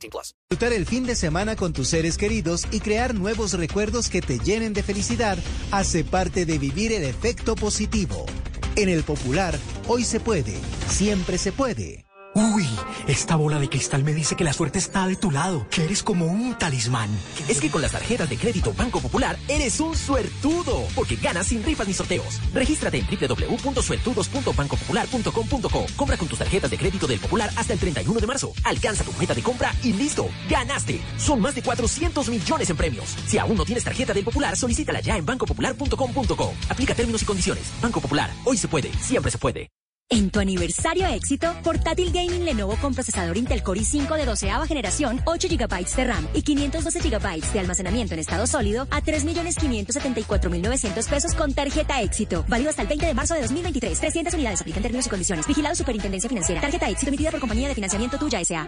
18 plus. Disfrutar el fin de semana con tus seres queridos y crear nuevos recuerdos que te llenen de felicidad hace parte de vivir el efecto positivo. En el Popular, hoy se puede, siempre se puede. Uy, esta bola de cristal me dice que la suerte está de tu lado, que eres como un talismán. Es que con las tarjetas de crédito Banco Popular eres un suertudo, porque ganas sin rifas ni sorteos. Regístrate en www.suertudos.bancopopular.com.co. Compra con tus tarjetas de crédito del Popular hasta el 31 de marzo. Alcanza tu meta de compra y listo, ganaste. Son más de 400 millones en premios. Si aún no tienes tarjeta del Popular, solicítala ya en bancopopular.com.co. Aplica términos y condiciones. Banco Popular, hoy se puede, siempre se puede. En tu aniversario éxito, portátil gaming Lenovo con procesador Intel Core i5 de 12 generación, 8 GB de RAM y 512 GB de almacenamiento en estado sólido a 3.574.900 pesos con tarjeta éxito. Válido hasta el 20 de marzo de 2023. 300 unidades. Aplican términos y condiciones. Vigilado Superintendencia Financiera. Tarjeta éxito emitida por compañía de financiamiento tuya S.A.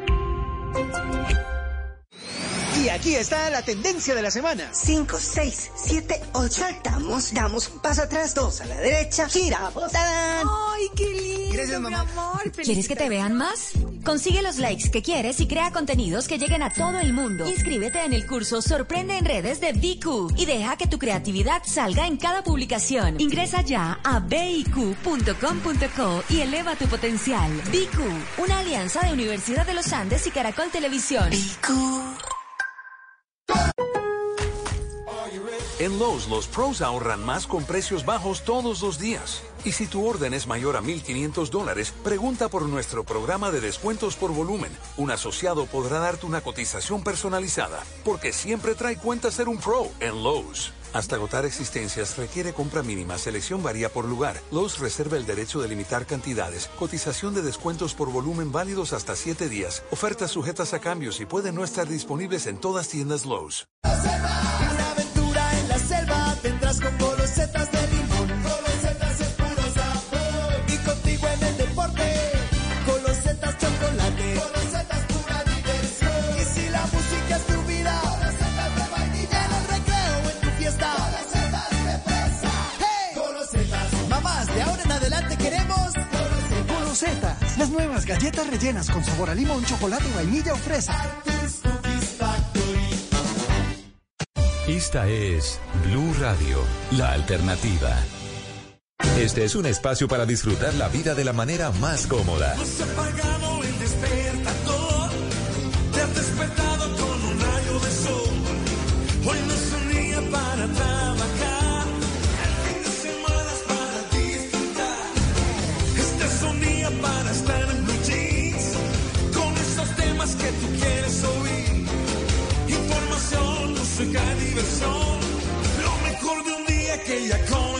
Y aquí está la tendencia de la semana. 5, 6, 7, 8. Saltamos, damos un paso atrás, dos a la derecha, giramos. ¡Tadán! ¡Ay, qué lindo, Gracias, mamá. mi amor! ¿Quieres que te vean más? Consigue los likes que quieres y crea contenidos que lleguen a todo el mundo. Inscríbete en el curso Sorprende en redes de BQ y deja que tu creatividad salga en cada publicación. Ingresa ya a biq.com.co y eleva tu potencial. BQ, una alianza de Universidad de los Andes y Caracol Televisión. En Lowe's, los pros ahorran más con precios bajos todos los días. Y si tu orden es mayor a 1.500 dólares, pregunta por nuestro programa de descuentos por volumen. Un asociado podrá darte una cotización personalizada, porque siempre trae cuenta ser un pro en Lowe's. Hasta agotar existencias requiere compra mínima, selección varía por lugar. Lowe's reserva el derecho de limitar cantidades, cotización de descuentos por volumen válidos hasta 7 días, ofertas sujetas a cambios y pueden no estar disponibles en todas tiendas Lowe's. Una aventura en la selva tendrás con las nuevas galletas rellenas con sabor a limón, chocolate, vainilla o fresa. Esta es Blue Radio, la alternativa. Este es un espacio para disfrutar la vida de la manera más cómoda. Día que ya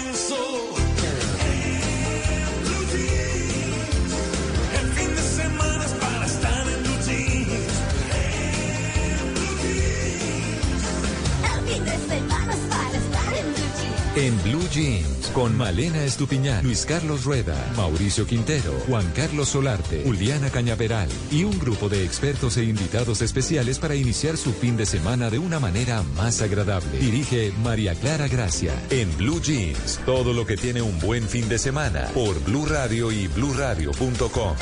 En Blue Jeans, con Malena Estupiñán, Luis Carlos Rueda, Mauricio Quintero, Juan Carlos Solarte, Juliana Cañaveral y un grupo de expertos e invitados especiales para iniciar su fin de semana de una manera más agradable. Dirige María Clara Gracia. En Blue Jeans, todo lo que tiene un buen fin de semana por Blue Radio y bluradio.com.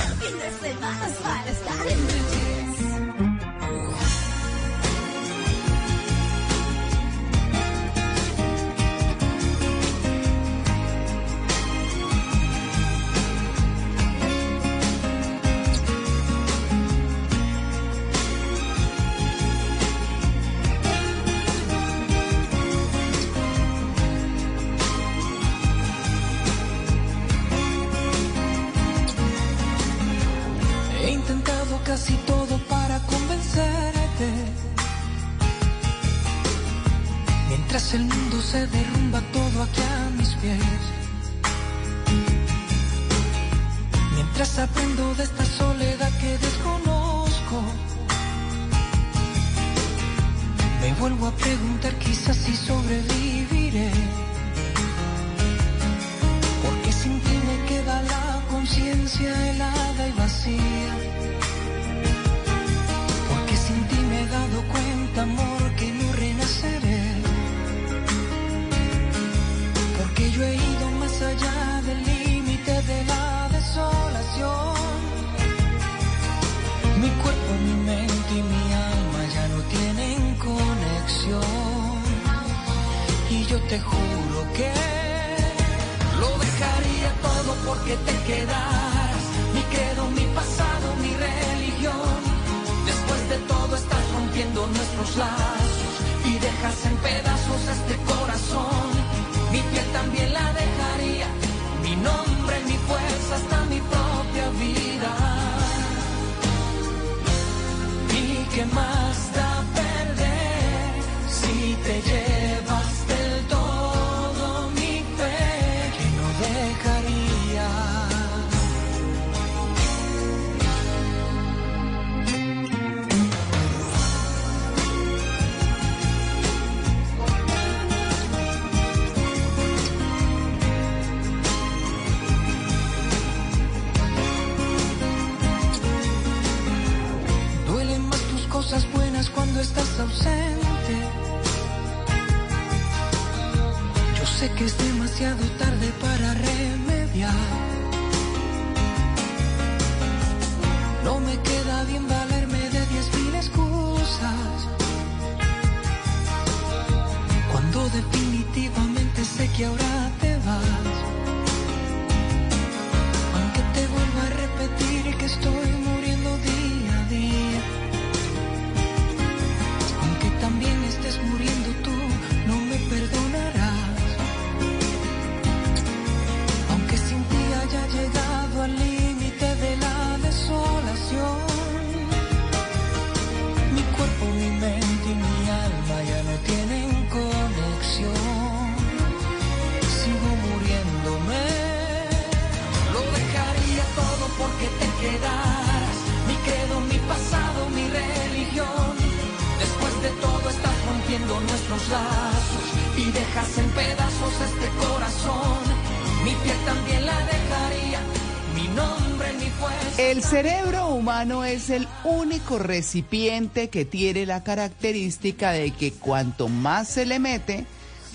único recipiente que tiene la característica de que cuanto más se le mete,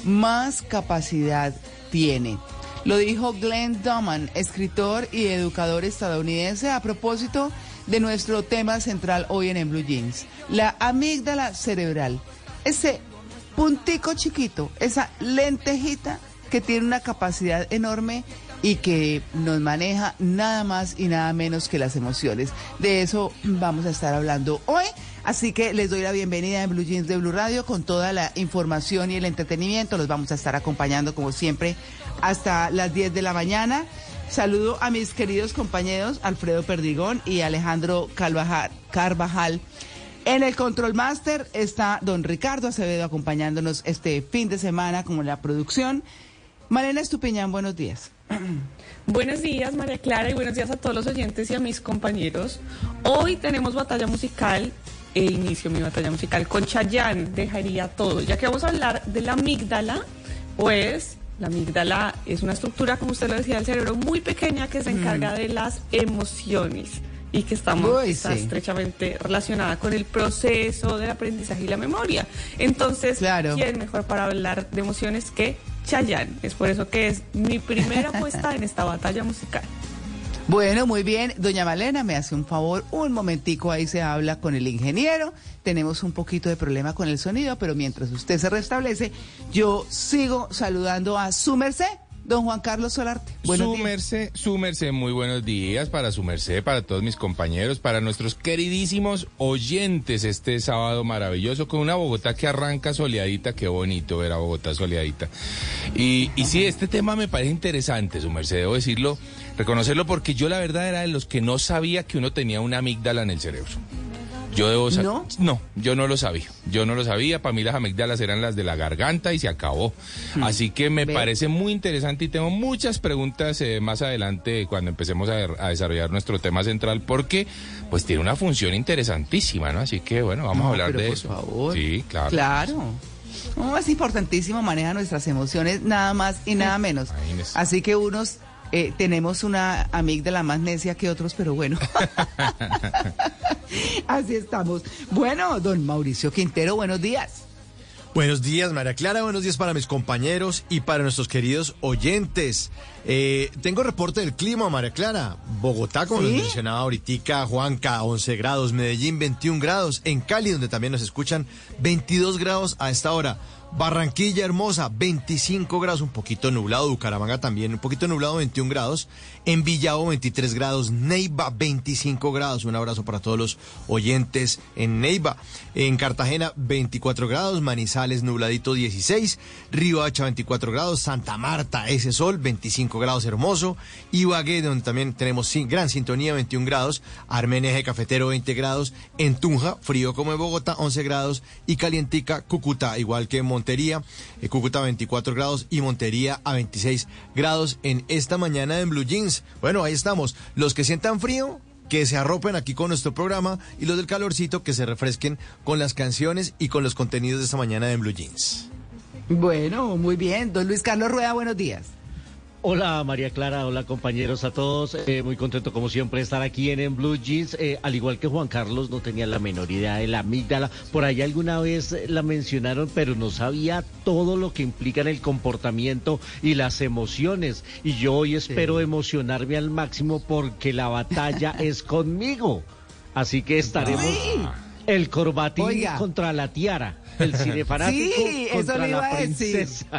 más capacidad tiene. Lo dijo Glenn Duman, escritor y educador estadounidense, a propósito de nuestro tema central hoy en, en Blue Jeans. La amígdala cerebral. Ese puntico chiquito, esa lentejita que tiene una capacidad enorme y que nos maneja nada más y nada menos que las emociones. De eso vamos a estar hablando hoy. Así que les doy la bienvenida en Blue Jeans de Blue Radio con toda la información y el entretenimiento. Los vamos a estar acompañando como siempre hasta las 10 de la mañana. Saludo a mis queridos compañeros Alfredo Perdigón y Alejandro Carvajal. En el Control Master está don Ricardo Acevedo acompañándonos este fin de semana como la producción. Malena Estupiñán, buenos días. Buenos días, María Clara, y buenos días a todos los oyentes y a mis compañeros. Hoy tenemos batalla musical e inicio mi batalla musical con Chayanne, dejaría todo. Ya que vamos a hablar de la amígdala, pues la amígdala es una estructura, como usted lo decía, del cerebro muy pequeña que se encarga de las emociones y que estamos, Uy, está sí. estrechamente relacionada con el proceso del aprendizaje y la memoria. Entonces, ¿quién mejor para hablar de emociones que Chayanne? Es por eso que es mi primera apuesta en esta batalla musical. Bueno, muy bien. Doña Malena, me hace un favor, un momentico ahí se habla con el ingeniero. Tenemos un poquito de problema con el sonido, pero mientras usted se restablece, yo sigo saludando a su merced, don Juan Carlos Solarte. Buenos su días. merced, su merced, muy buenos días para su merced, para todos mis compañeros, para nuestros queridísimos oyentes este sábado maravilloso con una Bogotá que arranca soleadita, qué bonito ver a Bogotá soleadita. Y, y sí, este tema me parece interesante, su merced, debo decirlo, reconocerlo porque yo la verdad era de los que no sabía que uno tenía una amígdala en el cerebro. Yo debo ¿No? No, yo no lo sabía. Yo no lo sabía. Para mí las amígdalas eran las de la garganta y se acabó. Así que me Hmm. Ve. parece muy interesante y tengo muchas preguntas eh, más adelante cuando empecemos a, a desarrollar nuestro tema central porque pues tiene una función interesantísima, ¿no? Así que bueno, vamos a hablar pero de por eso. favor. Sí, claro. Claro. No, es importantísimo manejar nuestras emociones, nada más y nada menos. Imagínese. Así que unos eh, tenemos una amígdala más necia que otros, pero bueno. Así estamos. Bueno, don Mauricio Quintero, buenos días. Buenos días, María Clara. Buenos días para mis compañeros y para nuestros queridos oyentes. Eh, tengo reporte del clima, María Clara. Bogotá, como ¿Sí? les mencionaba ahorita, Juanca, 11 grados. Medellín, 21 grados. En Cali, donde también nos escuchan, 22 grados a esta hora. Barranquilla hermosa, 25 grados, un poquito nublado. Bucaramanga también, un poquito nublado, 21 grados. En Villavo, 23 grados. Neiva, 25 grados. Un abrazo para todos los oyentes en Neiva. En Cartagena, 24 grados. Manizales, nubladito, 16. Río Hacha, 24 grados. Santa Marta, ese sol, 25 grados, hermoso. Ibagué, donde también tenemos gran sintonía, 21 grados. Armenia, Eje Cafetero, 20 grados. En Tunja, frío como en Bogotá, 11 grados. Y calientica, Cúcuta, igual que en Montería. eh, Cúcuta, 24 grados. Y Montería, a 26 grados en esta mañana en Blue Jeans. Bueno, ahí estamos. Los que sientan frío, que se arropen aquí con nuestro programa y los del calorcito que se refresquen con las canciones y con los contenidos de esta mañana en Blue Jeans. Bueno, muy bien. Don Luis Carlos Rueda, buenos días. Hola María Clara, hola compañeros a todos. Eh, muy contento como siempre de estar aquí en, en Blue Jeans. Eh, al igual que Juan Carlos, no tenía la menor idea de la amígdala. Por ahí alguna vez eh, la mencionaron, pero no sabía todo lo que implica en el comportamiento y las emociones. Y yo hoy espero emocionarme al máximo porque la batalla es conmigo. Así que estaremos el corbatín Oiga. contra la tiara. El cine fanático Sí, eso le iba la a decir.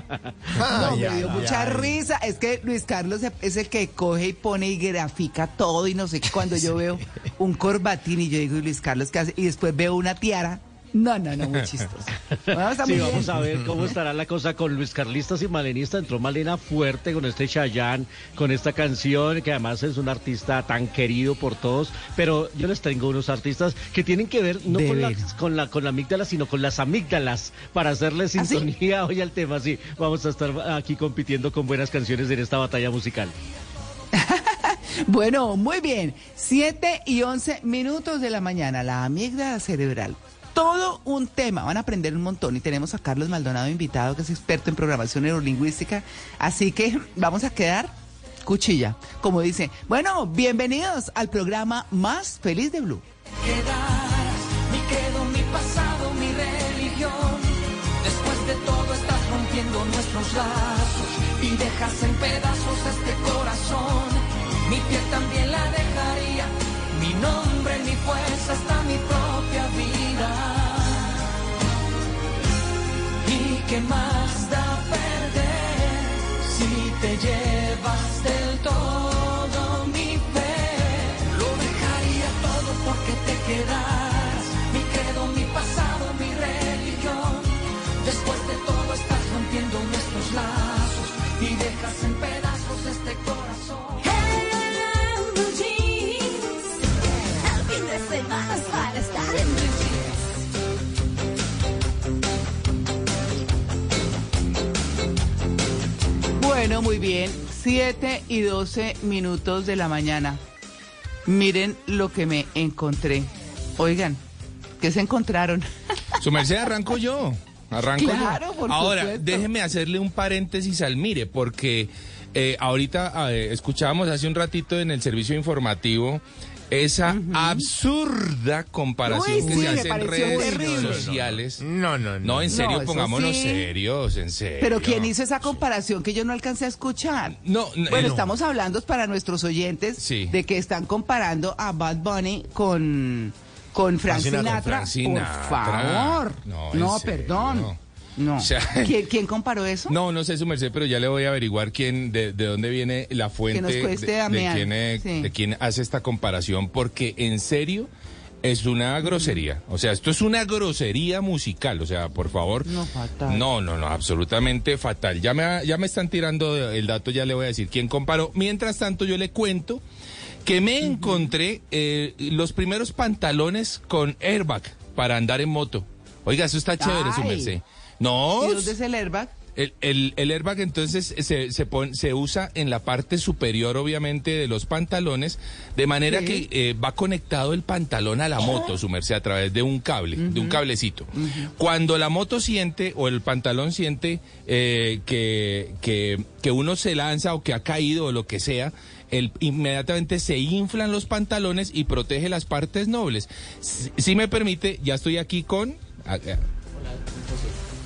No, me dio mucha risa. Es que Luis Carlos es el que coge y pone y grafica todo y no sé. Cuando yo veo un corbatín y yo digo, ¿y Luis Carlos, ¿qué hace? Y después veo una tiara. No, no, no, muy chistoso. Está Sí, vamos a ver cómo estará la cosa con Luis Carlistas y Malenista. Entró Malena fuerte con este Chayán, con esta canción, que además es un artista tan querido por todos. Pero yo les tengo unos artistas que tienen que ver no con la, con, la, con la amígdala, sino con las amígdalas, para hacerle ¿Ah, sí? sintonía hoy al tema. Sí, vamos a estar aquí compitiendo con buenas canciones en esta batalla musical. Bueno, muy bien. Siete y once minutos de la mañana. La amígdala cerebral. Todo un tema. Van a aprender un montón. Y tenemos a Carlos Maldonado invitado, que es experto en programación neurolingüística. Así que vamos a quedar cuchilla. Como dice. Bueno, bienvenidos al programa más feliz de Blue. mi credo, mi pasado, mi religión. Después de todo estás rompiendo nuestros lazos y dejas en pedazos este corazón. Mi piel también la dejaría, mi nombre, qué más da perder si te llevas Bueno, muy bien. Siete y doce minutos de la mañana. Miren lo que me encontré. Oigan, ¿qué se encontraron? Su merced arranco yo. Arranco Claro, yo. por Ahora, supuesto. déjeme hacerle un paréntesis al mire, porque eh, ahorita eh, escuchábamos hace un ratito en el servicio informativo esa absurda comparación Uy, que sí, se hace en redes terrible. sociales. No, no, no. No, en serio, No, pongámonos sí. serios, en serio. Pero ¿quién hizo esa comparación que yo no alcancé a escuchar? No, no, Bueno, no. estamos hablando para nuestros oyentes Sí. de que están comparando a Bad Bunny con, con Frank Sinatra. Sinatra. Frank Sinatra. Por favor. No, No, perdón. No. O sea- ¿Quién, quién comparó eso? No, no sé su merced, pero ya le voy a averiguar quién, de, de dónde viene la fuente nos cueste, de, de Damián. quién, eh, Sí. de quién hace esta comparación, porque en serio es una grosería. O sea, esto es una grosería musical. O sea, por favor. No, fatal. No, no, no, absolutamente fatal. Ya me, ya me están tirando el dato, ya le voy a decir quién comparó. Mientras tanto, yo le cuento que me encontré eh, los primeros pantalones con airbag para andar en moto. Oiga, eso está chévere, su merced. No, ¿Y dónde es el airbag? el, el- el airbag entonces se, se, pon- se usa en la parte superior, obviamente, de los pantalones, de manera Sí. que eh, va conectado el pantalón a la moto, su merced, a través de un cable, de un cablecito. Cuando la moto siente o el pantalón siente eh, que, que, que uno se lanza o que ha caído o lo que sea, el, inmediatamente se inflan los pantalones y protege las partes nobles. Si, si me permite, ya estoy aquí con...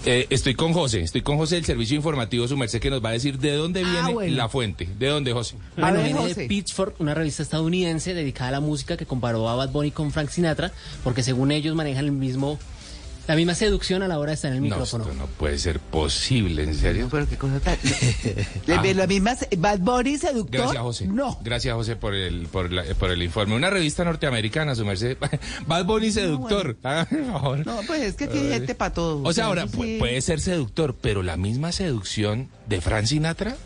eh, estoy con José, estoy con José del Servicio Informativo Su Merced que nos va a decir de dónde Ah, viene bueno. la fuente. ¿De dónde, José? Bueno, ver, viene José. de Pitchfork, una revista estadounidense dedicada a la música que comparó a Bad Bunny con Frank Sinatra, porque según ellos manejan el mismo, la misma seducción a la hora de estar en el No, micrófono. esto no puede ser posible, ¿en serio? Pero qué cosa tan... Ah. ¿De la misma Bad Bunny seductor? Gracias, José. No. Gracias, José, por el, por, la- por el informe. Una revista norteamericana, Su Merced. Bad Bunny seductor. Hágame el favor. No, pues es que aquí hay Ay. gente para todo. O sea, ahora sí. puede ser seductor, pero la misma seducción de Frank Sinatra,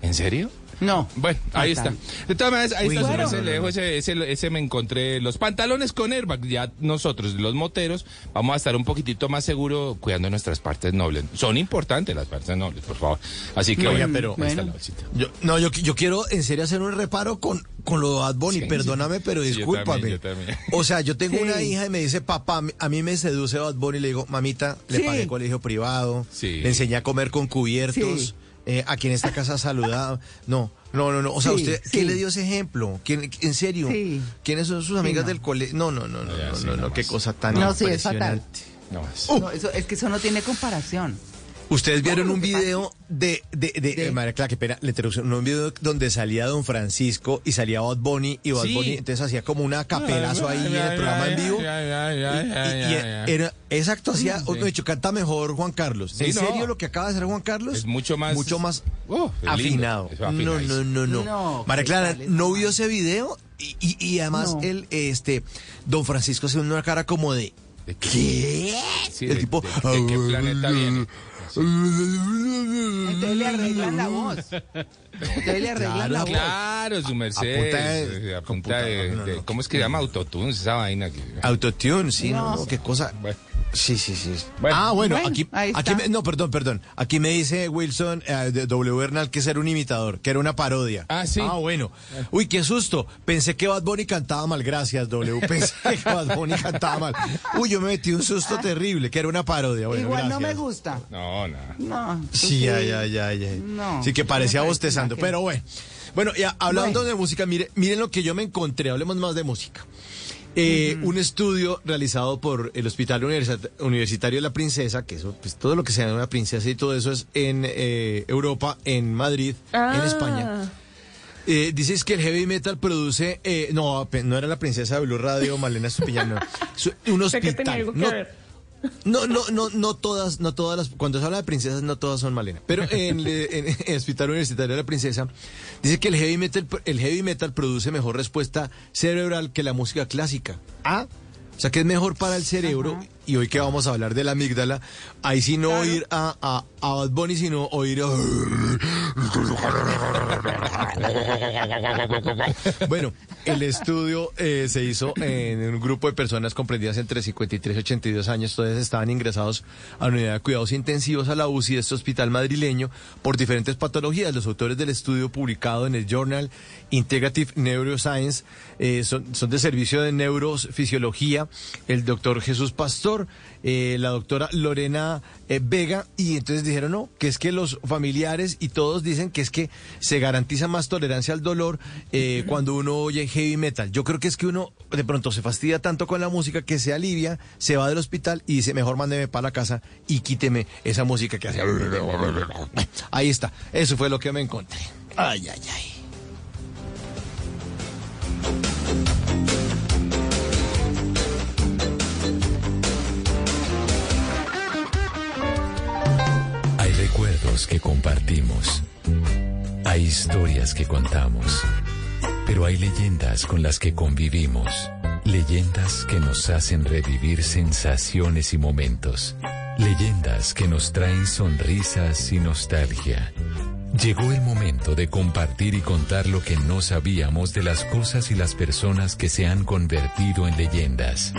¿en serio? No. Bueno, ahí está. De todas maneras, ahí Uy, está merced, le dejo ese, ese, ese me encontré los pantalones con airbag. Ya nosotros, los moteros, vamos a estar un poquitito más seguros cuidando nuestras partes nobles. Son importantes las partes nobles, por favor. Así que, Oiga, bueno, pero- ahí está bueno. la. Yo, no, yo, yo quiero en serio hacer un reparo con, con lo de Bad Bunny. Sí, Perdóname, sí. pero Sí, yo discúlpame. también, yo también. O sea, yo tengo Sí. una hija y me dice, papá, a mí me seduce Bad Bunny. Le digo, mamita, le Sí. pagué colegio privado, Sí. le enseñé a comer con cubiertos. Eh, aquí en esta casa saludado. No, no, no, no. O sea, Sí, ¿usted sí. quién le dio ese ejemplo? ¿Quién, en serio? Sí. ¿Quiénes son sus Sí, amigas no. del colegio? No, no, no, no, no, no, qué cosa tan No, sí, es fatal. impresionante. No, es- Uh. No, eso, es que eso no tiene comparación. Ustedes vieron un video de, de, de, de- eh, María Clara, qué pena, la interrupción, un video donde salía Don Francisco y salía Bad Bunny y Bad Sí. Bunny entonces hacía como una capelazo ahí en el programa en vivo. Era, exacto, hacía, Sí. de hecho, canta mejor Juan Carlos. Sí, ¿En no. serio lo que acaba de hacer Juan Carlos? Es mucho más- Mucho más Uh, afinado. No, no, no, no. No, María ¿qué Clara, ¿no vio ese video? Y, y- y además, No. él, este, Don Francisco hace una cara como de, ¿De qué? ¿qué? Sí, el de- tipo, de- de qué planeta viene? Entonces le arreglan la voz. Entonces le arreglan la voz. Claro, su merced. A punta de- a punta de- no, no, de- no. ¿Cómo es que se llama? Autotunes, esa vaina. Que, Autotune, sí, no, No. no, qué cosa. Bueno. Sí, sí, sí. Bueno. ah, bueno, Bueno, aquí, me- no, perdón, perdón. Aquí me dice Wilson eh, de W Bernal que era un imitador, que era una parodia. Ah, sí. Ah, bueno. Uy, qué susto. Pensé que Bad Bunny cantaba mal. Gracias, W. Pensé que Bad Bunny cantaba mal. Uy, yo me metí un susto terrible, que era una parodia. Bueno, Igual no me gusta. No, no. No. Sí, ya, ya, ya, ya. No, sí que parecía bostezando, que- pero bueno. Bueno, ya hablando Bueno. de música, mire, miren lo que yo me encontré, hablemos más de música. Eh, Un estudio realizado por el Hospital Universi- Universitario de la Princesa, que eso, pues todo lo que se llama una princesa y todo eso es en eh, Europa, en Madrid, en Ah. España. Eh, dices que el heavy metal produce, eh, no, no era la princesa de Blue Radio, Malena Estupiñán, no. Su- un que hospital. algo que no, ver. No, no, no, no todas, no todas las, cuando se habla de princesas, no todas son Malena. Pero en, en- en el Hospital Universitario de la Princesa, dice que el heavy metal, el heavy metal produce mejor respuesta cerebral que la música clásica. Ah, o sea que es mejor para el cerebro. Y hoy que vamos a hablar de la amígdala, ahí sí no oír a, a, a Bad Bunny, sino oír a... Bueno, el estudio eh, se hizo en un grupo de personas comprendidas entre 53 y 82 años. Todos estaban ingresados a la unidad de cuidados intensivos a la UCI de este hospital madrileño por diferentes patologías. Los autores del estudio publicado en el Journal Integrative Neuroscience eh, son, son de servicio de neurofisiología, el doctor Jesús Pastor, eh, la doctora Lorena eh, Vega, y entonces dijeron, no, que es que los familiares y todos dicen que es que se garantiza más tolerancia al dolor eh, cuando uno oye heavy metal. Yo creo que es que uno de pronto se fastidia tanto con la música que se alivia, se va del hospital y dice, mejor mándeme para la casa y quíteme esa música que hace... Ahí está, eso fue lo que me encontré. Ay, ay, ay. Hay recuerdos que compartimos. Hay historias que contamos. Pero hay leyendas con las que convivimos. Leyendas que nos hacen revivir sensaciones y momentos. Leyendas que nos traen sonrisas y nostalgia. Llegó el momento de compartir y contar lo que no sabíamos de las cosas y las personas que se han convertido en leyendas.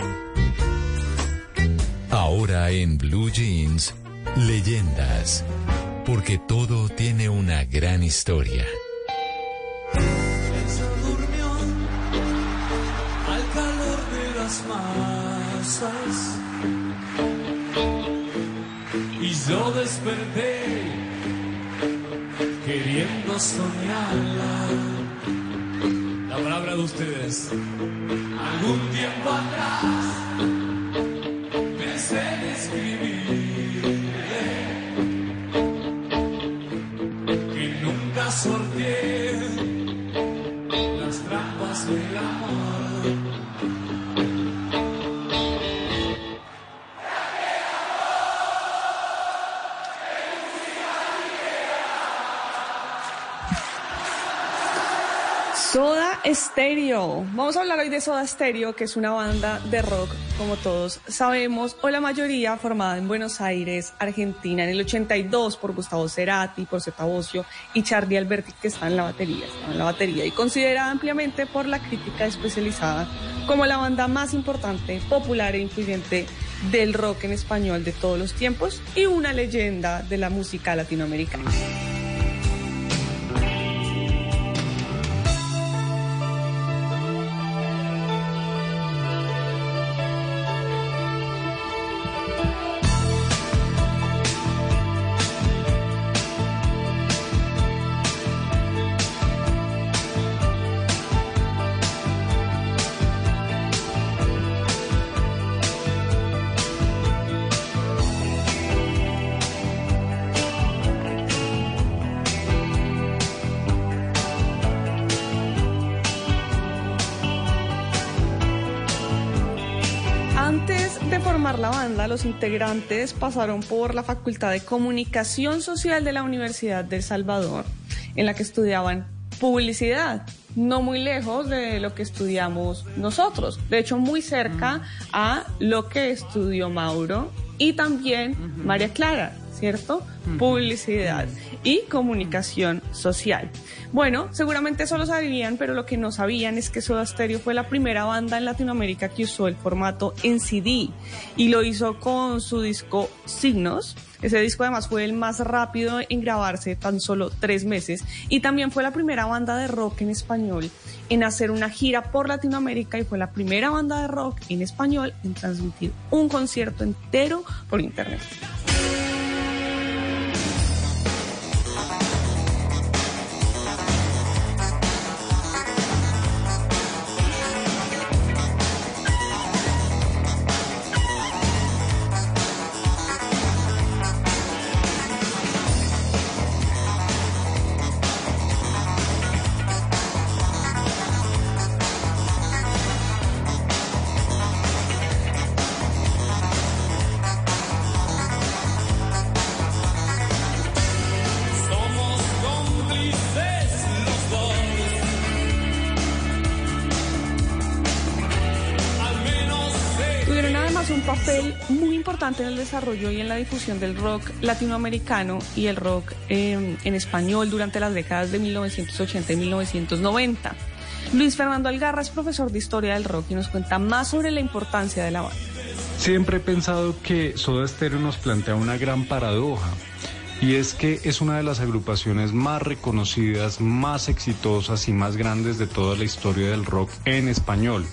Ahora en Blue Jeans, leyendas. Porque todo tiene una gran historia. Durmió al calor de las masas y yo desperté queriendo soñarla. La palabra de ustedes. Algún tiempo atrás pensé en escribirle que nunca sorteé Soda Stereo. Vamos a hablar hoy de Soda Stereo, que es una banda de rock, como todos sabemos, o la mayoría formada en Buenos Aires, Argentina, en el 82 por Gustavo Cerati, por Zeta Bosio y Charlie Alberti, que está en la batería, estaba en la batería, y considerada ampliamente por la crítica especializada como la banda más importante, popular e influyente del rock en español de todos los tiempos y una leyenda de la música latinoamericana. Los integrantes pasaron por la Facultad de Comunicación Social de la Universidad de El Salvador, en la que estudiaban publicidad, no muy lejos de lo que estudiamos nosotros, de hecho muy cerca a lo que estudió Mauro y también María Clara, ¿cierto? Publicidad y comunicación social. Bueno, seguramente eso lo sabían, pero lo que no sabían es que Soda Stereo fue la primera banda en Latinoamérica que usó el formato en CD y lo hizo con su disco Signos. Ese disco además fue el más rápido en grabarse tan solo tres meses y también fue la primera banda de rock en español en hacer una gira por Latinoamérica y fue la primera banda de rock en español en transmitir un concierto entero por internet. Tuvieron además un papel muy importante en el desarrollo y en la difusión del rock latinoamericano y el rock eh, en español durante las décadas de 1980 y 1990. Luis Fernando Algarra es profesor de historia del rock y nos cuenta más sobre la importancia de la banda. Siempre he pensado que Soda Stereo nos plantea una gran paradoja. Y es que es una de las agrupaciones más reconocidas, más exitosas y más grandes de toda la historia del rock en español.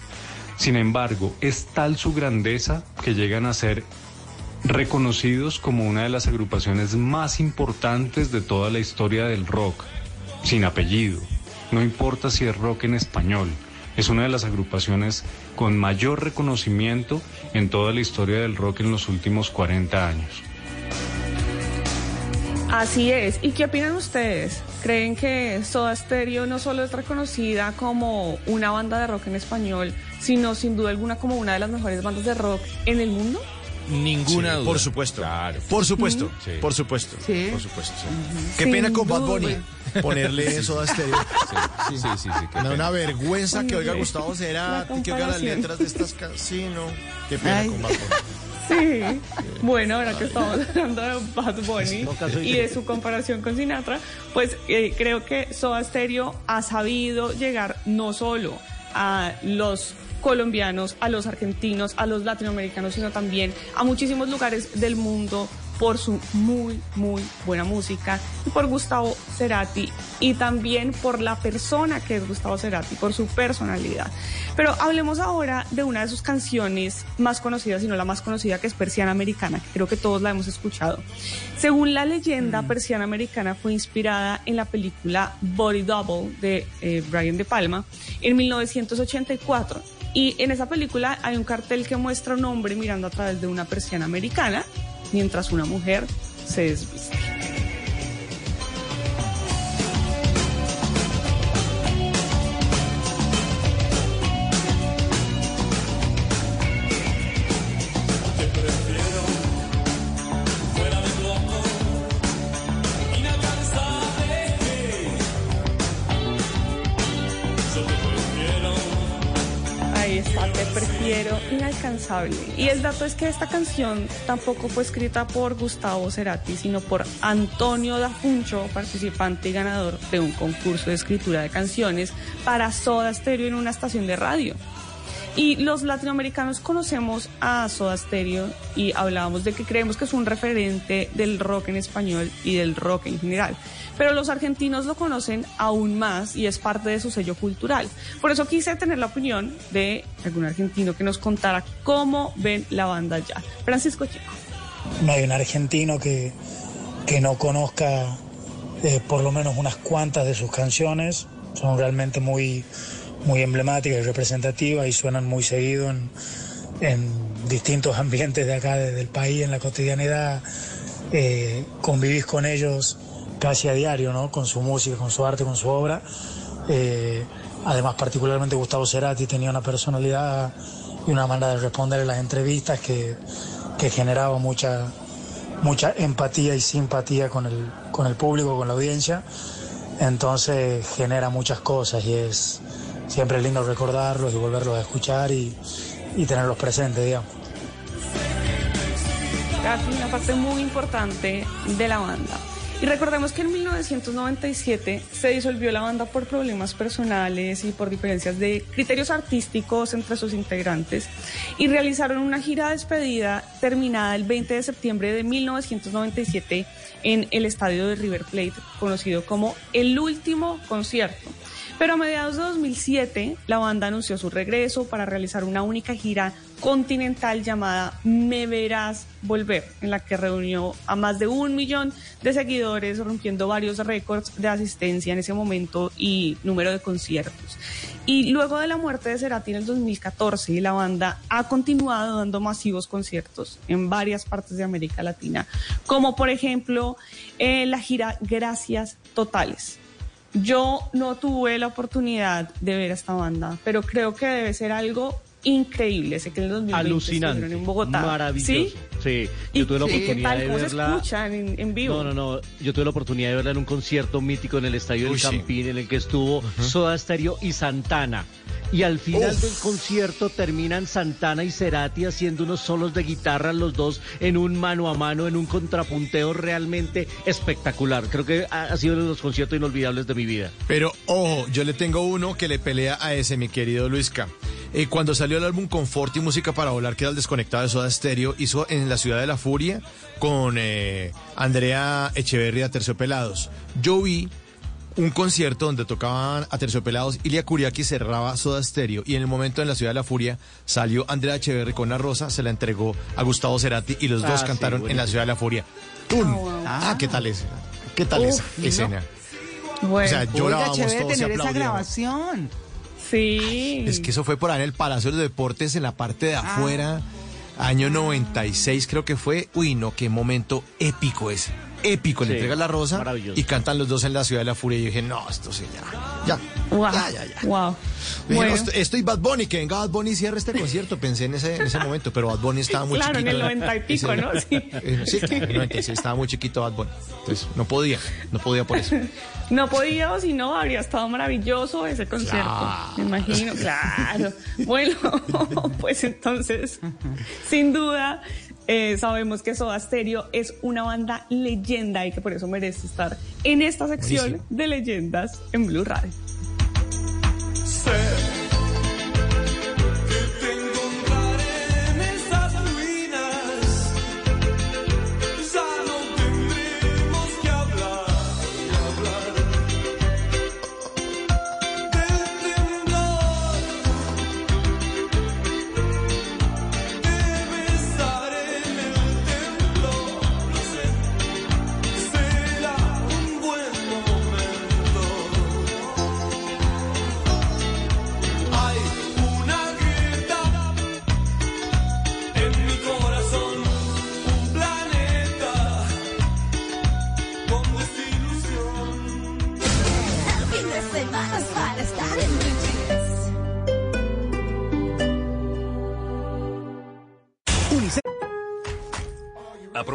Sin embargo, es tal su grandeza que llegan a ser reconocidos como una de las agrupaciones más importantes de toda la historia del rock, sin apellido. No importa si es rock en español, es una de las agrupaciones con mayor reconocimiento en toda la historia del rock en los últimos 40 años. Así es. ¿Y qué opinan ustedes? ¿Creen que Soda Stereo no solo es reconocida como una banda de rock en español, sino sin duda alguna como una de las mejores bandas de rock en el mundo? Ninguna Sí, duda. por supuesto. Claro. Por supuesto, Sí. por supuesto, Sí. por supuesto. Qué Sin pena con Bad duda. Bunny ponerle eso a estéreo. Sí, sí, sí, qué una vergüenza que oiga. Gustavo Cerati, que oiga las letras de estas canciones. Qué pena Ay. con Bad Bunny. Sí, bueno, ahora que estamos hablando de Bad Bunny y de su comparación con Sinatra, pues eh, creo que Soda Stereo ha sabido llegar no solo a los colombianos, a los argentinos, a los latinoamericanos, sino también a muchísimos lugares del mundo por su muy, muy buena música y por Gustavo Cerati y también por la persona que es Gustavo Cerati, por su personalidad. Pero hablemos ahora de una de sus canciones más conocidas, si no la más conocida, que es Persiana Americana, que creo que todos la hemos escuchado. Según la leyenda, Persiana Americana fue inspirada en la película Body Double de eh, Brian De Palma en 1984. Y en esa película hay un cartel que muestra a un hombre mirando a través de una persiana americana mientras una mujer se desviste. Y el dato es que esta canción tampoco fue escrita por Gustavo Cerati, sino por Antonio Dafuncho, participante y ganador de un concurso de escritura de canciones para Soda Stereo en una estación de radio. Y los latinoamericanos conocemos a Soda Stereo y hablábamos de que creemos que es un referente del rock en español y del rock en general. Pero los argentinos lo conocen aún más y es parte de su sello cultural. Por eso quise tener la opinión de algún argentino que nos contara cómo ven la banda ya. Francisco Chico. no hay un argentino que, que no conozca eh, por lo menos unas cuantas de sus canciones. Son realmente muy, muy emblemáticas y representativas y suenan muy seguido en, en distintos ambientes de acá de- del país, en la cotidianidad. Eh, convivís con ellos casi a diario, ¿no? Con su música, con su arte, con su obra. Eh, además, particularmente Gustavo Cerati tenía una personalidad y una manera de responder en las entrevistas que, que generaba mucha, mucha empatía y simpatía con el, con el público, con la audiencia. Entonces genera muchas cosas y es siempre lindo recordarlos y volverlos a escuchar y, y tenerlos presentes, digamos. Casi una parte muy importante de la banda. Y recordemos que en 1997 se disolvió la banda por problemas personales y por diferencias de criterios artísticos entre sus integrantes y realizaron una gira de despedida terminada el 20 de septiembre de 1997 en el estadio de River Plate, conocido como el último concierto. Pero a mediados de 2007, la banda anunció su regreso para realizar una única gira continental llamada Me Verás Volver, en la que reunió a más de un millón de seguidores, rompiendo varios récords de asistencia en ese momento y número de conciertos. Y luego de la muerte de Cerati en el 2014, la banda ha continuado dando masivos conciertos en varias partes de América Latina, como por ejemplo eh, la gira Gracias Totales. Yo no tuve la oportunidad de ver a esta banda, pero creo que debe ser algo increíble. Sé que en el 2020 Alucinante. en Bogotá. Maravilloso. ¿Sí? Sí, ¿Y yo tuve la oportunidad de ¿Cómo se verla. escuchan en, en vivo? No, no, no. Yo tuve la oportunidad de verla en un concierto mítico en el Estadio Uy, del sí. Campín, en el que estuvo Soda Stereo y Santana. Y al final Uf. del concierto terminan Santana y Cerati haciendo unos solos de guitarra los dos en un mano a mano, en un contrapunteo realmente espectacular. Creo que ha, ha sido uno de los conciertos inolvidables de mi vida. Pero ojo, yo le tengo uno que le pelea a ese, mi querido Luisca. Eh, cuando salió el álbum Confort y Música para Volar, que era el desconectado de Soda Stereo, hizo en la Ciudad de la Furia con eh, Andrea Echeverría Terciopelados. Yo vi un concierto donde tocaban a Terciopelados, Ilia Kuriaki cerraba Soda Stereo y en el momento en la Ciudad de la Furia salió Andrea Echeverry con una rosa, se la entregó a Gustavo Cerati y los Ah, dos sí, cantaron en la. Ciudad de la Furia. ¡Tum! Ah, ¿qué tal es? ¿Qué tal Uf, esa ¿no? escena? Bueno, O sea, llorábamos todos y tener esa aplaudíamos. grabación. sí. Es que eso fue por ahí en el Palacio de los Deportes, en la parte de afuera, año 96 creo que fue. Uy, no, qué momento épico ese. Épico, le entrega la rosa y cantan los dos en la Ciudad de la Furia. Y yo dije, no, esto sí, ya. Ya. Wow. Ya, ya, ya. Wow. Dije, Bueno. no, esto, esto y Bad Bunny, que venga Bad Bunny y cierre este concierto. Pensé en ese, en ese momento, pero Bad Bunny estaba muy Claro, en chiquito. el 90 y pico, ¿no? Sí. Eh, Sí, claro, en el 96 estaba muy chiquito Bad Bunny. Entonces, no podía, no podía por eso. No podía, o si no, habría estado maravilloso ese concierto. Claro. Me imagino, claro. Bueno, pues entonces, sin duda, Eh, sabemos que Soda Stereo es una banda leyenda y que por eso merece estar en esta sección Buenísimo. de leyendas en Blue Radio.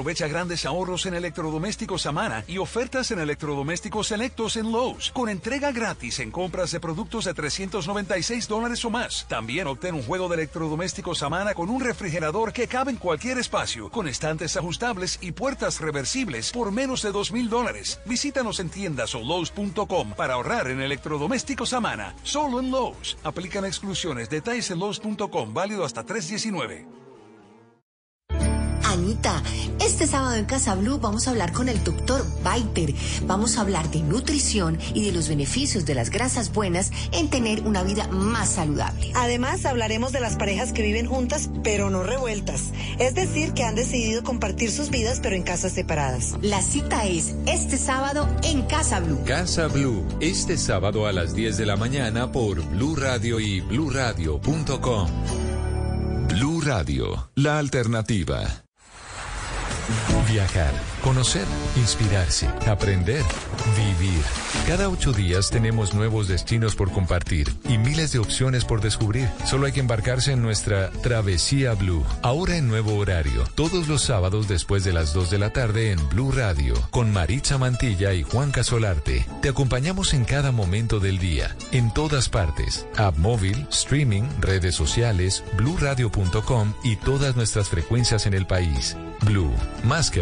Aprovecha grandes ahorros en electrodomésticos Amana y ofertas en electrodomésticos selectos en Lowe's con entrega gratis en compras de productos de 396 dólares o más. También obtén un juego de electrodomésticos Amana con un refrigerador que cabe en cualquier espacio, con estantes ajustables y puertas reversibles por menos de 2 mil dólares. Visítanos en tiendas o Lowe's.com para ahorrar en electrodomésticos Amana. Solo en Lowe's. Aplican exclusiones. Detalles en Lowe's.com. Válido hasta 319. Anita, este sábado en Casa Blue vamos a hablar con el doctor Biter. Vamos a hablar de nutrición y de los beneficios de las grasas buenas en tener una vida más saludable. Además, hablaremos de las parejas que viven juntas, pero no revueltas. Es decir, que han decidido compartir sus vidas, pero en casas separadas. La cita es este sábado en Casa Blue. Casa Blue, este sábado a las 10 de la mañana por Blue Radio y bluradio.com. Blue Radio, la alternativa. Thank you. Viajar, conocer, inspirarse, aprender, vivir. Cada ocho días tenemos nuevos destinos por compartir y miles de opciones por descubrir. Solo hay que embarcarse en nuestra Travesía Blue. Ahora en nuevo horario, todos los sábados después de las 2 de la tarde en Blue Radio, con Maritza Mantilla y Juan Casolarte. Te acompañamos en cada momento del día, en todas partes. App móvil, streaming, redes sociales, bluradio.com y todas nuestras frecuencias en el país. Blue, más que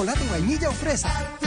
Chocolate, vainilla o fresa.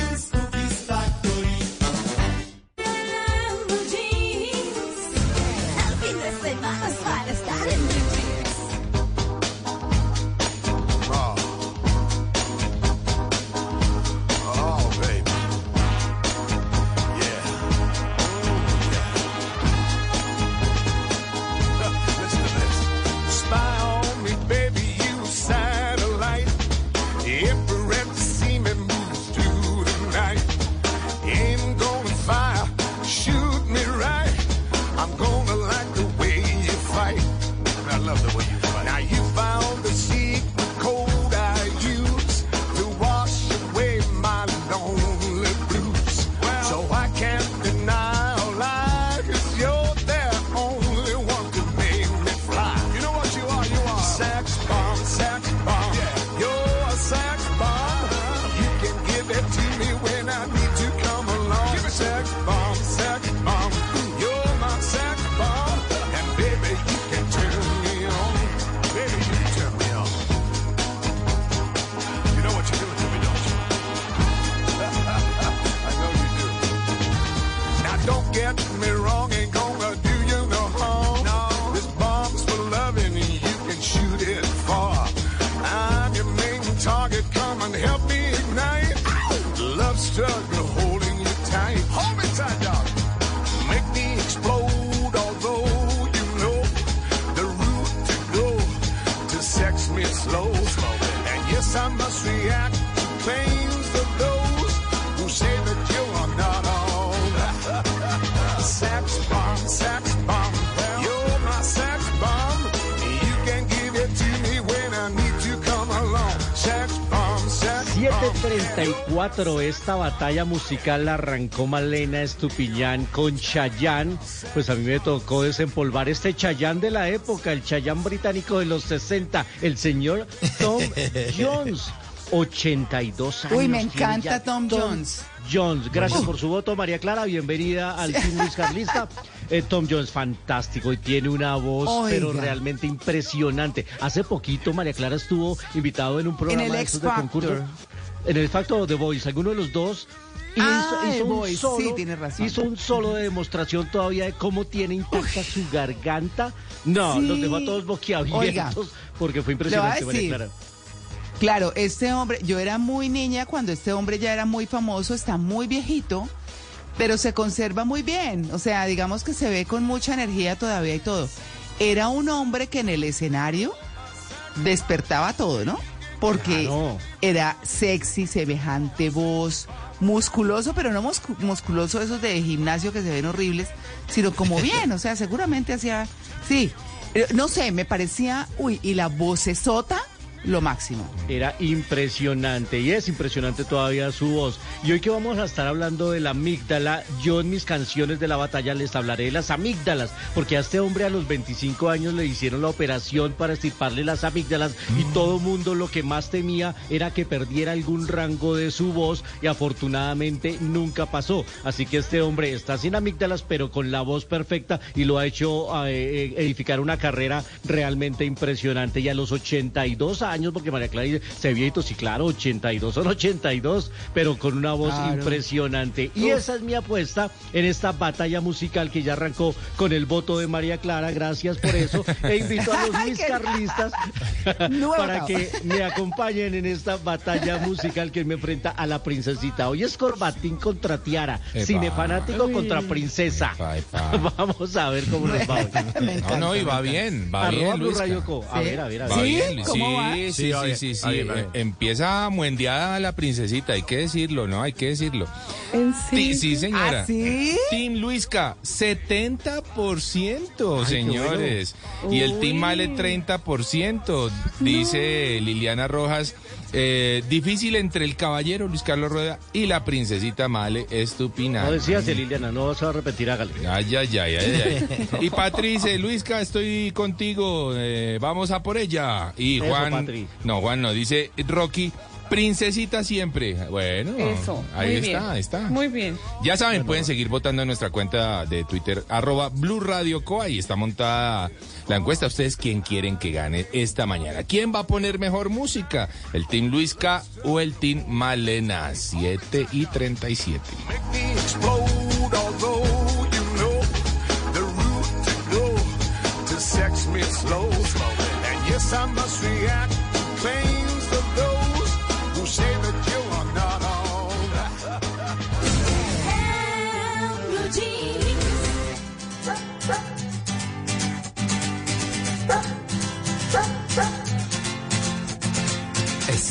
734, esta batalla musical la arrancó Malena Estupiñán con Chayán. Pues a mí me tocó desempolvar este Chayán de la época, el Chayán británico de los 60, el señor Tom Jones. 82 años. Uy, me encanta ya Tom Jones. Jones, gracias por su voto, María Clara. Bienvenida al Team Luis Carlista. Eh, Tom Jones, fantástico y tiene una voz, Oiga. pero realmente impresionante. Hace poquito María Clara estuvo invitado en un programa el de de concurso. En el of The Voice, alguno de los dos. Ah, hizo, hizo un solo, sí, tiene razón. hizo un solo de demostración todavía de cómo tiene intacta su garganta. No, Sí. los dejó a todos boquiabiertos Oiga, porque fue impresionante, María. Claro, este hombre, yo era muy niña cuando este hombre ya era muy famoso, está muy viejito, pero se conserva muy bien. O sea, digamos que se ve con mucha energía todavía y todo. Era un hombre que en el escenario despertaba todo, ¿no? Porque Claro. era sexy, semejante voz, musculoso, pero no muscu- musculoso esos de gimnasio que se ven horribles, sino como bien, o sea, seguramente hacía, sí, Eh, no sé, me parecía, uy, y la vocesota, lo máximo. Era impresionante y es impresionante todavía su voz. Y hoy que vamos a estar hablando de la amígdala, yo en mis canciones de la batalla les hablaré de las amígdalas, porque a este hombre a los 25 años le hicieron la operación para estirparle las amígdalas y todo mundo lo que más temía era que perdiera algún rango de su voz y afortunadamente nunca pasó. Así que este hombre está sin amígdalas pero con la voz perfecta y lo ha hecho eh, edificar una carrera realmente impresionante y a los 82 años, porque María Clara dice, se viejito, sí, claro, 82 son 82, pero con una voz Claro. impresionante. Y Uf. esa es mi apuesta en esta batalla musical que ya arrancó con el voto de María Clara, gracias por eso. E invito a los mis carlistas para que me acompañen en esta batalla musical que me enfrenta a la princesita. Hoy es Corbatín contra Tiara, Epa. Uy. contra princesa. Epa, epa. Vamos a ver cómo nos va hoy. No, no, y va bien, va Arroba bien, Luisca. Radio Co. A Sí. ver, a ver, a ver. ¿Sí? ¿Cómo sí, va? Sí, Sí, sí, sí, sí. Eh, Empieza muendeada la princesita, hay que decirlo, ¿no? Hay que decirlo. ¿En Ti- serio? Sí, señora. ¿Ah, sí? Team Luisca, 70%, Ay, señores. Y el Team. Male, 30%. Dice Liliana Rojas. Eh, difícil entre el caballero Luis Carlos Rueda y la princesita Male Estupina. No decías, Liliana, no se va a repetir, hágale. Ay, ay, ay, ay, ay. Y Patrice, Luisca, estoy contigo. eh, vamos a por ella. Y Eso, Juan. Patri. No, Juan no, dice Rocky, princesita siempre. Bueno, Eso. ahí muy está, bien. ahí está. Muy bien. Ya saben, pueden seguir votando en nuestra cuenta de Twitter, arroba Blue Radio Co. Ahí está montada la encuesta. ¿Ustedes quién quieren que gane esta mañana? ¿Quién va a poner mejor música? ¿El Team Luisca o el Team Malena? 7 y 37. me explode, although you know the route to go to sex me slow. And yes, I must react to claims of those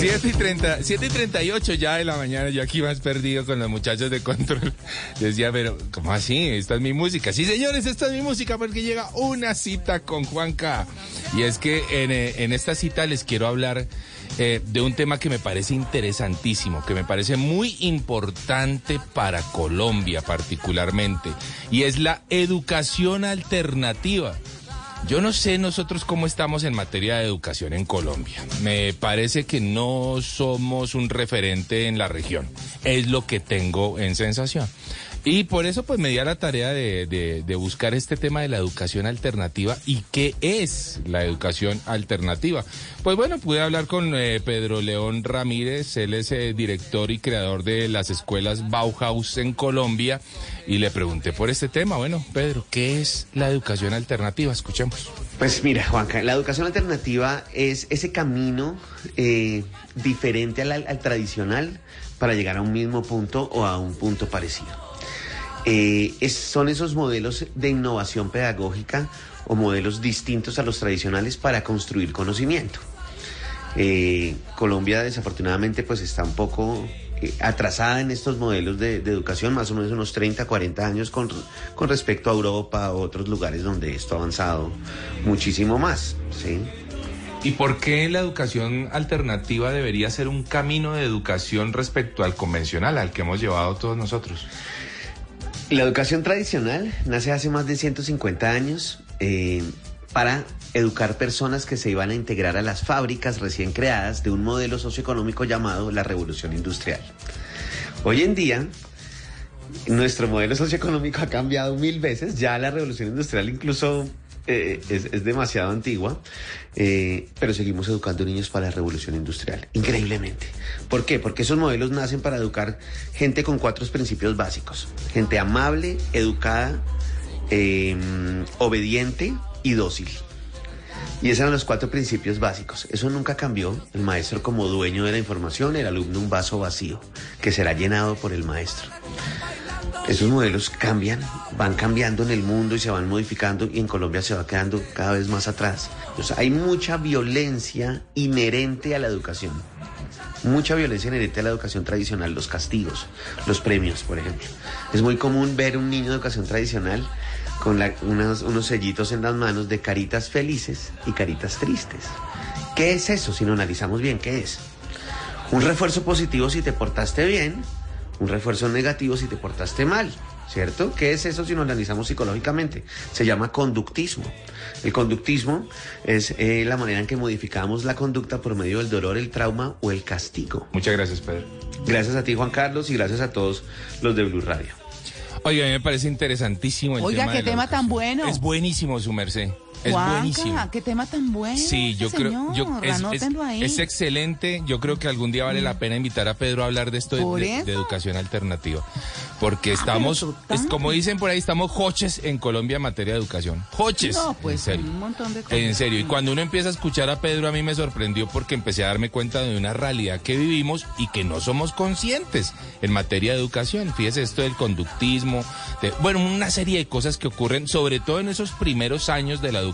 7 y, 30, 7 y 38 ya de la mañana, yo aquí más perdido con los muchachos de control. Decía, pero, ¿cómo así? Esta es mi música. Sí, señores, esta es mi música porque llega una cita con Juanca. Y es que en, eh, en esta cita les quiero hablar eh, de un tema que me parece interesantísimo, que me parece muy importante para Colombia particularmente, y es la educación alternativa. Yo no sé nosotros cómo estamos en materia de educación en Colombia. Me parece que no somos un referente en la región. Es lo que tengo en sensación. Y por eso pues me di a la tarea de, buscar este tema de la educación alternativa y qué es la educación alternativa. Pues bueno, pude hablar con eh, Pedro León Ramírez, él es eh, director y creador de las escuelas Bauhaus en Colombia y le pregunté por este tema. Bueno, Pedro, ¿qué es la educación alternativa? Escuchemos. Pues mira, Juanca, la educación alternativa es ese camino eh, diferente al tradicional para llegar a un mismo punto o a un punto parecido. Eh, es- son esos modelos de innovación pedagógica o modelos distintos a los tradicionales para construir conocimiento. Eh, Colombia desafortunadamente pues está un poco eh, atrasada en estos modelos de, educación, más o menos unos 30, 40 años con, con respecto a Europa o otros lugares donde esto ha avanzado muchísimo más. ¿sí? ¿Y por qué la educación alternativa debería ser un camino de educación respecto al convencional, al que hemos llevado todos nosotros? La educación tradicional nace hace más de 150 años eh, para educar personas que se iban a integrar a las fábricas recién creadas de un modelo socioeconómico llamado la revolución industrial. Hoy en día, nuestro modelo socioeconómico ha cambiado mil veces, ya la revolución industrial incluso eh, es, demasiado antigua, eh, pero seguimos educando niños para la revolución industrial, increíblemente. ¿Por qué? Porque esos modelos nacen para educar gente con cuatro principios básicos. Gente amable, educada, eh, obediente y dócil. Y esos eran los cuatro principios básicos. Eso nunca cambió. El maestro como dueño de la información, el alumno un vaso vacío, que será llenado por el maestro. Esos modelos cambian, van cambiando en el mundo y se van modificando y en Colombia se va quedando cada vez más atrás. Hay mucha violencia inherente a la educación. Mucha violencia inherente a la educación tradicional, los castigos, los premios, por ejemplo. Es muy común ver un niño de educación tradicional con unos, unos sellitos en las manos de caritas felices y caritas tristes. ¿Qué es eso si lo analizamos bien? ¿Qué es? Un refuerzo positivo si te portaste bien, un refuerzo negativo si te portaste mal, ¿cierto? ¿Qué es eso si lo analizamos psicológicamente? Se llama conductismo. El conductismo es eh, la manera en que modificamos la conducta por medio del dolor, el trauma o el castigo. Muchas gracias, Pedro. Gracias a ti, Juan Carlos, y gracias a todos los de Blue Radio. Oiga, a mí me parece interesantísimo el Oiga, tema qué de la tema tan bueno. Es buenísimo, su merced. Es buenísimo. qué tema tan bueno. Sí, yo ese creo, yo, es, ahí. es excelente. Yo creo que algún día vale la pena invitar a Pedro a hablar de esto de, educación alternativa, porque Ah, estamos, es como dicen por ahí, estamos hoches en Colombia en materia de educación. Hoches. No, pues en serio. un montón de cosas. En serio, y cuando uno empieza a escuchar a Pedro, a mí me sorprendió porque empecé a darme cuenta de una realidad que vivimos y que no somos conscientes en materia de educación. Fíjese esto del conductismo, de- bueno, una serie de cosas que ocurren, sobre todo en esos primeros años de la educación,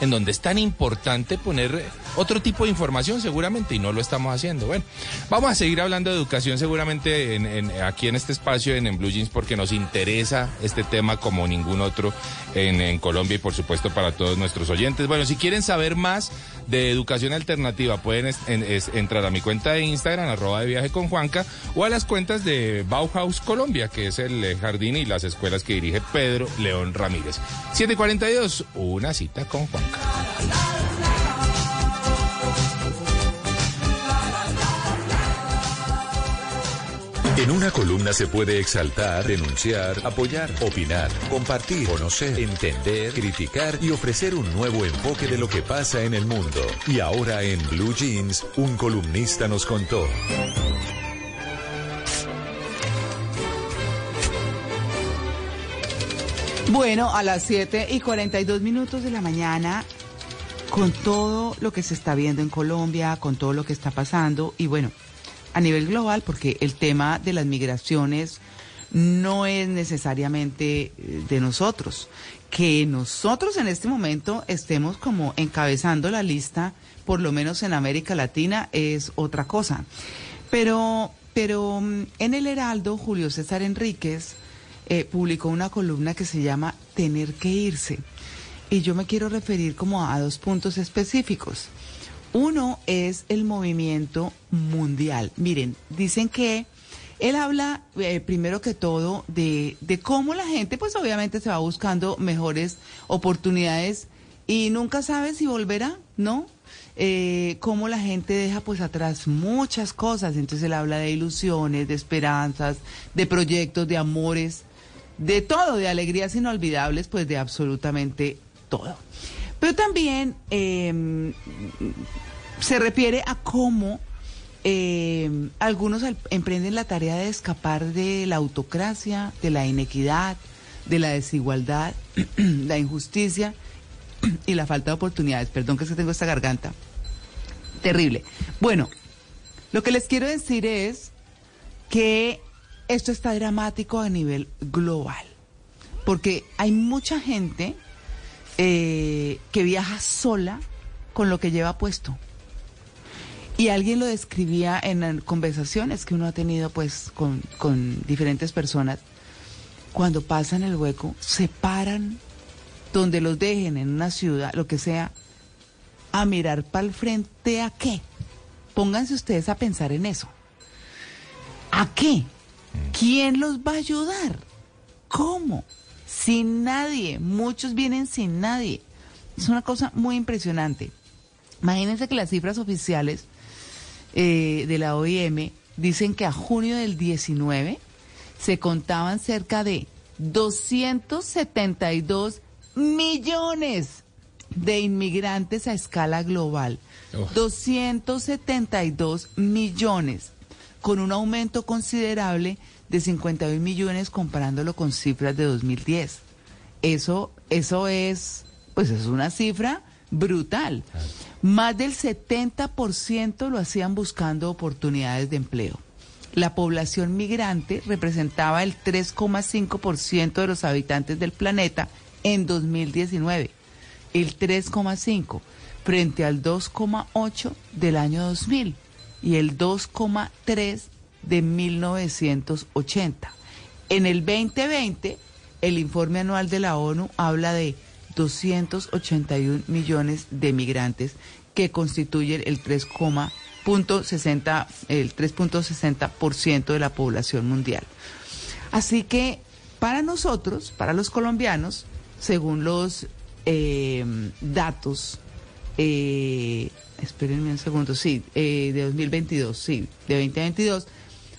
en donde es tan importante poner otro tipo de información seguramente y no lo estamos haciendo. Bueno, vamos a seguir hablando de educación seguramente en- aquí en este espacio en, Blue Jeans porque nos interesa este tema como ningún otro en Colombia y por supuesto para todos nuestros oyentes. Bueno, si quieren saber más de educación alternativa pueden es- en- es- entrar a mi cuenta de Instagram, arroba de viaje con Juanca, o a las cuentas de Bauhaus Colombia, que es el eh, jardín y las escuelas que dirige Pedro León Ramírez. 742, una cita con Juanca. En una columna se puede exaltar, denunciar, apoyar, opinar, compartir, conocer, entender, criticar y ofrecer un nuevo enfoque de lo que pasa en el mundo. Y ahora en Blue Jeans, un columnista nos contó. Bueno, a las 7 y 42 minutos de la mañana, con todo lo que se está viendo en Colombia, con todo lo que está pasando, y bueno, a nivel global, porque el tema de las migraciones no es necesariamente eh, de nosotros. Que nosotros en este momento estemos como encabezando la lista, por lo menos en América Latina, es otra cosa. Pero, pero mm, en el Heraldo, Julio César Enríquez eh, publicó una columna que se llama Tener que irse. Y yo me quiero referir como a dos puntos específicos. Uno es el movimiento mundial. Miren, dicen que él habla eh, primero que todo de, de cómo la gente pues obviamente se va buscando mejores oportunidades y nunca sabe si volverá, ¿no? Eh, cómo la gente deja pues atrás muchas cosas. Entonces él habla de ilusiones, de esperanzas, de proyectos, de amores, de todo, de alegrías inolvidables, pues de absolutamente todo. Pero también eh, se refiere a cómo eh, algunos al- emprenden la tarea de escapar de la autocracia, de la inequidad, de la desigualdad, la injusticia y la falta de oportunidades. Perdón que es que tengo esta garganta. Terrible. Bueno, lo que les quiero decir es que esto está dramático a nivel global, porque hay mucha gente eh, que viaja sola con lo que lleva puesto. Y alguien lo describía en conversaciones que uno ha tenido pues con, con diferentes personas. Cuando pasan el hueco, se paran donde los dejen en una ciudad, lo que sea, a mirar para el frente a qué. Pónganse ustedes a pensar en eso. ¿A qué? ¿Quién los va a ayudar? ¿Cómo? Sin nadie. Muchos vienen sin nadie. Es una cosa muy impresionante. Imagínense que las cifras oficiales eh, de la OIM dicen que a junio del 19 se contaban cerca de 272 millones de inmigrantes a escala global. 272 millones, con un aumento considerable de 51 millones comparándolo con cifras de 2010. Eso, eso es, pues es una cifra brutal. Más del 70% lo hacían buscando oportunidades de empleo. La población migrante representaba el 3,5% de los habitantes del planeta en 2019. El 3,5% frente al 2,8% del año 2000 y el 2,3% de 1980. En el 2020, el informe anual de la ONU habla de 281 millones de migrantes que constituyen el 3,60 el 3.60% de la población mundial. Así que para nosotros, para los colombianos, según los eh, datos, eh, espérenme un segundo, sí, eh, de 2022, sí, de 2022,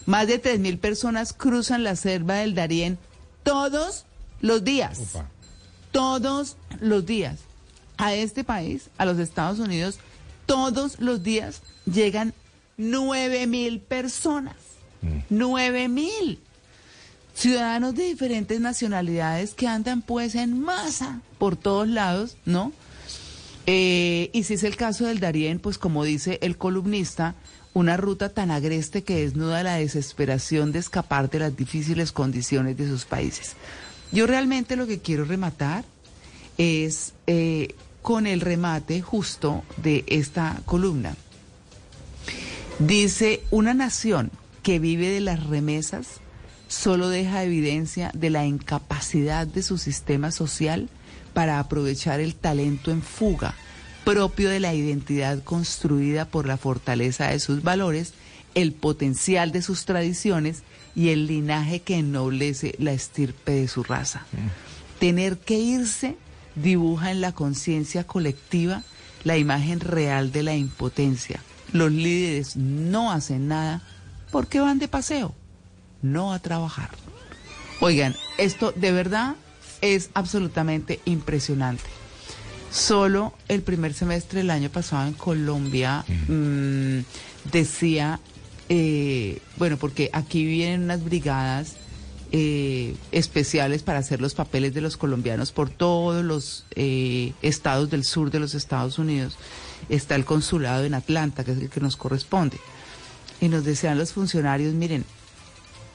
más de 3.000 personas cruzan la selva del Darién todos los días. Todos los días. A este país, a los Estados Unidos, todos los días llegan 9.000 personas. 9.000 ciudadanos de diferentes nacionalidades que andan pues en masa por todos lados, ¿no? Eh, y si es el caso del Darién, pues como dice el columnista, una ruta tan agreste que desnuda la desesperación de escapar de las difíciles condiciones de sus países. Yo realmente lo que quiero rematar es eh, con el remate justo de esta columna. Dice, una nación que vive de las remesas solo deja evidencia de la incapacidad de su sistema social para aprovechar el talento en fuga propio de la identidad construida por la fortaleza de sus valores, el potencial de sus tradiciones y el linaje que ennoblece la estirpe de su raza. Tener que irse dibuja en la conciencia colectiva la imagen real de la impotencia. Los líderes no hacen nada porque van de paseo, no a trabajar. Oigan, esto de verdad es absolutamente impresionante. Solo el primer semestre del año pasado en Colombia mm, decía, eh, bueno, porque aquí vienen unas brigadas eh, especiales para hacer los papeles de los colombianos por todos los eh, estados del sur de los Estados Unidos. Está el consulado en Atlanta, que es el que nos corresponde. Y nos decían los funcionarios, miren,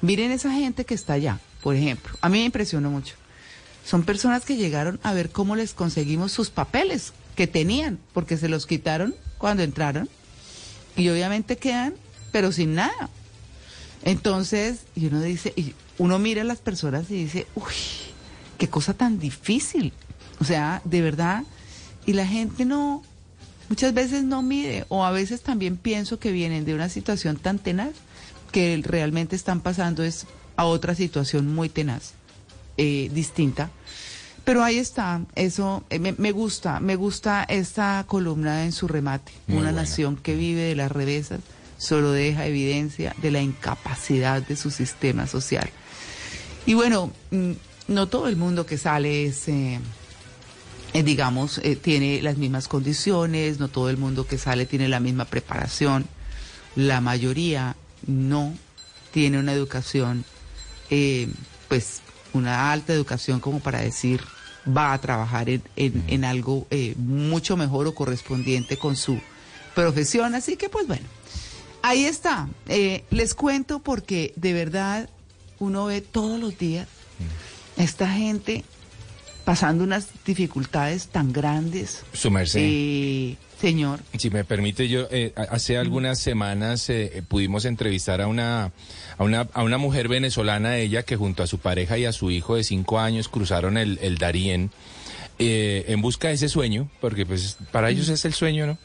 miren esa gente que está allá, por ejemplo. A mí me impresionó mucho. Son personas que llegaron a ver cómo les conseguimos sus papeles que tenían, porque se los quitaron cuando entraron. Y obviamente quedan, pero sin nada. Entonces, y uno dice, y uno mira a las personas y dice, uy, qué cosa tan difícil. O sea, de verdad, y la gente no, muchas veces no mide, o a veces también pienso que vienen de una situación tan tenaz que realmente están pasando es a otra situación muy tenaz, eh, distinta. Pero ahí está, eso eh, me, me gusta, me gusta esta columna en su remate, Muy una buena. nación que vive de las revesas solo deja evidencia de la incapacidad de su sistema social. Y bueno, mm, no todo el mundo que sale es, eh, eh, digamos, eh, tiene las mismas condiciones, no todo el mundo que sale tiene la misma preparación. La mayoría no tiene una educación, eh, pues una alta educación como para decir va a trabajar en, en- en algo eh, mucho mejor o correspondiente con su profesión. Así que pues bueno, Ahí está. Eh, les cuento porque de verdad uno ve todos los días esta gente pasando unas dificultades tan grandes. Su merced. Eh, señor. Si me permite, yo eh, hace algunas semanas pudimos entrevistar a una, a una a una mujer venezolana, ella que junto a su pareja y a su hijo de cinco años cruzaron el, el Darién eh, en busca de ese sueño, porque pues para ellos es el sueño, ¿no?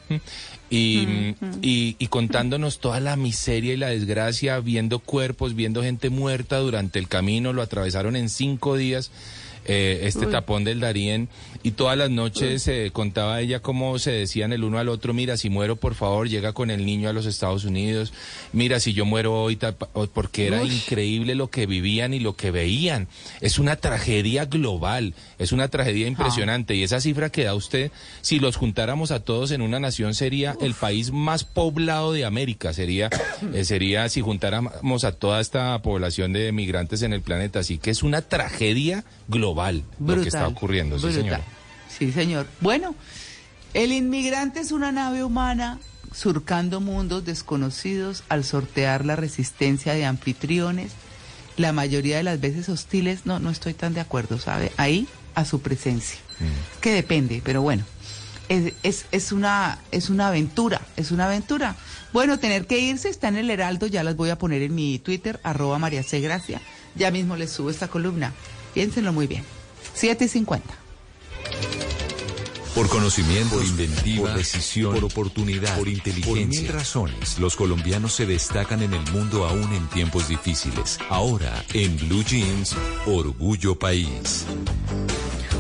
Y, y, y contándonos toda la miseria y la desgracia, viendo cuerpos, viendo gente muerta durante el camino, lo atravesaron en cinco días. eh, este Uy. tapón del Darién y todas las noches eh, contaba ella cómo se decían el uno al otro, mira, si muero, por favor, llega con el niño a los Estados Unidos, mira, si yo muero hoy, porque era Uy. increíble lo que vivían y lo que veían. Es una tragedia global, es una tragedia impresionante. Y esa cifra que da usted, si los juntáramos a todos en una nación, sería el país más poblado de América, sería, eh, sería si juntáramos a toda esta población de migrantes en el planeta, así que es una tragedia global lo que está ocurriendo, sí, señor. Sí, señor. Bueno, el inmigrante es una nave humana surcando mundos desconocidos al sortear la resistencia de anfitriones, la mayoría de las veces hostiles. No, no estoy tan de acuerdo, ¿sabe? Ahí a su presencia. Que depende, pero bueno. Es, es, es una, es una aventura, es una aventura. Bueno, tener que irse está en el Heraldo, ya las voy a poner en mi Twitter, arroba María C. Gracia. Ya mismo les subo esta columna. Piénsenlo muy bien. 7 y 50. Por conocimiento, por inventiva, por decisión, por oportunidad, por inteligencia. Por mil razones, los colombianos se destacan en el mundo aún en tiempos difíciles. Ahora, en Blue Jeans, Orgullo País.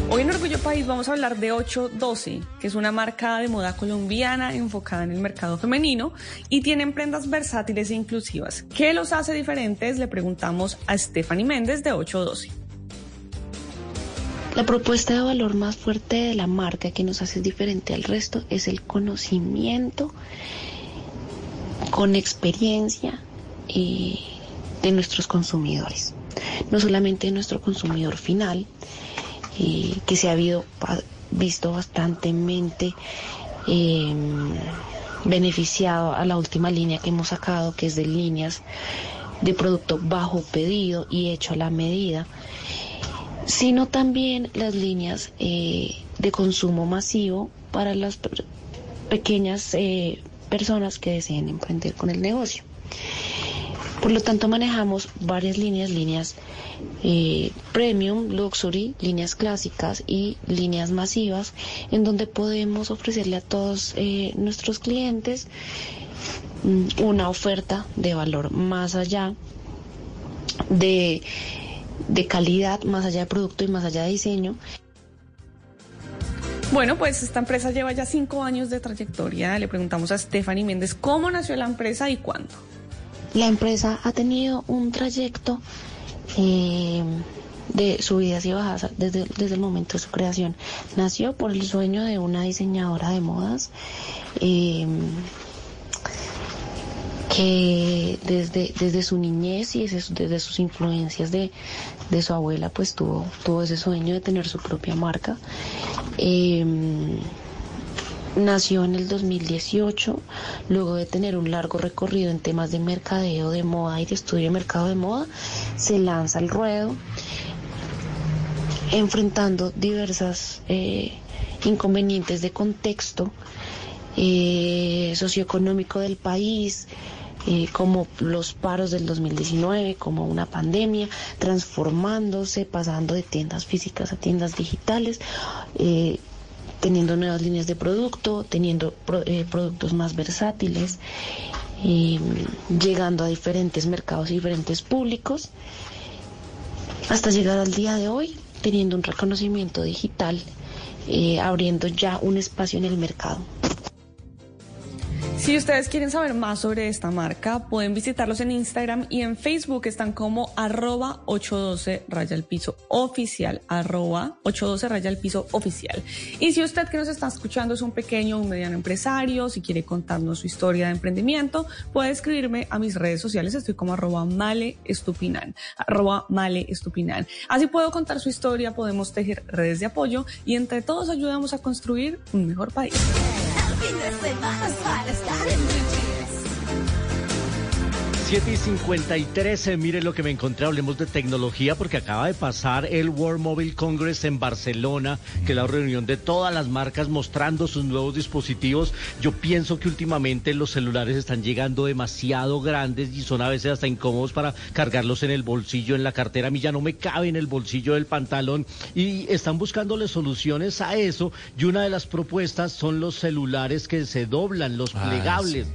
Hoy en Orgullo País vamos a hablar de 812, que es una marca de moda colombiana enfocada en el mercado femenino y tienen prendas versátiles e inclusivas. ¿Qué los hace diferentes? Le preguntamos a Stephanie Méndez de 812. La propuesta de valor más fuerte de la marca que nos hace diferente al resto es el conocimiento con experiencia eh, de nuestros consumidores. No solamente de nuestro consumidor final, eh, que se ha habido- visto bastantemente eh, beneficiado a la última línea que hemos sacado, que es de líneas de producto bajo pedido y hecho a la medida, sino también las líneas eh, de consumo masivo para las pequeñas eh, personas que deseen emprender con el negocio. Por lo tanto, manejamos varias líneas, líneas eh, premium, luxury, líneas clásicas y líneas masivas, en donde podemos ofrecerle a todos nuestros clientes mm, una oferta de valor más allá de, de calidad, más allá de producto y más allá de diseño. Bueno, pues esta empresa lleva ya cinco años de trayectoria. Le preguntamos a Stephanie Méndez cómo nació la empresa y cuándo. La empresa ha tenido un trayecto eh, de subidas y bajadas desde, desde el momento de su creación. Nació por el sueño de una diseñadora de modas eh, que desde, desde su niñez y desde, su- desde sus influencias de, de su abuela, pues tuvo, tuvo ese sueño de tener su propia marca. Eh, Nació en el 2018, luego de tener un largo recorrido en temas de mercadeo de moda y de estudio de mercado de moda, se lanza al ruedo, enfrentando diversas eh, inconvenientes de contexto eh, socioeconómico del país, eh, como los paros del 2019, como una pandemia, transformándose, pasando de tiendas físicas a tiendas digitales, eh, teniendo nuevas líneas de producto, teniendo pro- eh, productos más versátiles, eh, llegando a diferentes mercados y diferentes públicos, hasta llegar al día de hoy, teniendo un reconocimiento digital, eh, abriendo ya un espacio en el mercado. Si ustedes quieren saber más sobre esta marca, pueden visitarlos en Instagram y en Facebook están como arroba 812 raya al piso oficial, arroba 812 raya al piso. Y si usted que nos está escuchando es un pequeño o un mediano empresario, si quiere contarnos su historia de emprendimiento, puede escribirme a mis redes sociales, estoy como arroba male estupinan, arroba male. Así puedo contar su historia, podemos tejer redes de apoyo y entre todos ayudamos a construir un mejor país. Fin de semana es para 7 y 53, eh, mire lo que me encontré, hablemos de tecnología porque acaba de pasar el World Mobile Congress en Barcelona, que es la reunión de todas las marcas mostrando sus nuevos dispositivos. Yo pienso que últimamente los celulares están llegando demasiado grandes y son a veces hasta incómodos para cargarlos en el bolsillo, en la cartera. A mí ya no me cabe en el bolsillo del pantalón y están buscándole soluciones a eso y una de las propuestas son los celulares que se doblan, los Ah, plegables.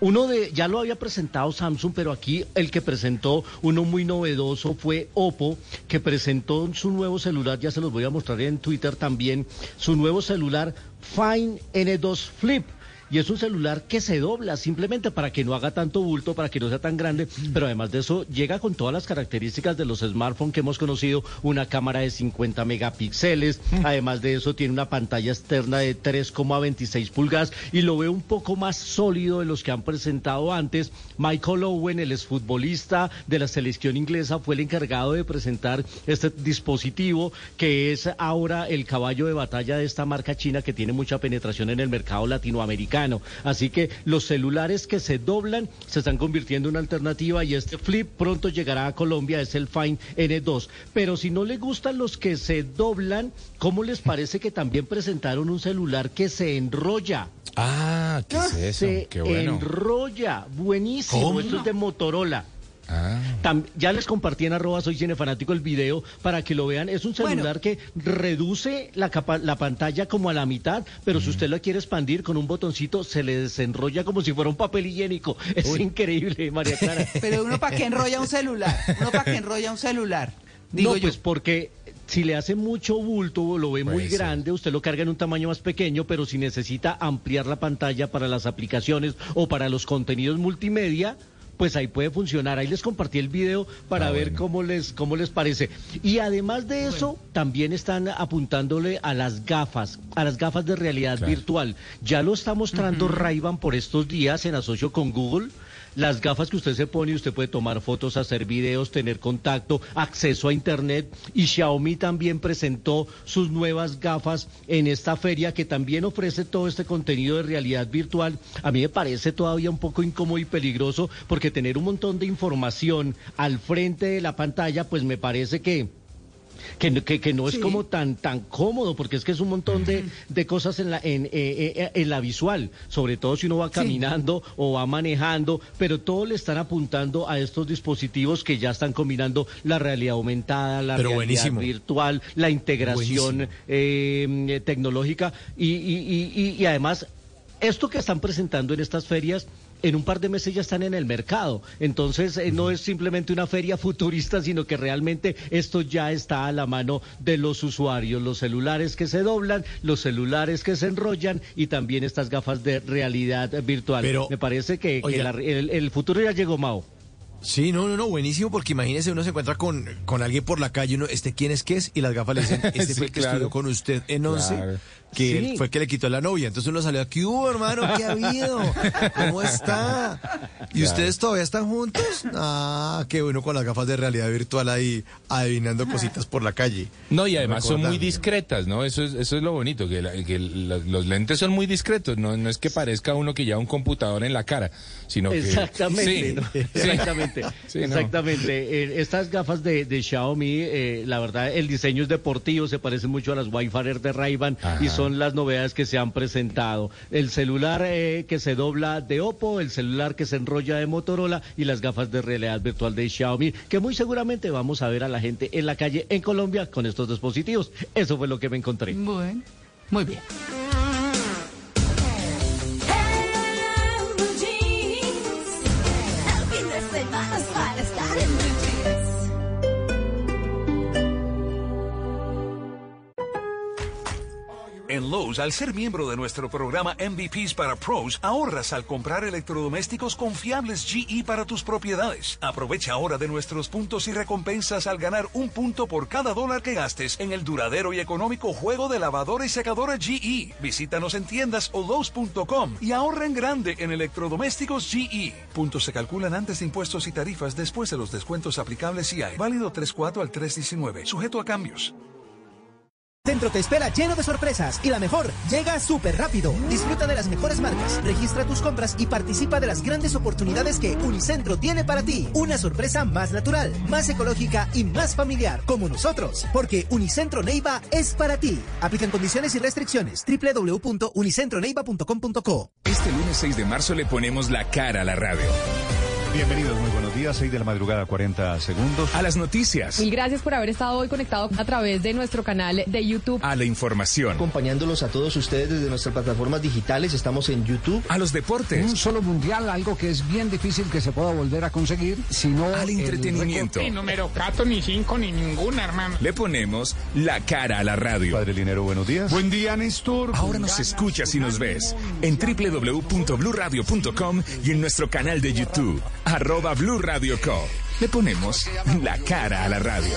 Uno de, ya lo había presentado Samsung, pero aquí el que presentó uno muy novedoso fue Oppo, que presentó su nuevo celular, ya se los voy a mostrar en Twitter también, su nuevo celular Fine N2 Flip. Y es un celular que se dobla simplemente para que no haga tanto bulto, para que no sea tan grande, pero además de eso llega con todas las características de los smartphones que hemos conocido, una cámara de 50 megapíxeles, además de eso tiene una pantalla externa de 3,26 pulgadas y lo veo un poco más sólido de los que han presentado antes. Michael Owen, el exfutbolista de la selección inglesa, fue el encargado de presentar este dispositivo que es ahora el caballo de batalla de esta marca china que tiene mucha penetración en el mercado latinoamericano. Así que los celulares que se doblan se están convirtiendo en una alternativa y este flip pronto llegará a Colombia, es el Fine N2. Pero si no le gustan los que se doblan, ¿cómo les parece que también presentaron un celular que se enrolla? Ah, ¿qué es eso? Se Qué bueno. enrolla. Buenísimo. ¿Cómo? Esto es de Motorola. Ah. Tam- ya les compartí en arroba soy cinefanático el video para que lo vean. Es un celular que reduce la, capa- la pantalla como a la mitad, pero Mm. si usted lo quiere expandir con un botoncito, se le desenrolla como si fuera un papel higiénico. Es Uy. increíble, María Clara. Pero uno para qué enrolla un celular, uno para qué enrolla un celular. Digo no, yo. pues porque si le hace mucho bulto, lo ve muy grande, usted lo carga en un tamaño más pequeño, pero si necesita ampliar la pantalla para las aplicaciones o para los contenidos multimedia, pues ahí puede funcionar. Ahí les compartí el video para Ah, ver bueno. cómo les cómo les parece. Y además de eso, también están apuntándole a las gafas, a las gafas de realidad virtual. Ya lo está mostrando Ray-Ban por estos días en asocio con Google. Las gafas que usted se pone, usted puede tomar fotos, hacer videos, tener contacto, acceso a Internet. Y Xiaomi también presentó sus nuevas gafas en esta feria que también ofrece todo este contenido de realidad virtual. A mí me parece todavía un poco incómodo y peligroso porque tener un montón de información al frente de la pantalla, pues me parece que... Que, no- que, que no es Sí. como tan tan cómodo porque es que es un montón de, de cosas en la en, eh, eh, en la visual sobre todo si uno va caminando o va manejando pero todo le están apuntando a estos dispositivos que ya están combinando la realidad aumentada la Pero realidad buenísimo. virtual la integración eh, tecnológica y, y- y- y- y además esto que están presentando en estas ferias en un par de meses ya están en el mercado. Entonces, eh, no es simplemente una feria futurista, sino que realmente esto ya está a la mano de los usuarios. Los celulares que se doblan, los celulares que se enrollan y también estas gafas de realidad virtual. Pero, Me parece que, la- el, el futuro ya llegó, Mao. Sí, no, no, no, buenísimo, porque imagínese, uno se encuentra con, con alguien por la calle, uno, ¿este quién es qué es? Y las gafas le dicen, este Sí, fue el que claro. estudió con usted en once, Claro. que Sí. fue el que le quitó la novia. Entonces uno salió, ¿qué hubo, hermano? ¿Qué ha habido? ¿Cómo está? ¿Y Claro. ustedes todavía están juntos? Ah, qué bueno con las gafas de realidad virtual ahí, adivinando cositas por la calle. No, y además son muy discretas, ¿no? Eso es, eso es lo bonito, que, la- que la- los lentes son muy discretos, no, no es que parezca uno que lleva un computador en la cara, sino que... Exactamente, Sí, ¿no? sí. Exactamente, Sí, no. exactamente. Eh, estas gafas de, de Xiaomi, eh, la verdad, el diseño es deportivo, se parece mucho a las Wi-Fi de Ray-Ban Ajá. y son las novedades que se han presentado. El celular eh, que se dobla de Oppo, el celular que se enrolla de Motorola y las gafas de realidad virtual de Xiaomi, que muy seguramente vamos a ver a la gente en la calle en Colombia con estos dispositivos. Eso fue lo que me encontré. Bueno, muy bien. Lowe's, al ser miembro de nuestro programa MVPs para Pros, ahorras al comprar electrodomésticos confiables GE para tus propiedades. Aprovecha ahora de nuestros puntos y recompensas al ganar un punto por cada dólar que gastes en el duradero y económico juego de lavadora y secadora GE. Visítanos en tiendas o Lowe's.com y ahorra en grande en electrodomésticos GE. Puntos se calculan antes de impuestos y tarifas después de los descuentos aplicables y hay. Válido 3.4 al 3.19. Sujeto a cambios. Centro te espera lleno de sorpresas y la mejor llega súper rápido. Disfruta de las mejores marcas, registra tus compras y participa de las grandes oportunidades que Unicentro tiene para ti. Una sorpresa más natural, más ecológica y más familiar, como nosotros. Porque Unicentro Neiva es para ti. Aplican condiciones y restricciones. www.unicentroneiva.com.co Este lunes 6 de marzo le ponemos la cara a la radio. Bienvenidos, muy buenos días. 6 de la madrugada, 40 segundos. A las noticias. Mil gracias por haber estado hoy conectado a través de nuestro canal de YouTube. A la información. Acompañándolos a todos ustedes desde nuestras plataformas digitales. Estamos en YouTube. A los deportes. Un solo mundial, algo que es bien difícil que se pueda volver a conseguir, sino al entretenimiento. Ni número 4, ni 5, ni ninguna, hermano. Le ponemos la cara a la radio. Padre Linero, buenos días. Buen día, Néstor. Ahora nos escuchas y nos ves en www.bluradio.com y en nuestro canal de YouTube, arroba Blue Radio Co. Le ponemos la cara a la radio.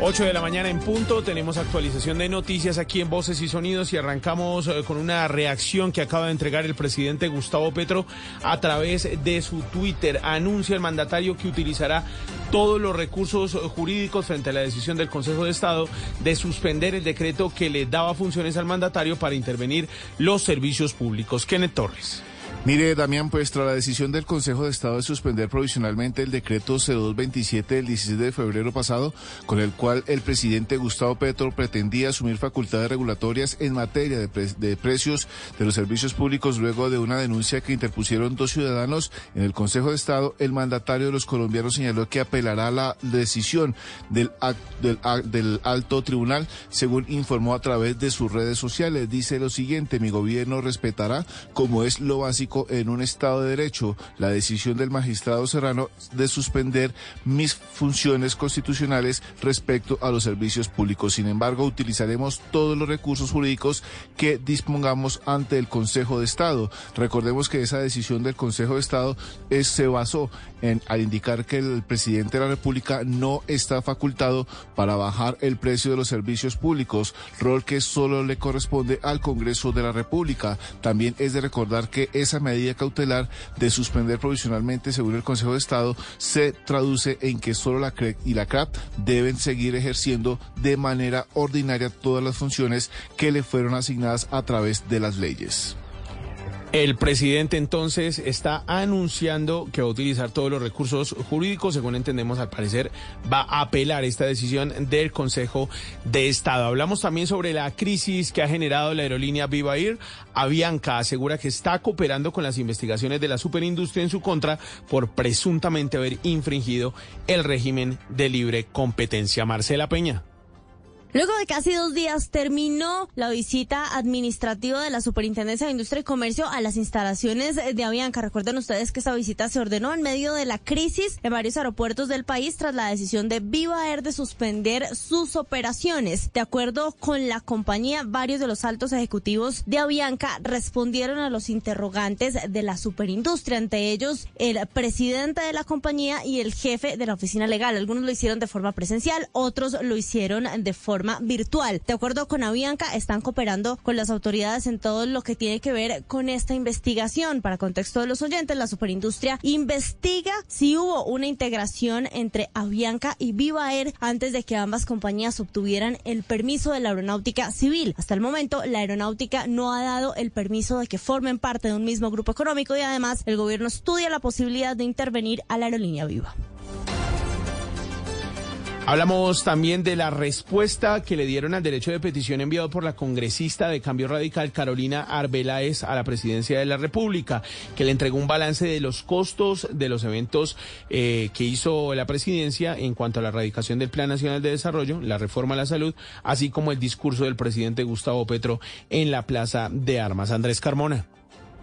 8 de la mañana en punto, tenemos actualización de noticias aquí en Voces y Sonidos y arrancamos eh, con una reacción que acaba de entregar el presidente Gustavo Petro a través de su Twitter. Anuncia el mandatario que utilizará todos los recursos jurídicos frente a la decisión del Consejo de Estado de suspender el decreto que le daba funciones al mandatario para intervenir los servicios públicos. Kenneth Torres. Mire, Damián, pues tras la decisión del Consejo de Estado de suspender provisionalmente el decreto 0227 del 16 de febrero pasado, con el cual el presidente Gustavo Petro pretendía asumir facultades regulatorias en materia de, precios de los servicios públicos luego de una denuncia que interpusieron dos ciudadanos en el Consejo de Estado, el mandatario de los colombianos señaló que apelará a la decisión del, del, del alto tribunal, según informó a través de sus redes sociales. Dice lo siguiente, mi gobierno respetará, como es lo básico en un Estado de Derecho la decisión del magistrado Serrano de suspender mis funciones constitucionales respecto a los servicios públicos. Sin embargo, utilizaremos todos los recursos jurídicos que dispongamos ante el Consejo de Estado. Recordemos que esa decisión del Consejo de Estado es, se basó en, al indicar que el presidente de la República no está facultado para bajar el precio de los servicios públicos, rol que solo le corresponde al Congreso de la República. También es de recordar que esa medida cautelar de suspender provisionalmente, según el Consejo de Estado, se traduce en que solo la CREC y la CRAP deben seguir ejerciendo de manera ordinaria todas las funciones que le fueron asignadas a través de las leyes. El presidente entonces está anunciando que va a utilizar todos los recursos jurídicos, según entendemos al parecer va a apelar esta decisión del Consejo de Estado. Hablamos también sobre la crisis que ha generado la aerolínea Viva Air. Avianca asegura que está cooperando con las investigaciones de la superindustria en su contra por presuntamente haber infringido el régimen de libre competencia. Marcela Peña. Luego de casi dos días terminó la visita administrativa de la Superintendencia de Industria y Comercio a las instalaciones de Avianca. Recuerden ustedes que esta visita se ordenó en medio de la crisis en varios aeropuertos del país tras la decisión de Viva Air de suspender sus operaciones. De acuerdo con la compañía, varios de los altos ejecutivos de Avianca respondieron a los interrogantes de la superindustria, entre ellos el presidente de la compañía y el jefe de la oficina legal. Algunos lo hicieron de forma presencial, otros lo hicieron de forma virtual. De acuerdo con Avianca, están cooperando con las autoridades en todo lo que tiene que ver con esta investigación. Para contexto de los oyentes, la superindustria investiga si hubo una integración entre Avianca y Viva Air antes de que ambas compañías obtuvieran el permiso de la aeronáutica civil. Hasta el momento, la aeronáutica no ha dado el permiso de que formen parte de un mismo grupo económico y además el gobierno estudia la posibilidad de intervenir a la aerolínea Viva. Hablamos también de la respuesta que le dieron al derecho de petición enviado por la congresista de Cambio Radical Carolina Arbeláez a la presidencia de la República, que le entregó un balance de los costos de los eventos eh, que hizo la presidencia en cuanto a la erradicación del Plan Nacional de Desarrollo, la reforma a la salud, así como el discurso del presidente Gustavo Petro en la Plaza de Armas. Andrés Carmona.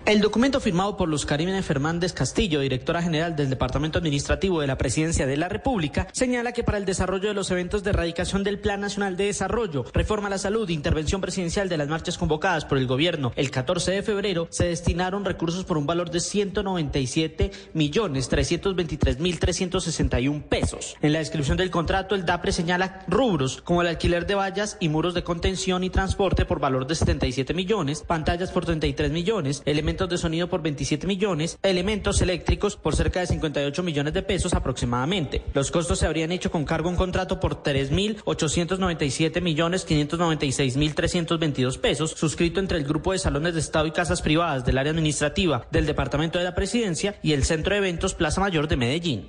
El documento firmado por Luz Karina Fernández Castillo, directora general del Departamento Administrativo de la Presidencia de la República, señala que para el desarrollo de los eventos de erradicación del Plan Nacional de Desarrollo, reforma a la salud, intervención presidencial de las marchas convocadas por el gobierno el 14 de febrero, se destinaron recursos por un valor de 197 millones 323 mil 361 pesos. En la descripción del contrato, el DAPRE señala rubros como el alquiler de vallas y muros de contención y transporte por valor de 77 millones, pantallas por 33 millones, elementos de sonido por 27 millones, elementos eléctricos por cerca de 58 millones de pesos aproximadamente. Los costos se habrían hecho con cargo a un contrato por 3.897 millones 596 mil 322 pesos, suscrito entre el Grupo de Salones de Estado y Casas Privadas del área administrativa del Departamento de la Presidencia y el Centro de Eventos Plaza Mayor de Medellín.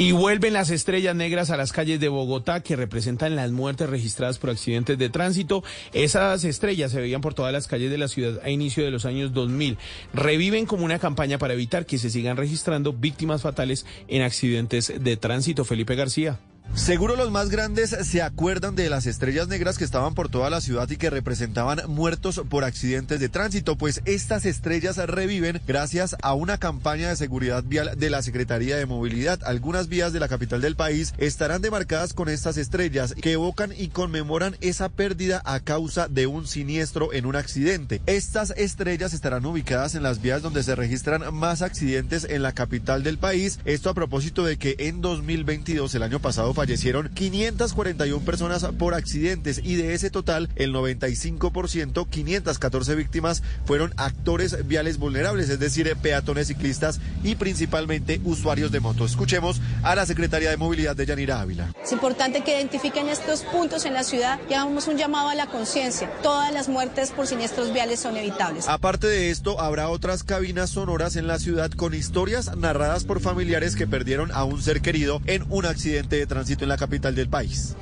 Y vuelven las estrellas negras a las calles de Bogotá que representan las muertes registradas por accidentes de tránsito. Esas estrellas se veían por todas las calles de la ciudad a inicio de los años 2000. Reviven como una campaña para evitar que se sigan registrando víctimas fatales en accidentes de tránsito. Felipe García. Seguro los más grandes se acuerdan de las estrellas negras que estaban por toda la ciudad y que representaban muertos por accidentes de tránsito, pues estas estrellas reviven gracias a una campaña de seguridad vial de la Secretaría de Movilidad. Algunas vías de la capital del país estarán demarcadas con estas estrellas que evocan y conmemoran esa pérdida a causa de un siniestro en un accidente. Estas estrellas estarán ubicadas en las vías donde se registran más accidentes en la capital del país. Esto a propósito de que en 2022, el año pasado, fallecieron 541 personas por accidentes y de ese total el 95%, 514 víctimas fueron actores viales vulnerables, es decir, peatones, ciclistas y principalmente usuarios de moto. Escuchemos a la secretaria de Movilidad de Yanira Ávila. Es importante que identifiquen estos puntos en la ciudad y hagamos un llamado a la conciencia. Todas las muertes por siniestros viales son evitables. Aparte de esto, habrá otras cabinas sonoras en la ciudad con historias narradas por familiares que perdieron a un ser querido en un accidente de tránsito en la capital del país.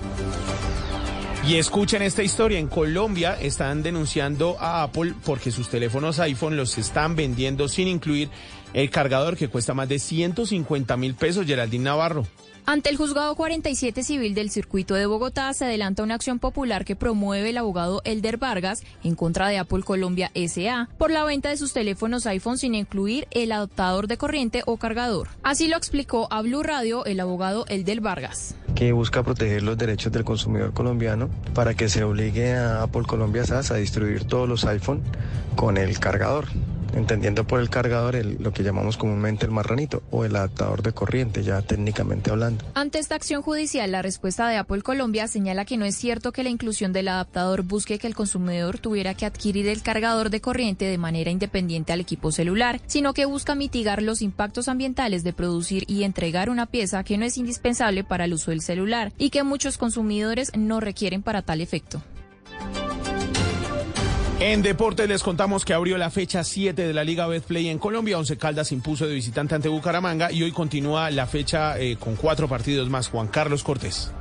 Y escuchen esta historia. En Colombia están denunciando a Apple porque sus teléfonos iPhone los están vendiendo sin incluir el cargador que cuesta más de 150 mil pesos. Geraldine Navarro. Ante el juzgado 47 civil del circuito de Bogotá se adelanta una acción popular que promueve el abogado Elder Vargas en contra de Apple Colombia SA por la venta de sus teléfonos iPhone sin incluir el adaptador de corriente o cargador. Así lo explicó a Blue Radio el abogado Elder Vargas que busca proteger los derechos del consumidor colombiano para que se obligue a Apple Colombia SAS a distribuir todos los iPhone con el cargador entendiendo por el cargador lo que llamamos comúnmente el marranito o el adaptador de corriente, ya técnicamente hablando. Ante esta acción judicial, la respuesta de Apple Colombia señala que no es cierto que la inclusión del adaptador busque que el consumidor tuviera que adquirir el cargador de corriente de manera independiente al equipo celular, sino que busca mitigar los impactos ambientales de producir y entregar una pieza que no es indispensable para el uso del celular y que muchos consumidores no requieren para tal efecto. En deportes les contamos que abrió la fecha 7 de la Liga Betplay en Colombia. Once Caldas impuso de visitante ante Bucaramanga y hoy continúa la fecha eh, con cuatro partidos más. Juan Carlos Cortés.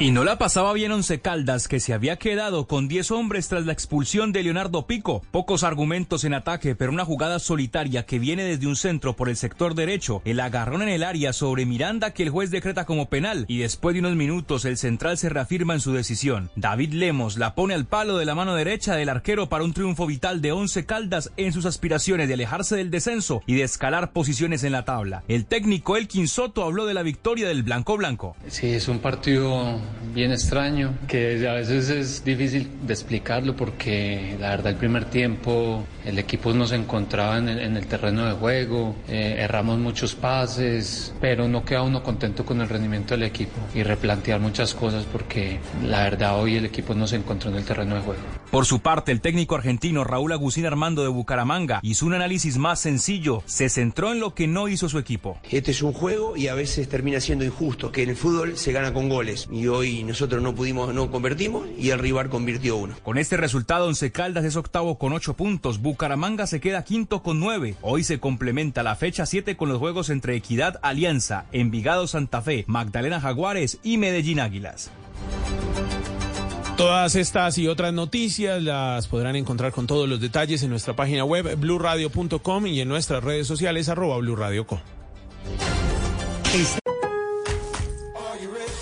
Y no la pasaba bien Once Caldas, que se había quedado con 10 hombres tras la expulsión de Leonardo Pico. Pocos argumentos en ataque, pero una jugada solitaria que viene desde un centro por el sector derecho. El agarrón en el área sobre Miranda que el juez decreta como penal. Y después de unos minutos el central se reafirma en su decisión. David Lemos la pone al palo de la mano derecha del arquero para un triunfo vital de Once Caldas en sus aspiraciones de alejarse del descenso y de escalar posiciones en la tabla. El técnico Elkin Soto habló de la victoria del Blanco Blanco. Sí, es un partido bien extraño, que a veces es difícil de explicarlo porque la verdad el primer tiempo el equipo no se encontraba en el, terreno de juego, eh, erramos muchos pases, pero no queda uno contento con el rendimiento del equipo y replantear muchas cosas porque la verdad hoy el equipo no se encontró en el terreno de juego. Por su parte, el técnico argentino Raúl Agustín Armando de Bucaramanga hizo un análisis más sencillo, se centró en lo que no hizo su equipo. Este es un juego y a veces termina siendo injusto, que en el fútbol se gana con goles y hoy nosotros no pudimos, no convertimos y el rival convirtió uno. Con este resultado, Once Caldas es octavo con ocho puntos, Bucaramanga se queda quinto con nueve. Hoy se complementa la fecha 7 con los juegos entre Equidad Alianza, Envigado Santa Fe, Magdalena Jaguares y Medellín Águilas. Todas estas y otras noticias las podrán encontrar con todos los detalles en nuestra página web blurradio.com y en nuestras redes sociales arroba blurradioco.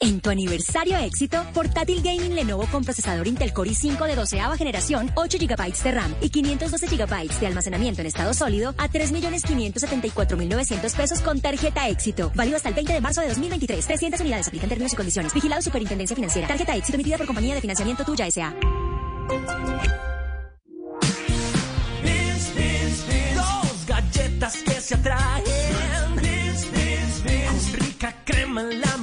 En tu aniversario éxito, portátil gaming Lenovo con procesador Intel Core i5 de 12 generación, 8 GB de RAM y 512 GB de almacenamiento en estado sólido a 3.574.900 pesos con tarjeta éxito. Válido hasta el 20 de marzo de 2023. 300 unidades. Aplican términos y condiciones. Vigilado Superintendencia Financiera. Tarjeta éxito emitida por compañía de financiamiento tuya S.A. Dos galletas que se atraen. Con rica crema en la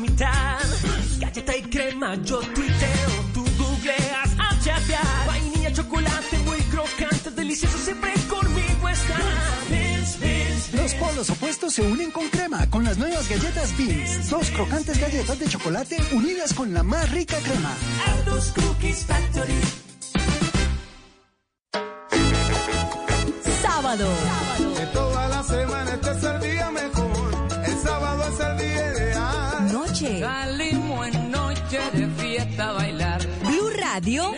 Los opuestos se unen con crema con las nuevas galletas Beans. Dos crocantes galletas de chocolate unidas con la más rica crema. Aldos Cookies Factory. Sábado. De toda la semana este es el día mejor. El sábado es el día ideal. Noche. Salimos en noche de fiesta a bailar. Blue Radio.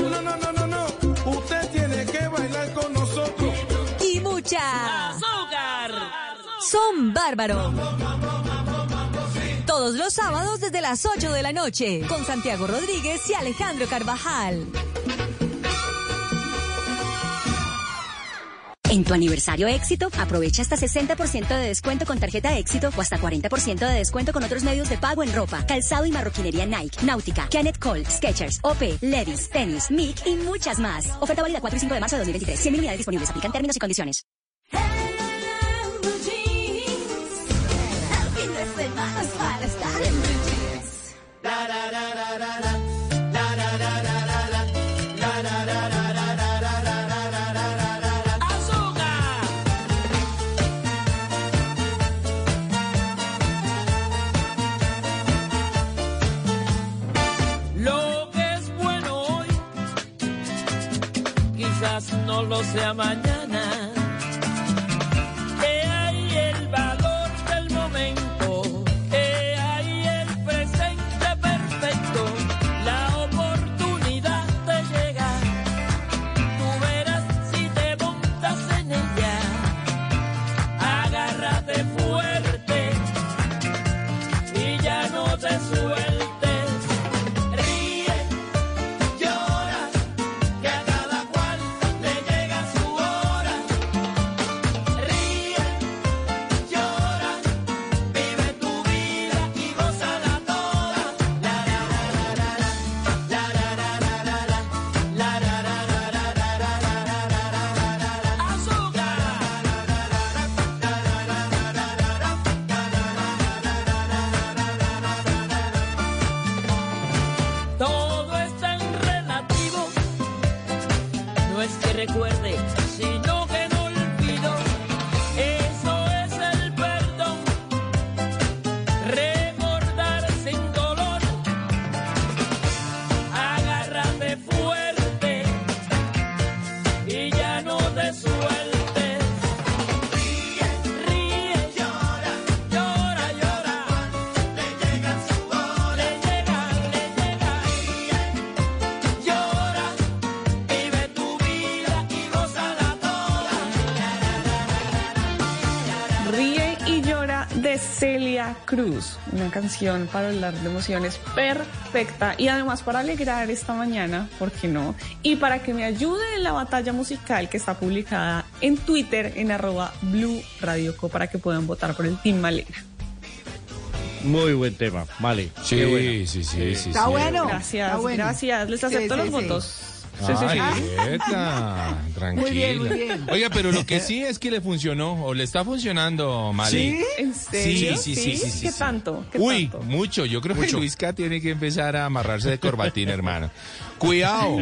No, no, no, no, no. Usted tiene que bailar con nosotros. Y mucha. Son bárbaro. Todos los sábados desde las 8 de la noche. Con Santiago Rodríguez y Alejandro Carvajal. En tu aniversario éxito, aprovecha hasta 60% de descuento con tarjeta éxito o hasta 40% de descuento con otros medios de pago en ropa, calzado y marroquinería Nike, Náutica, Kenneth Cole, Skechers, OP, Levi's, Tennis, Mic y muchas más. Oferta válida 4 y 5 de marzo de 2023. 100 unidades disponibles. Aplican términos y condiciones. No lo sea mañana. Cruz, una canción para hablar de emociones perfecta y además para alegrar esta mañana, ¿por qué no? Y para que me ayude en la batalla musical que está publicada en Twitter en arroba Blue Radio Co para que puedan votar por el Team Malena. Muy buen tema, vale. Sí, bueno. sí, sí, sí, sí. Está sí. bueno. Gracias, Está bueno. gracias. Les acepto sí, los sí. votos. Sí, sí, Ay, sí. quieta, tranquila. Muy bien, muy bien. Oiga, pero lo que sí es que le funcionó, o le está funcionando, Mali. ¿En serio? Sí, sí, sí, sí, sí, ¿Qué sí. tanto? ¿Qué Uy, tanto? mucho. Yo creo Mucho. que Luisca tiene que empezar a amarrarse de corbatín, hermano. Cuidado.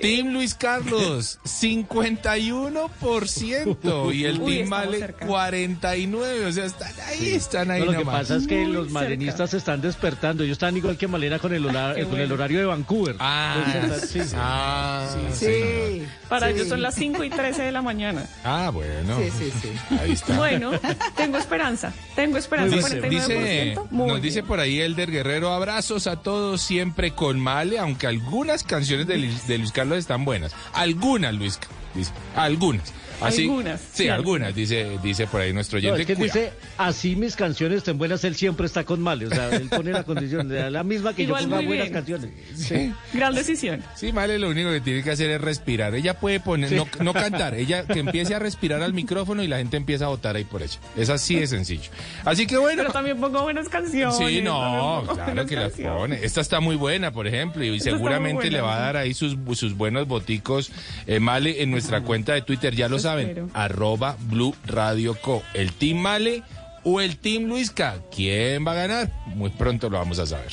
Team Luis Carlos, 51%. Y el Uy, Team Male, cerca. 49%. O sea, están ahí, están ahí No, lo que pasa es que Muy los cerca. malenistas se están despertando. Ellos están igual que Malena con el, hora- Qué con el bueno. horario de Vancouver. Ah, Entonces, sí. ah, Sí. Para sí. ellos son las 5 y 13 de la mañana. Ah, bueno. Sí, sí, sí. Ahí está. Bueno, tengo esperanza. Tengo esperanza. Dice, 49%. dice- Muy nos bien. dice por ahí Elder Guerrero, abrazos a todos siempre con Male, aunque algunas canciones de, Luis- de Luis Carlos están buenas. Algunas, Luis, algunas. Así, Algunas, Sí, sí. algunas, dice, dice por ahí nuestro No, oyente. es que dice, así mis canciones estén buenas, él siempre está con Male. O sea, él pone la condición, de la misma que Igual yo ponga muy buenas bien. canciones. Sí. Gran decisión. Sí, Male lo único que tiene que hacer es respirar. Ella puede poner, no, no cantar, ella que empiece a respirar al micrófono y la gente empieza a votar ahí por ella. Es así de sencillo. Así que bueno. Pero también pongo buenas canciones. Sí, no, claro que las pone. Esta está muy buena, por ejemplo, y seguramente buena, le va a dar ahí sus, sus buenos boticos. eh, Male en nuestra cuenta de Twitter, ya lo Eso saben, arroba Blue Radio Co. ¿El Team Male o el Team Luisca? ¿Quién va a ganar? Muy pronto lo vamos a saber.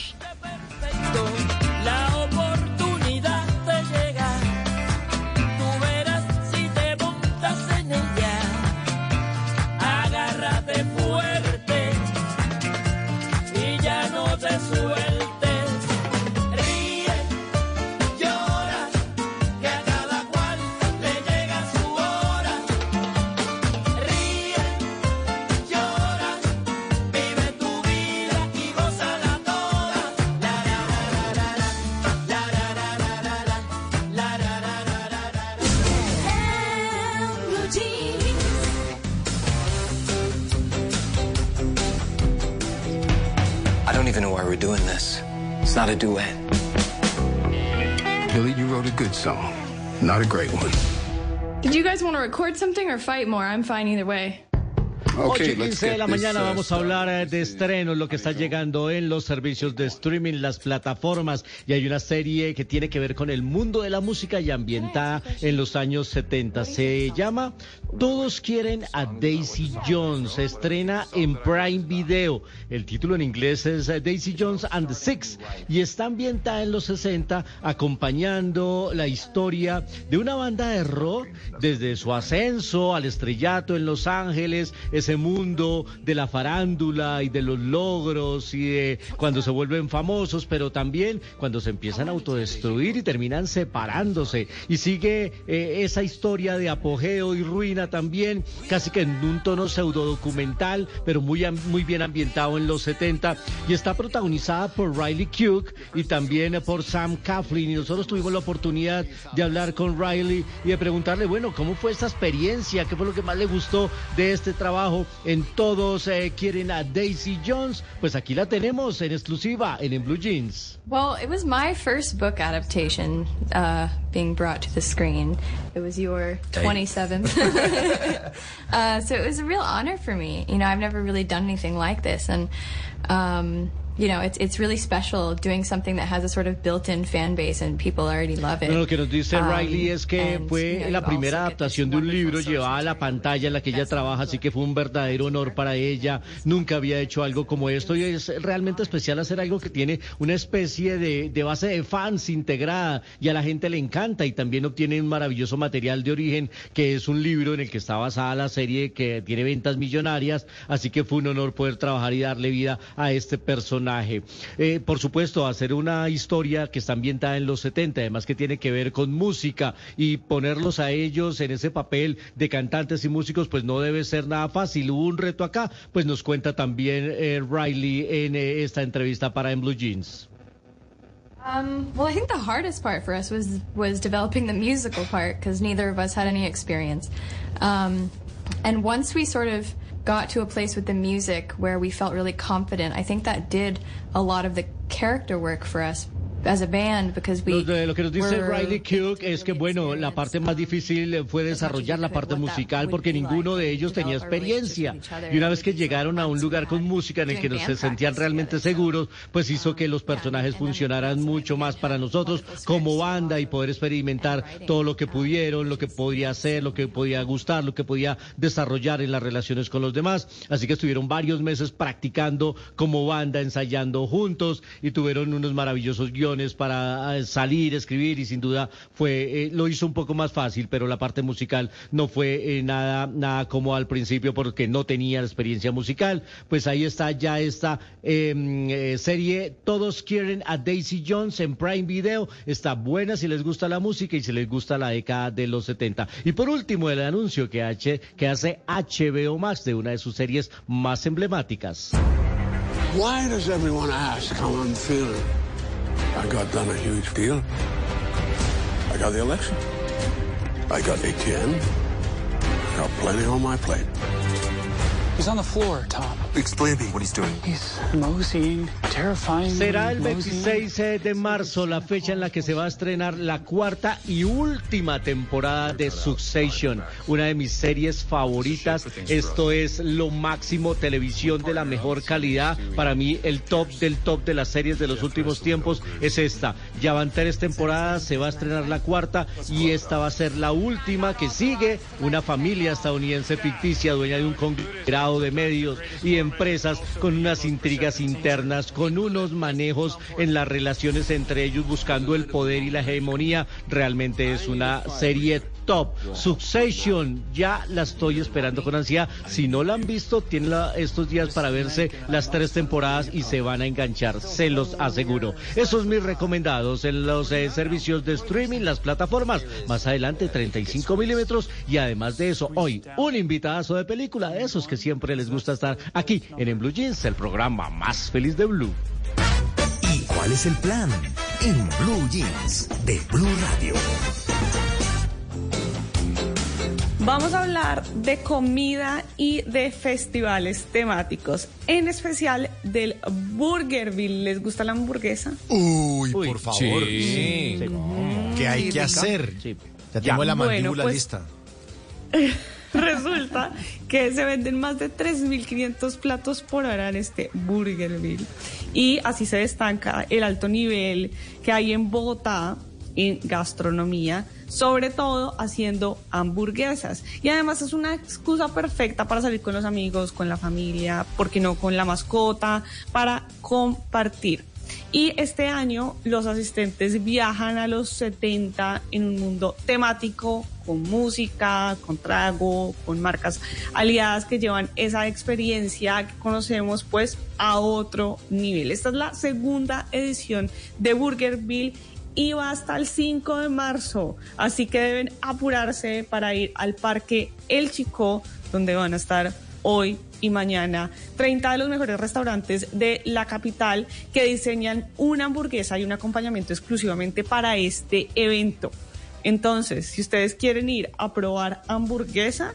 Not a duet. Billy, you wrote a good song, not a great one. Did you guys want to record something or fight more? I'm fine either way. 8 y Okay, let's 15 de la this, mañana uh, vamos a hablar eh, de estrenos, lo que está llegando en los servicios de streaming, las plataformas. Y hay una serie que tiene que ver con el mundo de la música y ambientada en los años 70. Se llama Todos quieren a Daisy Jones. Se estrena en Prime Video. El título en inglés es eh, Daisy Jones and the Six. Y está ambientada en los 60, acompañando la historia de una banda de rock desde su ascenso al estrellato en Los Ángeles, ese mundo de la farándula y de los logros y de cuando se vuelven famosos, pero también cuando se empiezan a autodestruir y terminan separándose. Y sigue eh, esa historia de apogeo y ruina también, casi que en un tono pseudo documental, pero muy, muy bien ambientado en los 70. Y está protagonizada por Riley Cook y también por Sam Coughlin. Y nosotros tuvimos la oportunidad de hablar con Riley y de preguntarle, bueno, ¿cómo fue esta experiencia? ¿Qué fue lo que más le gustó de este trabajo? En Todos eh, quieren a Daisy Jones. Pues aquí la tenemos en exclusiva en, en Blue Jeans. Well, it was my first book adaptation uh, being brought to the screen. It was your 27th. uh, so it was a real honor for me. You know, I've never really done anything like this. And, um, you know, it's, it's really special doing something that has a sort of built in fan base and people already love it. Bueno, lo que nos dice Um, Riley es que fue you know, la primera adaptación de un libro llevada a la pantalla en la que ella trabaja, así que fue un verdadero honor para ella. Nunca había hecho algo como esto y es realmente especial hacer algo que tiene una especie de, de base de fans integrada y a la gente le encanta y también obtiene un maravilloso material de origen que es un libro en el que está basada la serie que tiene ventas millonarias, así que fue un honor poder trabajar y darle vida a este personaje. Eh, por supuesto, hacer una historia que está ambientada en los 70, además que tiene que ver con música y ponerlos a ellos en ese papel de cantantes y músicos, pues no debe ser nada fácil. Hubo un reto acá, pues nos cuenta también eh, Riley en eh, esta entrevista para En Blue Jeans. Um, well, I think the hardest part for us was was developing the musical part because neither of us had any experience. Um, and once we sort of got to a place with the music where we felt really confident, I think that did a lot of the character work for us as a band because we Lo, lo que nos dice Riley Cook es que, bueno, la parte más difícil fue desarrollar la parte musical porque ninguno de ellos tenía experiencia. Y una vez que llegaron a un lugar con música en el que nos se sentían realmente seguros, pues hizo que los personajes funcionaran mucho más para nosotros como banda y poder experimentar todo lo que pudieron, lo que podía hacer, lo que podía gustar, lo que podía desarrollar en las relaciones con los demás. Así que estuvieron varios meses practicando como banda, ensayando juntos y tuvieron unos maravillosos guiones canciones para eh, salir, escribir y sin duda fue eh, lo hizo un poco más fácil, pero la parte musical no fue eh, nada nada como al principio porque no tenía experiencia musical. Pues ahí está ya esta em, eh, serie Todos quieren a Daisy Jones en Prime Video. Está buena si les gusta la música y si les gusta la década de los 70. Y por último el anuncio que hace HBO Max de una de sus series más emblemáticas. Why does everyone ask how I'm feeling? I got done a huge deal. I got the election. I got ATM. I got plenty on my plate. He's on the floor, Tom. Explain to me what he's doing. He's moseying, terrifying. Será el moseying. 26 de marzo la fecha en la que se va a estrenar la cuarta y última temporada de Succession, una de mis series favoritas. Esto es lo máximo televisión de la mejor calidad. Para mí el top del top de las series de los últimos tiempos es esta. Ya van tres temporadas, se va a estrenar la cuarta y esta va a ser la última que sigue una familia estadounidense ficticia dueña de un conglomerado de medios y empresas con unas intrigas internas, con unos manejos en las relaciones entre ellos buscando el poder y la hegemonía. Realmente es una serie top. Succession, ya la estoy esperando con ansiedad. Si no la han visto, tienen la- estos días para verse las tres temporadas y se van a enganchar, se los aseguro. Esos mis recomendados en los eh, servicios de streaming, las plataformas. Más adelante, 35 milímetros. Y además de eso, hoy, un invitadazo de película, de esos que siempre les gusta estar aquí en, en Blue Jeans, el programa más feliz de Blue. ¿Y cuál es el plan? En Blue Jeans de Blue Radio. Vamos a hablar de comida y de festivales temáticos, en especial del Burgerville. ¿Les gusta la hamburguesa? Uy, por favor. Sí. ¿Qué hay que rica. hacer? Sí. Ya tengo la Bueno, mandíbula pues- lista. Resulta que se venden más de 3.500 platos por hora en este Burgerville. Y así se destaca el alto nivel que hay en Bogotá en gastronomía, sobre todo haciendo hamburguesas. Y además es una excusa perfecta para salir con los amigos, con la familia, porque no con la mascota, para compartir. Y este año los asistentes viajan a los 70 en un mundo temático, con música, con trago, con marcas aliadas que llevan esa experiencia que conocemos pues a otro nivel. Esta es la segunda edición de Burgerville y va hasta el 5 de marzo. Así que deben apurarse para ir al parque El Chico, donde van a estar hoy y mañana 30 de los mejores restaurantes de la capital que diseñan una hamburguesa y un acompañamiento exclusivamente para este evento. Entonces, si ustedes quieren ir a probar hamburguesa,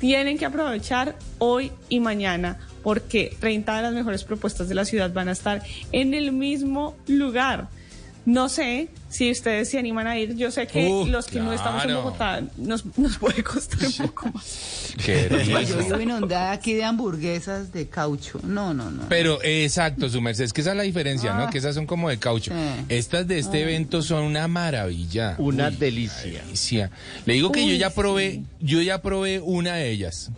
tienen que aprovechar hoy y mañana porque 30 de las mejores propuestas de la ciudad van a estar en el mismo lugar. No sé si ustedes se animan a ir. Yo sé que Uh, los que no estamos en. Bogotá nos, nos puede costar un poco más. Qué. Yo vivo inundada aquí de hamburguesas de caucho. No, no, no. Pero exacto, su merced, es que esa es la diferencia, ¿no? Ah. Que esas son como de caucho. Sí. Estas de este Ay. evento son una maravilla. Una Uy, delicia. delicia. Le digo que yo ya probé, sí. yo ya probé una de ellas.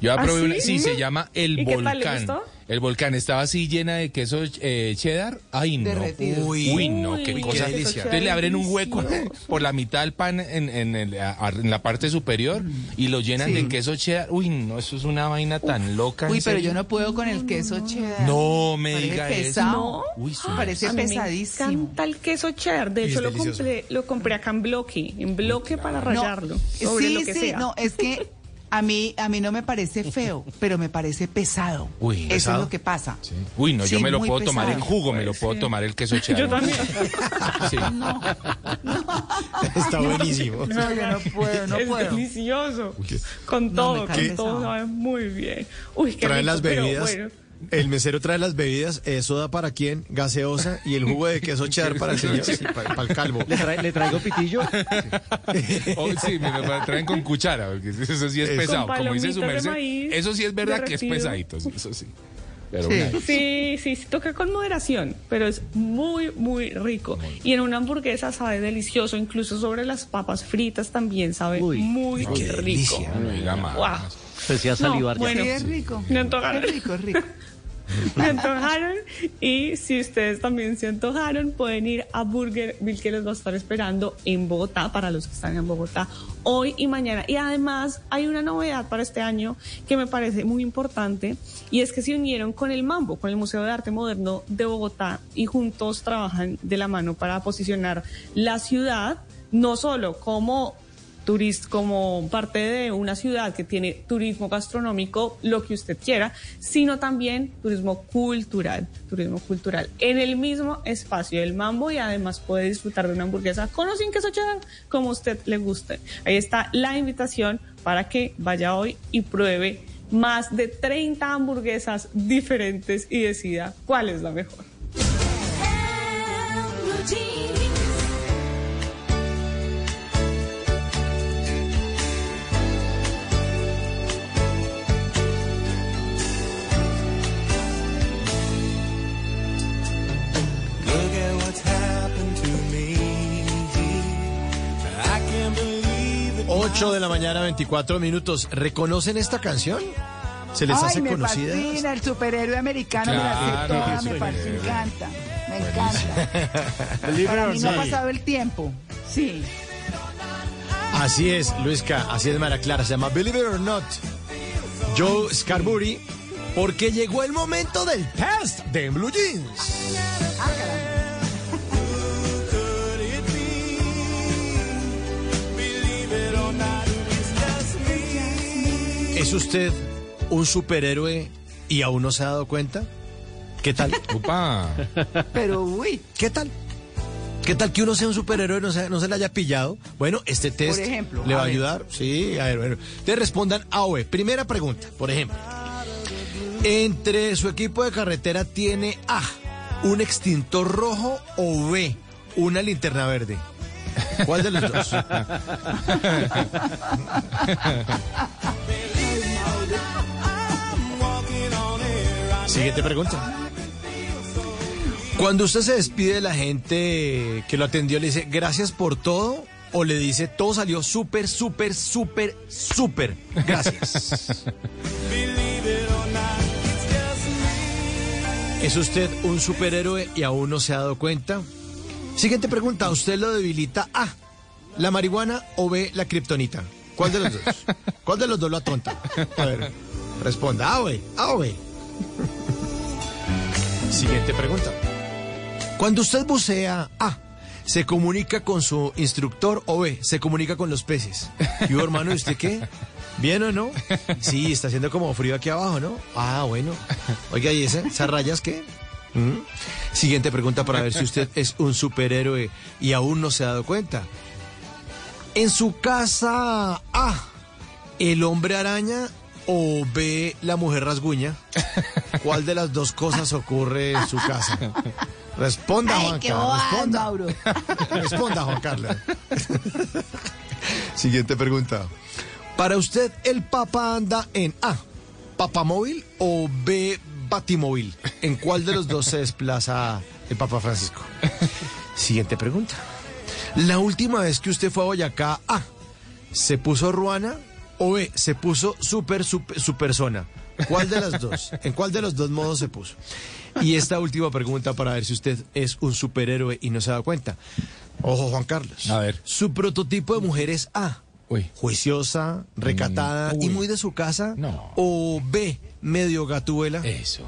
Yo ya ¿Ah, probé sí? una, sí, se llama el ¿Y qué tal, le volcán. gustó? El volcán estaba así llena de queso eh, cheddar. Ay, no. Derretido. Uy, Uy, no, qué Uy, cosa. qué delicia. Entonces le abren un hueco por la mitad del pan en, en el- a- en la parte superior y lo llenan Sí. de queso cheddar. Uy, no, eso es una vaina tan loca. Uy, ¿en pero serio? yo no puedo con el queso cheddar. No me Parece diga eso. pesado. Uy, su Parece A mí me pesadísimo. encanta el queso cheddar. De hecho, lo compré, lo compré acá en bloque, en bloque para rayarlo. sobre sí, lo que sí, sea. no, es que a mí, a mí no me parece feo, pero me parece pesado. Uy, Eso ¿pesado? es lo que pasa. Uy, no, yo Sí, me lo puedo tomar en jugo, me lo puedo tomar el queso cheddar. Yo también. Sí. No, Está buenísimo. no, yo no puedo, no es puedo. delicioso. Con No, todo, con todo sabe muy bien. Uy, qué Trae rico, las pero bebidas. bueno. El mesero trae las bebidas, eh, soda para quién, gaseosa y el jugo de queso cheddar para el señor, sí, para, para el calvo. ¿Le, trae- le traigo pitillo? Oh, sí, me lo traen con cuchara, porque eso sí es pesado. Como dice su merced, maíz eso sí es verdad que es pesadito, sí, eso sí. Pero Sí. Sí, sí, sí, toca con moderación, pero es muy, muy rico. Y en una hamburguesa sabe delicioso, incluso sobre las papas fritas también sabe Uy, muy qué rico. delicia. no diga más. Wow. Empecé a salivar No, ya. bueno. Sí, es rico. Me antoja. Es rico, es rico. me antojaron. Y si ustedes también se antojaron, pueden ir a Burger Bill que les va a estar esperando en Bogotá, para los que están en Bogotá, hoy y mañana. Y además hay una novedad para este año que me parece muy importante y es que se unieron con el Mambo, con el Museo de Arte Moderno de Bogotá y juntos trabajan de la mano para posicionar la ciudad no solo como turist, como parte de una ciudad que tiene turismo gastronómico, lo que usted quiera, sino también turismo cultural, turismo cultural en el mismo espacio del Mambo y además puede disfrutar de una hamburguesa con o sin queso cheddar, como usted le guste. Ahí está la invitación para que vaya hoy y pruebe más de 30 hamburguesas diferentes y decida cuál es la mejor. 8 de la mañana, 24 minutos. ¿Reconocen esta canción? ¿Se les Ay, hace me conocida? fascina el superhéroe americano de la Claro, me parece, me superhéroe. encanta, me encanta. Para mí no ha pasado el tiempo. Sí. Así es, Luisca, así es, Mara Clara. Se llama Believe It or Not. Joe Scarbury, porque llegó el momento del test de Blue Jeans. ¿Es usted un superhéroe y aún no se ha dado cuenta? ¿Qué tal? Upa. Pero uy, ¿Qué tal? ¿Qué tal que uno sea un superhéroe y no se, no se le haya pillado? Bueno, este test Por ejemplo, le va a a ver. ayudar. Sí, a ver, bueno. Te respondan A o B. Primera pregunta, por ejemplo. Entre su equipo de carretera tiene A, un extintor rojo o B, una linterna verde. ¿Cuál de los dos? Siguiente pregunta. Cuando usted se despide de la gente que lo atendió, le dice gracias por todo o le dice todo salió súper, súper, súper, súper. Gracias. ¿Es usted un superhéroe y aún no se ha dado cuenta? Siguiente pregunta. ¿A ¿Usted lo debilita A, la marihuana o B, la kriptonita? ¿Cuál de los dos? ¿Cuál de los dos lo atonta? A ver, responda. A o. A o. Siguiente pregunta. Cuando usted bucea, A, se comunica con su instructor o B, se comunica con los peces. Y yo, hermano, ¿y usted qué? ¿Bien o no? Sí, está haciendo como frío aquí abajo, ¿no? Ah, bueno. Oiga, ¿y ese? ¿Esas rayas qué? ¿Mm? Siguiente pregunta para ver si usted es un superhéroe y aún no se ha dado cuenta. En su casa, A, el hombre araña o B, la mujer rasguña. ¿Cuál de las dos cosas ocurre en su casa? Responda, Ay, Juan Carlos. Responda. Mauro. Responda, Juan Carlos. Siguiente pregunta. Para usted, ¿el Papa anda en A, papamóvil o B, batimóvil? ¿En cuál de los dos se desplaza el Papa Francisco? Siguiente pregunta. La última vez que usted fue a Boyacá, A, ¿se puso ruana o B, se puso super, super, su persona? ¿Cuál de las dos? ¿En cuál de los dos modos se puso? Y esta última pregunta para ver si usted es un superhéroe y no se da cuenta. Ojo, Juan Carlos. A ver. Su prototipo de mujer es A. Uy. Juiciosa, recatada Mm, y uy. muy de su casa. No. O B, medio gatuela. Eso.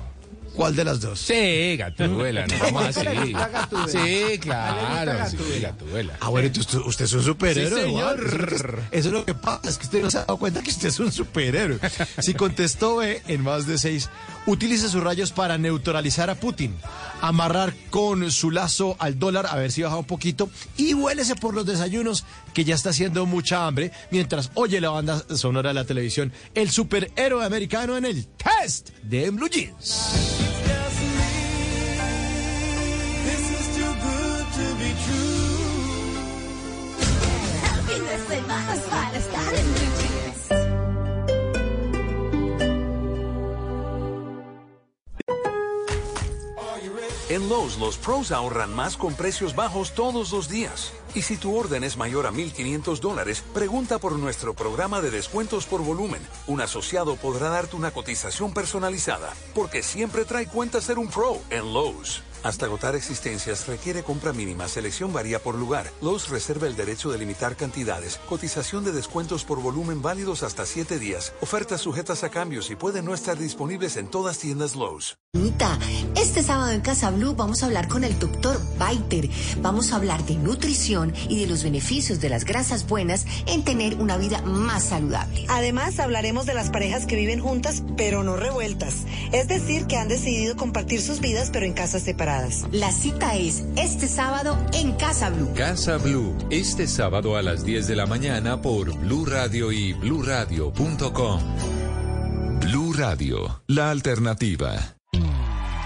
¿Cuál de las dos? Sí, Gatúbela, no vamos así. Sí, claro, sí, Gatúbela. Ah, bueno, entonces usted- es un superhéroe. Sí, señor. Eso, es lo que, pasa, es que usted no se ha dado cuenta que usted es un superhéroe. Si contestó B en más de seis, utilice sus rayos para neutralizar a Putin, amarrar con su lazo al dólar, a ver si baja un poquito, y vuélese por los desayunos, que ya está haciendo mucha hambre, mientras oye la banda sonora de la televisión, el superhéroe americano en el test de Blue Jeans. En Lowe's, los pros ahorran más con precios bajos todos los días. Y si tu orden es mayor a 1.500 dólares, pregunta por nuestro programa de descuentos por volumen. Un asociado podrá darte una cotización personalizada, porque siempre trae cuenta ser un pro en Lowe's. Hasta agotar existencias requiere compra mínima, selección varía por lugar. Lowe's reserva el derecho de limitar cantidades, cotización de descuentos por volumen válidos hasta 7 días, ofertas sujetas a cambios y pueden no estar disponibles en todas tiendas Lowe's. Anita, este sábado en Casa Blue vamos a hablar con el doctor Baiter. Vamos a hablar de nutrición y de los beneficios de las grasas buenas en tener una vida más saludable. Además, hablaremos de las parejas que viven juntas pero no revueltas. Es decir, que han decidido compartir sus vidas pero en casas separadas. La cita es este sábado en Casa Blue. Casa Blue, este sábado a las 10 de la mañana por Blue Radio y bluradio.com. Blue Radio, la alternativa.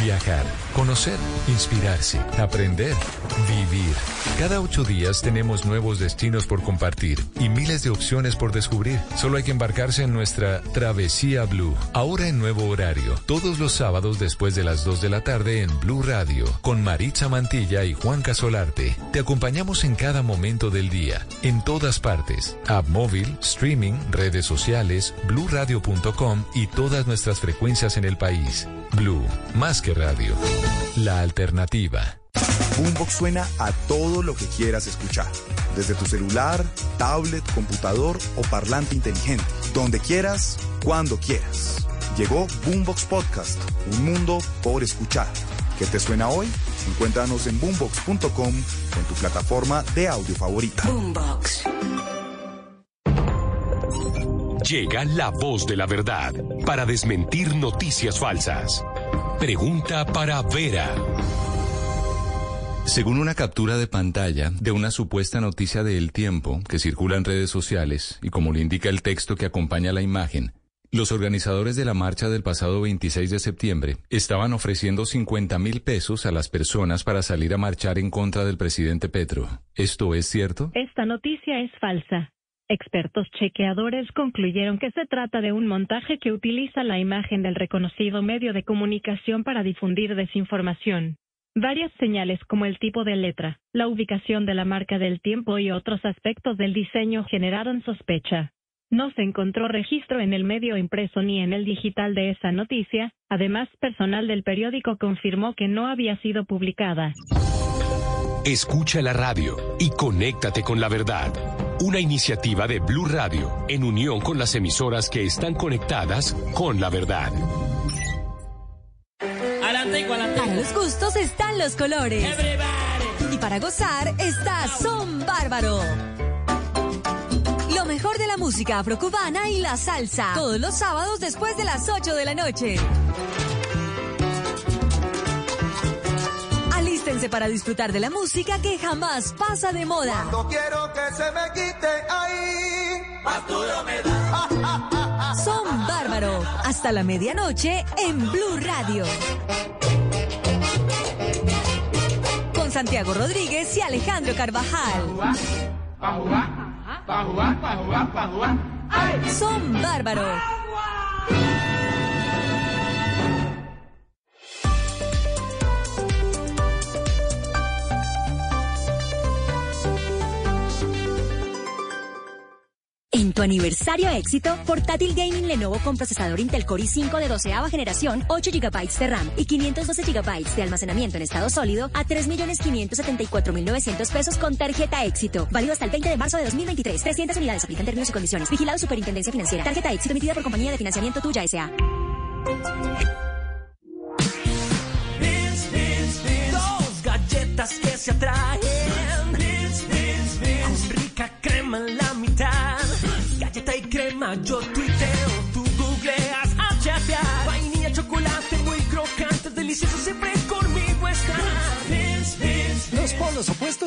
Viajar, conocer, inspirarse, aprender, vivir. Cada ocho días tenemos nuevos destinos por compartir y miles de opciones por descubrir. Solo hay que embarcarse en nuestra Travesía Blue. Ahora en nuevo horario, todos los sábados después de las 2 de la tarde en Blue Radio, con Maritza Mantilla y Juan Casolarte. Te acompañamos en cada momento del día, en todas partes. App móvil, streaming, redes sociales, bluradio.com y todas nuestras frecuencias en el país. Blue, más que radio. La alternativa. Boombox suena a todo lo que quieras escuchar. Desde tu celular, tablet, computador o parlante inteligente. Donde quieras, cuando quieras. Llegó Boombox Podcast, un mundo por escuchar. ¿Qué te suena hoy? Encuéntranos en boombox.com con tu plataforma de audio favorita. Boombox. Llega la voz de la verdad para desmentir noticias falsas. Pregunta para Vera. Según una captura de pantalla de una supuesta noticia de El Tiempo que circula en redes sociales y como lo indica el texto que acompaña la imagen, los organizadores de la marcha del pasado 26 de septiembre estaban ofreciendo 50 mil pesos a las personas para salir a marchar en contra del presidente Petro. ¿Esto es cierto? Esta noticia es falsa. Expertos chequeadores concluyeron que se trata de un montaje que utiliza la imagen del reconocido medio de comunicación para difundir desinformación. Varias señales como el tipo de letra, la ubicación de la marca del tiempo y otros aspectos del diseño generaron sospecha. No se encontró registro en el medio impreso ni en el digital de esa noticia. Además, personal del periódico confirmó que no había sido publicada. Escucha la radio y conéctate con la verdad. Una iniciativa de Blue Radio en unión con las emisoras que están conectadas con la verdad. Para los gustos están los colores. Y para gozar está Son Bárbaro. Lo mejor de la música afrocubana y la salsa. Todos los sábados después de las 8 de la noche. Alístense para disfrutar de la música que jamás pasa de moda. No quiero que se me quite ahí. Más duro me da. Son Bárbaro. Hasta la medianoche en Blue Radio. Con Santiago Rodríguez y Alejandro Carvajal. Son Bárbaro. Tu aniversario éxito, portátil gaming Lenovo con procesador Intel Core i5 de 12 generación, 8 GB de RAM y 512 GB de almacenamiento en estado sólido a 3.574.900 pesos con tarjeta éxito. Válido hasta el 20 de marzo de 2023. 300 unidades aplican términos y condiciones. Vigilado Superintendencia Financiera. Tarjeta éxito emitida por compañía de financiamiento tuya S.A. Dos galletas.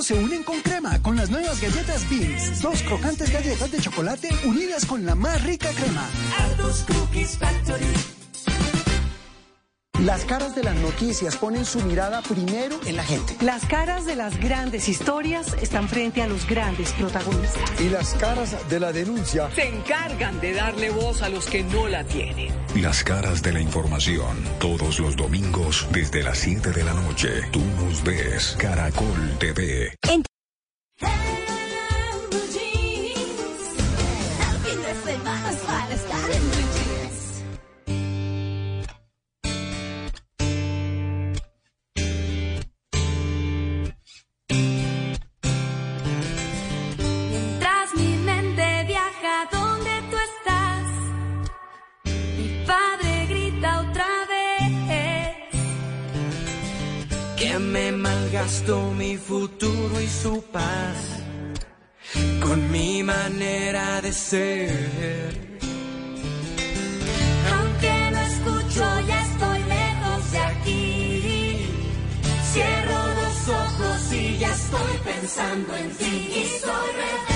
Se unen con crema con las nuevas galletas Beans. Dos crocantes galletas de chocolate unidas con la más rica crema. Cookies Factory. Las caras de las noticias ponen su mirada primero en la gente. Las caras de las grandes historias están frente a los grandes protagonistas. Y las caras de la denuncia Se encargan de darle voz a los que no la tienen. Las caras de la información, todos los domingos desde las 7 de la noche. Tú nos ves, Caracol TV. Malgastó mi futuro y su paz con mi manera de ser. Aunque no escucho, ya estoy lejos de aquí. Cierro los ojos y ya estoy pensando en ti. Y soy rebelde.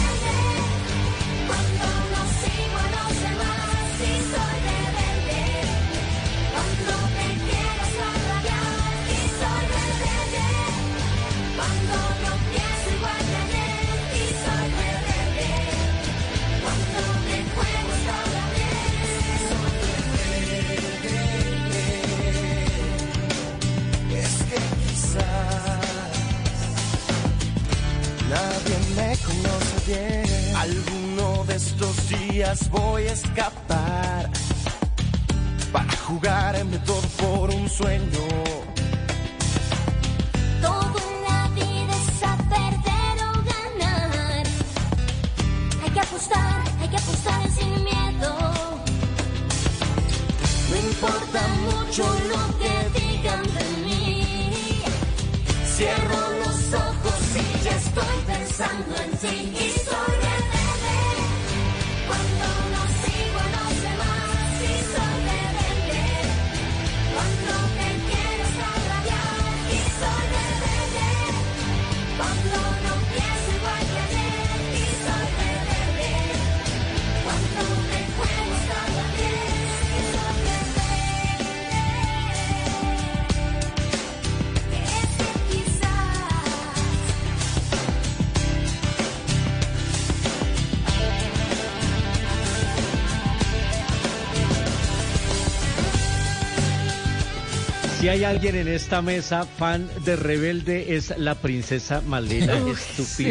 Nadie me conoce bien. Alguno de estos días voy a escapar para jugarme todo por un sueño. Todo en la vida es a perder o ganar. Hay que apostar, hay que apostar sin miedo. No importa mucho lo que digan de mí. Cierro estoy pensando en ti. Y soy Si hay alguien en esta mesa fan de Rebelde es la princesa Malena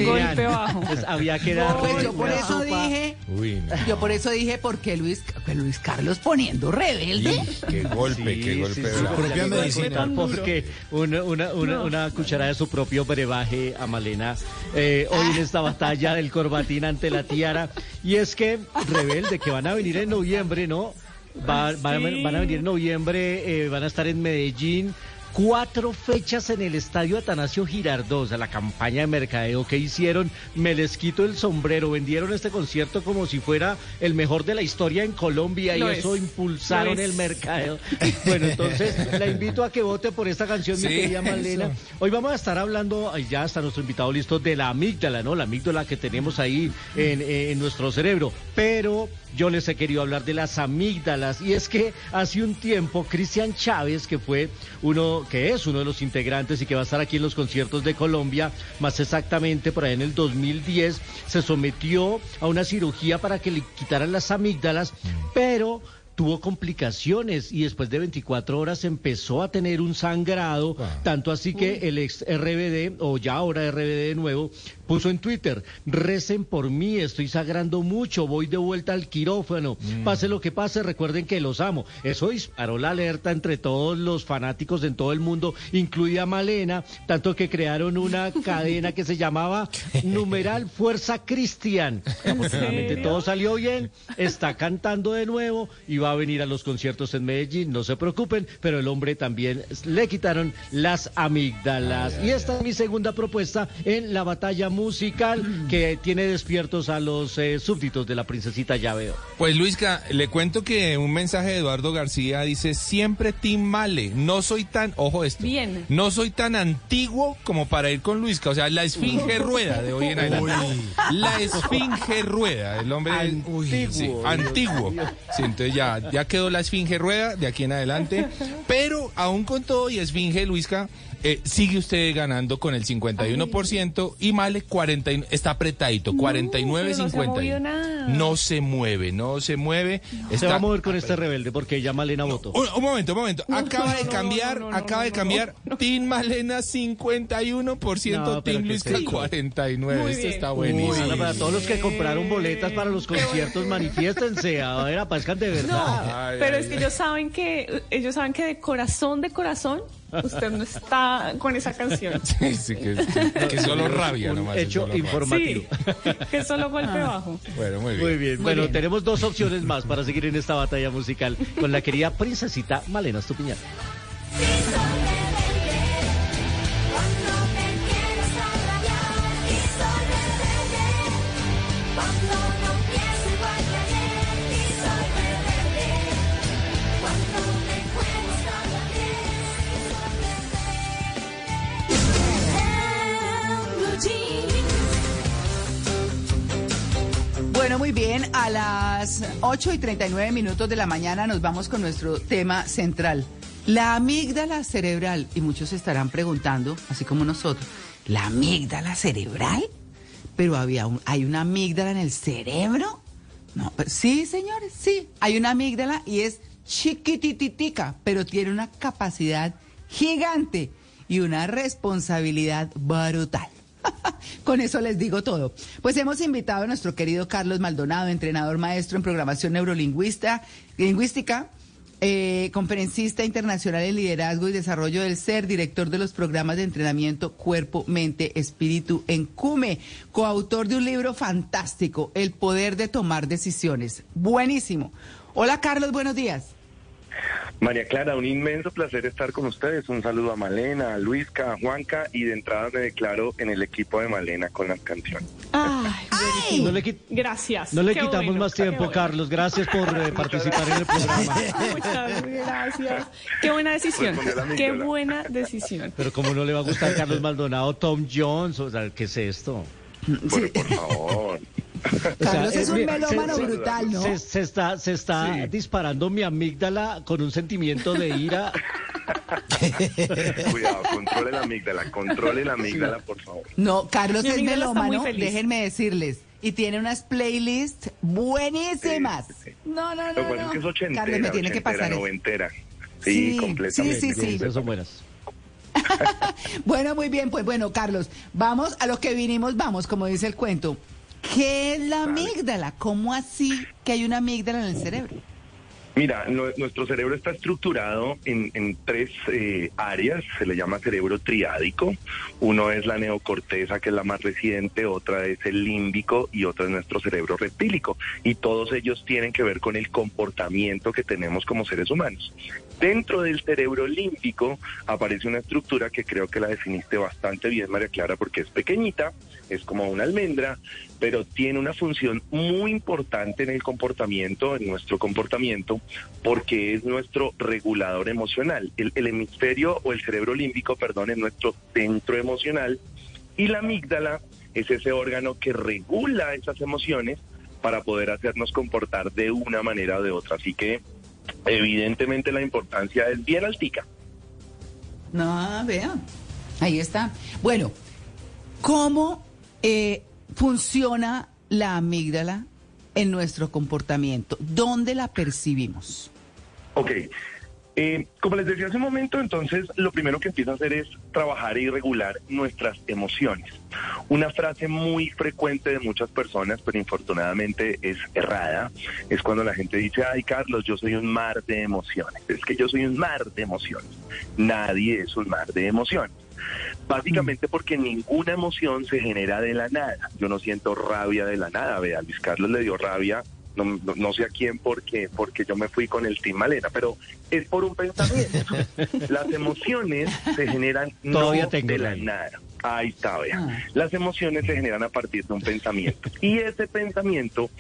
golpe bajo. Pues había que dar Pues yo por eso sopa. dije, Uy, no. yo por eso dije, ¿por qué Luis, Luis Carlos poniendo rebelde? Qué golpe, qué golpe. de la- propia medicina. Porque una, una, una, una cucharada de su propio brebaje a Malena eh, hoy en esta batalla del corbatín ante la tiara. Y es que Rebelde, que van a venir en noviembre, ¿no? Va- van, a- Sí. van a venir en noviembre, eh, van a estar en Medellín. Cuatro fechas en el estadio Atanasio Girardot, o sea, la campaña de mercadeo que hicieron, me les quito el sombrero, vendieron este concierto como si fuera el mejor de la historia en Colombia Lo y eso es. impulsaron es. el mercadeo. Bueno, entonces la invito a que vote por esta canción, mi Sí, querida Malena. eso. Hoy vamos a estar hablando, ay, ya está nuestro invitado listo, de la amígdala, ¿no? La amígdala que tenemos ahí en, en nuestro cerebro. Pero yo les he querido hablar de las amígdalas. Y es que hace un tiempo, Cristian Chávez, que fue uno, que es uno de los integrantes y que va a estar aquí en los conciertos de Colombia, más exactamente por ahí en el 2010, se sometió a una cirugía para que le quitaran las amígdalas, pero tuvo complicaciones y después de 24 horas empezó a tener un sangrado, tanto así que el ex RBD, o ya ahora RBD de nuevo, puso en Twitter, recen por mí, estoy sangrando mucho, voy de vuelta al quirófano, pase lo que pase, recuerden que los amo. Eso disparó la alerta entre todos los fanáticos en todo el mundo, incluida Malena, tanto que crearon una cadena que se llamaba Numeral Fuerza Cristian. Afortunadamente todo salió bien, está cantando de nuevo y va a venir a los conciertos en Medellín, no se preocupen, pero el hombre también le quitaron las amígdalas. y esta es mi segunda propuesta en la batalla musical que tiene despiertos a los eh, súbditos de la princesita ya veo. Pues Luisca, le cuento que un mensaje de Eduardo García dice, siempre Team Male, no soy tan, ojo esto, Bien. no soy tan antiguo como para ir con Luisca, o sea, la esfinge rueda de hoy en adelante. La esfinge rueda, el hombre Antiguo. sí, antiguo. Sí, entonces ya, ya quedó la esfinge rueda de aquí en adelante, pero aún con todo y esfinge, Luisca, eh, sigue usted ganando con el 51% y Male 40, y- está apretadito, 49, pero no se ha 50. movido nada. No se mueve, no se mueve. Se va a mover con este rebelde porque ya Malena votó. Un, un momento, un momento. Acaba de cambiar, no, no, acaba no, de no, cambiar. Team Malena 51%, No, pero Team ¿qué Luisca es esto? 49. Muy Esto está Uy, buenísimo. Ana, para todos los que compraron boletas para los conciertos, manifiéstense. A ver, aparezcan de verdad. No, pero es que ellos saben que ellos saben que de corazón de corazón usted no está con esa canción. Sí, sí, que, que- que solo rabia Un nomás. hecho solo informativo. Sí, que solo golpe bajo. Bueno, muy bien. Muy bien. Muy bueno, bien. tenemos dos opciones más para seguir en esta batalla musical con la querida princesita Malena Estupiñán. Bueno, muy bien. A las 8 y 39 minutos de la mañana nos vamos con nuestro tema central. La amígdala cerebral. Y muchos estarán preguntando, así como nosotros, ¿la amígdala cerebral? Pero había un- hay una amígdala en el cerebro. No, pues, sí, señores, sí. Hay una amígdala y es chiquitititica, pero tiene una capacidad gigante y una responsabilidad brutal. Con eso les digo todo. Pues hemos invitado a nuestro querido Carlos Maldonado, entrenador maestro en programación neurolingüista, lingüística, eh, conferencista internacional en liderazgo y desarrollo del ser, director de los programas de entrenamiento Cuerpo, Mente, Espíritu en CUME, coautor de un libro fantástico, El poder de tomar decisiones. Buenísimo. Hola Carlos, buenos días. María Clara, un inmenso placer estar con ustedes. Un saludo a Malena, a Luisca, a Juanca y de entrada me declaro en el equipo de Malena con las canciones. Ay. No le Gracias. No le Qué quitamos bueno, más tiempo, bueno. Carlos. Gracias por eh, participar en el programa. Muchas gracias. Qué buena decisión. Qué buena decisión. Pero como no le va a gustar Carlos Maldonado, Tom Jones, o sea, ¿qué es esto? Por, por favor. Carlos es un melómano brutal, ¿no? Se, se está, se está disparando mi amígdala con un sentimiento de ira. Cuidado, controle la amígdala, controle la amígdala, por favor. No, Carlos es melómano, déjenme decirles. Y tiene unas playlists buenísimas. No, no, Lo que no, es no. que es ochentera, Carlos me tiene que pasar noventera. Sí, Sí, completamente. sí, sí, sí. Son buenas. Bueno, muy bien, pues bueno, Carlos, vamos a lo que vinimos, vamos, como dice el cuento. ¿Qué es la amígdala? ¿Cómo así que hay una amígdala en el cerebro? Mira, nu- nuestro cerebro está estructurado en, en tres eh, áreas, se le llama cerebro triádico. Uno es la neocorteza, que es la más reciente, otra es el límbico y otra es nuestro cerebro reptílico. Y todos ellos tienen que ver con el comportamiento que tenemos como seres humanos. Dentro del cerebro límbico aparece una estructura que creo que la definiste bastante bien, María Clara, porque es pequeñita, es como una almendra, pero tiene una función muy importante en el comportamiento, en nuestro comportamiento, porque es nuestro regulador emocional. El, hemisferio o el cerebro límbico, perdón, es nuestro centro emocional y la amígdala es ese órgano que regula esas emociones para poder hacernos comportar de una manera o de otra. Así que evidentemente la importancia es bien altica. No, vean. Ahí está. Bueno, ¿cómo eh, funciona la amígdala en nuestro comportamiento? ¿Dónde la percibimos? Ok. Eh, como les decía hace un momento, entonces lo primero que empieza a hacer es trabajar y regular nuestras emociones. Una frase muy frecuente de muchas personas, pero infortunadamente es errada, es cuando la gente dice, ay Carlos, yo soy un mar de emociones. Es que yo soy un mar de emociones. Nadie es un mar de emociones. Básicamente porque ninguna emoción se genera de la nada. Yo no siento rabia de la nada. Vea, Luis Carlos le dio rabia, no, no- no sé a quién porque, porque yo me fui con el Team Malena, pero es por un pensamiento. Las emociones se generan no tengo de la nada. Ahí está, vea. Las emociones se generan a partir de un pensamiento. Y ese pensamiento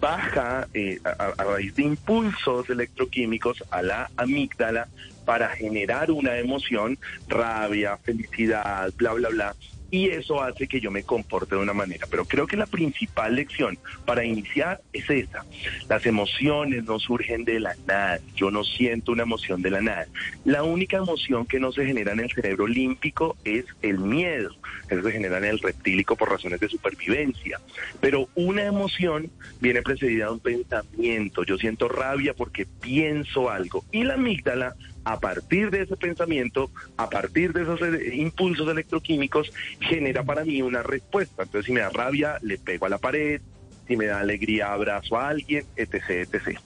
baja eh, a, a raíz de impulsos electroquímicos a la amígdala para generar una emoción, rabia, felicidad, bla, bla, bla. Y eso hace que yo me comporte de una manera. Pero creo que la principal lección para iniciar es esa. Las emociones no surgen de la nada. Yo no siento una emoción de la nada. La única emoción que no se genera en el cerebro límpico es el miedo. Eso se genera en el reptílico por razones de supervivencia. Pero una emoción viene precedida de un pensamiento. Yo siento rabia porque pienso algo. Y la amígdala a partir de ese pensamiento, a partir de esos eh, impulsos electroquímicos, genera para mí una respuesta. Entonces, si me da rabia, le pego a la pared, si me da alegría, abrazo a alguien, etc., etc.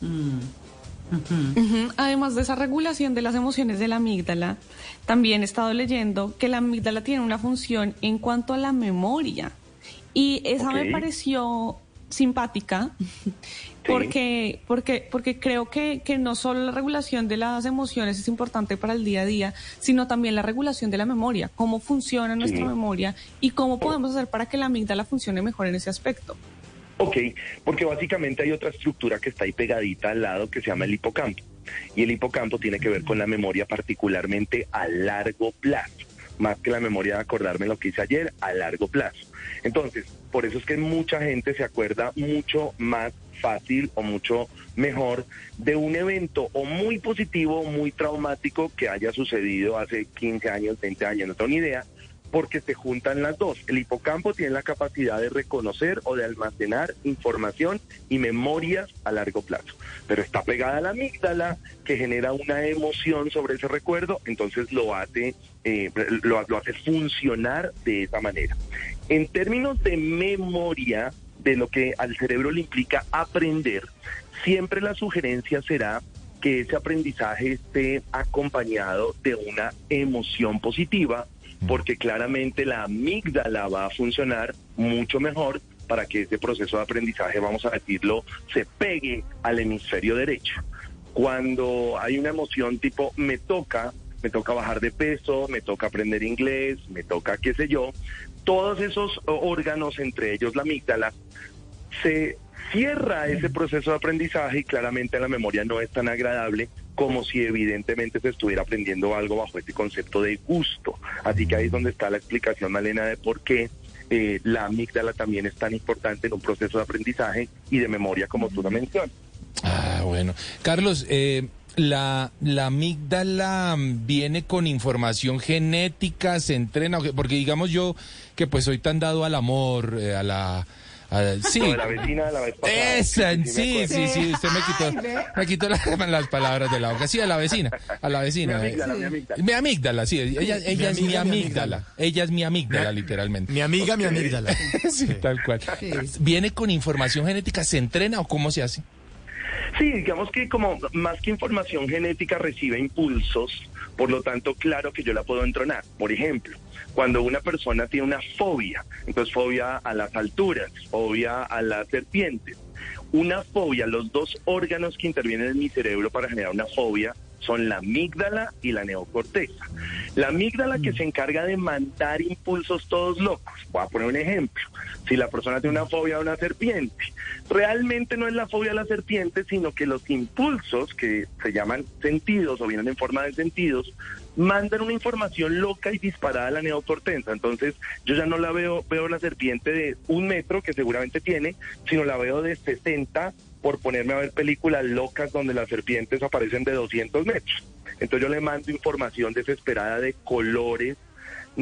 Ujú. Además de esa regulación de las emociones de la amígdala, también he estado leyendo que la amígdala tiene una función en cuanto a la memoria. Y esa me pareció simpática porque, porque, porque creo que, que no solo la regulación de las emociones es importante para el día a día, sino también la regulación de la memoria, cómo funciona nuestra Sí. memoria y cómo podemos hacer para que la amígdala funcione mejor en ese aspecto. Ok, porque básicamente hay otra estructura que está ahí pegadita al lado que se llama el hipocampo. Y el hipocampo tiene que ver con la memoria particularmente a largo plazo, más que la memoria de acordarme lo que hice ayer a largo plazo. Entonces, por eso es que mucha gente se acuerda mucho más fácil o mucho mejor de un evento o muy positivo o muy traumático que haya sucedido hace 15 años, 20 años, no tengo ni idea, porque se juntan las dos. El hipocampo tiene la capacidad de reconocer o de almacenar información y memorias a largo plazo, pero está pegada a la amígdala que genera una emoción sobre ese recuerdo, entonces lo hace, eh, lo, lo hace funcionar de esa manera. En términos de memoria, de lo que al cerebro le implica aprender, siempre la sugerencia será que ese aprendizaje esté acompañado de una emoción positiva, porque claramente la amígdala va a funcionar mucho mejor para que ese proceso de aprendizaje, vamos a decirlo, se pegue al hemisferio derecho. Cuando hay una emoción tipo me toca, me toca bajar de peso, me toca aprender inglés, me toca qué sé yo, todos esos órganos, entre ellos la amígdala, se cierra ese proceso de aprendizaje y claramente la memoria no es tan agradable como si evidentemente se estuviera aprendiendo algo bajo este concepto de gusto. Así que ahí es donde está la explicación, Malena, de por qué eh, la amígdala también es tan importante en un proceso de aprendizaje y de memoria como tú lo mencionas. Ah, bueno. Carlos, eh, la, la amígdala viene con información genética, se entrena, porque digamos yo que pues soy tan dado al amor, eh, a la... a- sí. De la vecina de la vez pasada. Esa, sí, sí, sí, usted me quitó, me quitó la- las palabras de la boca. Sí, a la vecina, a la vecina. Mi amígdala, eh, mi amígdala. Mi amígdala, sí, ella, Mi ella es mi amiga, mi amígdala. amígdala. Ella es mi amígdala, literalmente. Mi amiga, mi amígdala. sí, tal cual. ¿Viene con información genética? ¿Se entrena o cómo se hace? Sí, digamos que como más que información genética recibe impulsos, por lo tanto, claro que yo la puedo entrenar. Por ejemplo, cuando una persona tiene una fobia, entonces fobia a las alturas, fobia a las serpientes, una fobia, los dos órganos que intervienen en mi cerebro para generar una fobia son la amígdala y la neocorteza. La amígdala que se encarga de mandar impulsos todos locos. Voy a poner un ejemplo. Si la persona tiene una fobia a una serpiente, realmente no es la fobia a la serpiente, sino que los impulsos que se llaman sentidos o vienen en forma de sentidos, mandan una información loca y disparada a la neocorteza. Entonces, yo ya no la veo, veo la serpiente de un metro que seguramente tiene, sino la veo de 60 por ponerme a ver películas locas donde las serpientes aparecen de 200 metros. Entonces yo le mando información desesperada de colores,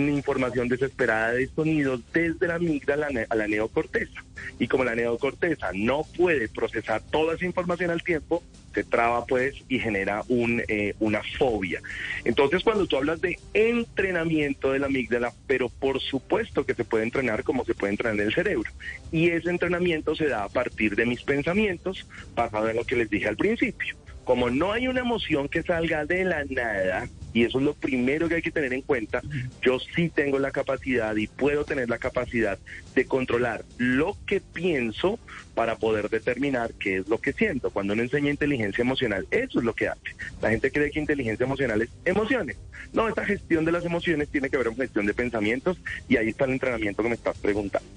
información desesperada de sonidos desde la amígdala a la neocorteza. Y como la neocorteza no puede procesar toda esa información al tiempo, se traba pues y genera un, eh, una fobia. Entonces cuando tú hablas de entrenamiento de la amígdala, pero por supuesto que se puede entrenar como se puede entrenar el cerebro. Y ese entrenamiento se da a partir de mis pensamientos, basado en lo que les dije al principio. Como no hay una emoción que salga de la nada, y eso es lo primero que hay que tener en cuenta. Yo sí tengo la capacidad y puedo tener la capacidad de controlar lo que pienso para poder determinar qué es lo que siento. Cuando uno enseña inteligencia emocional, eso es lo que hace. La gente cree que inteligencia emocional es emociones. No, esta gestión de las emociones tiene que ver con gestión de pensamientos y ahí está el entrenamiento que me estás preguntando.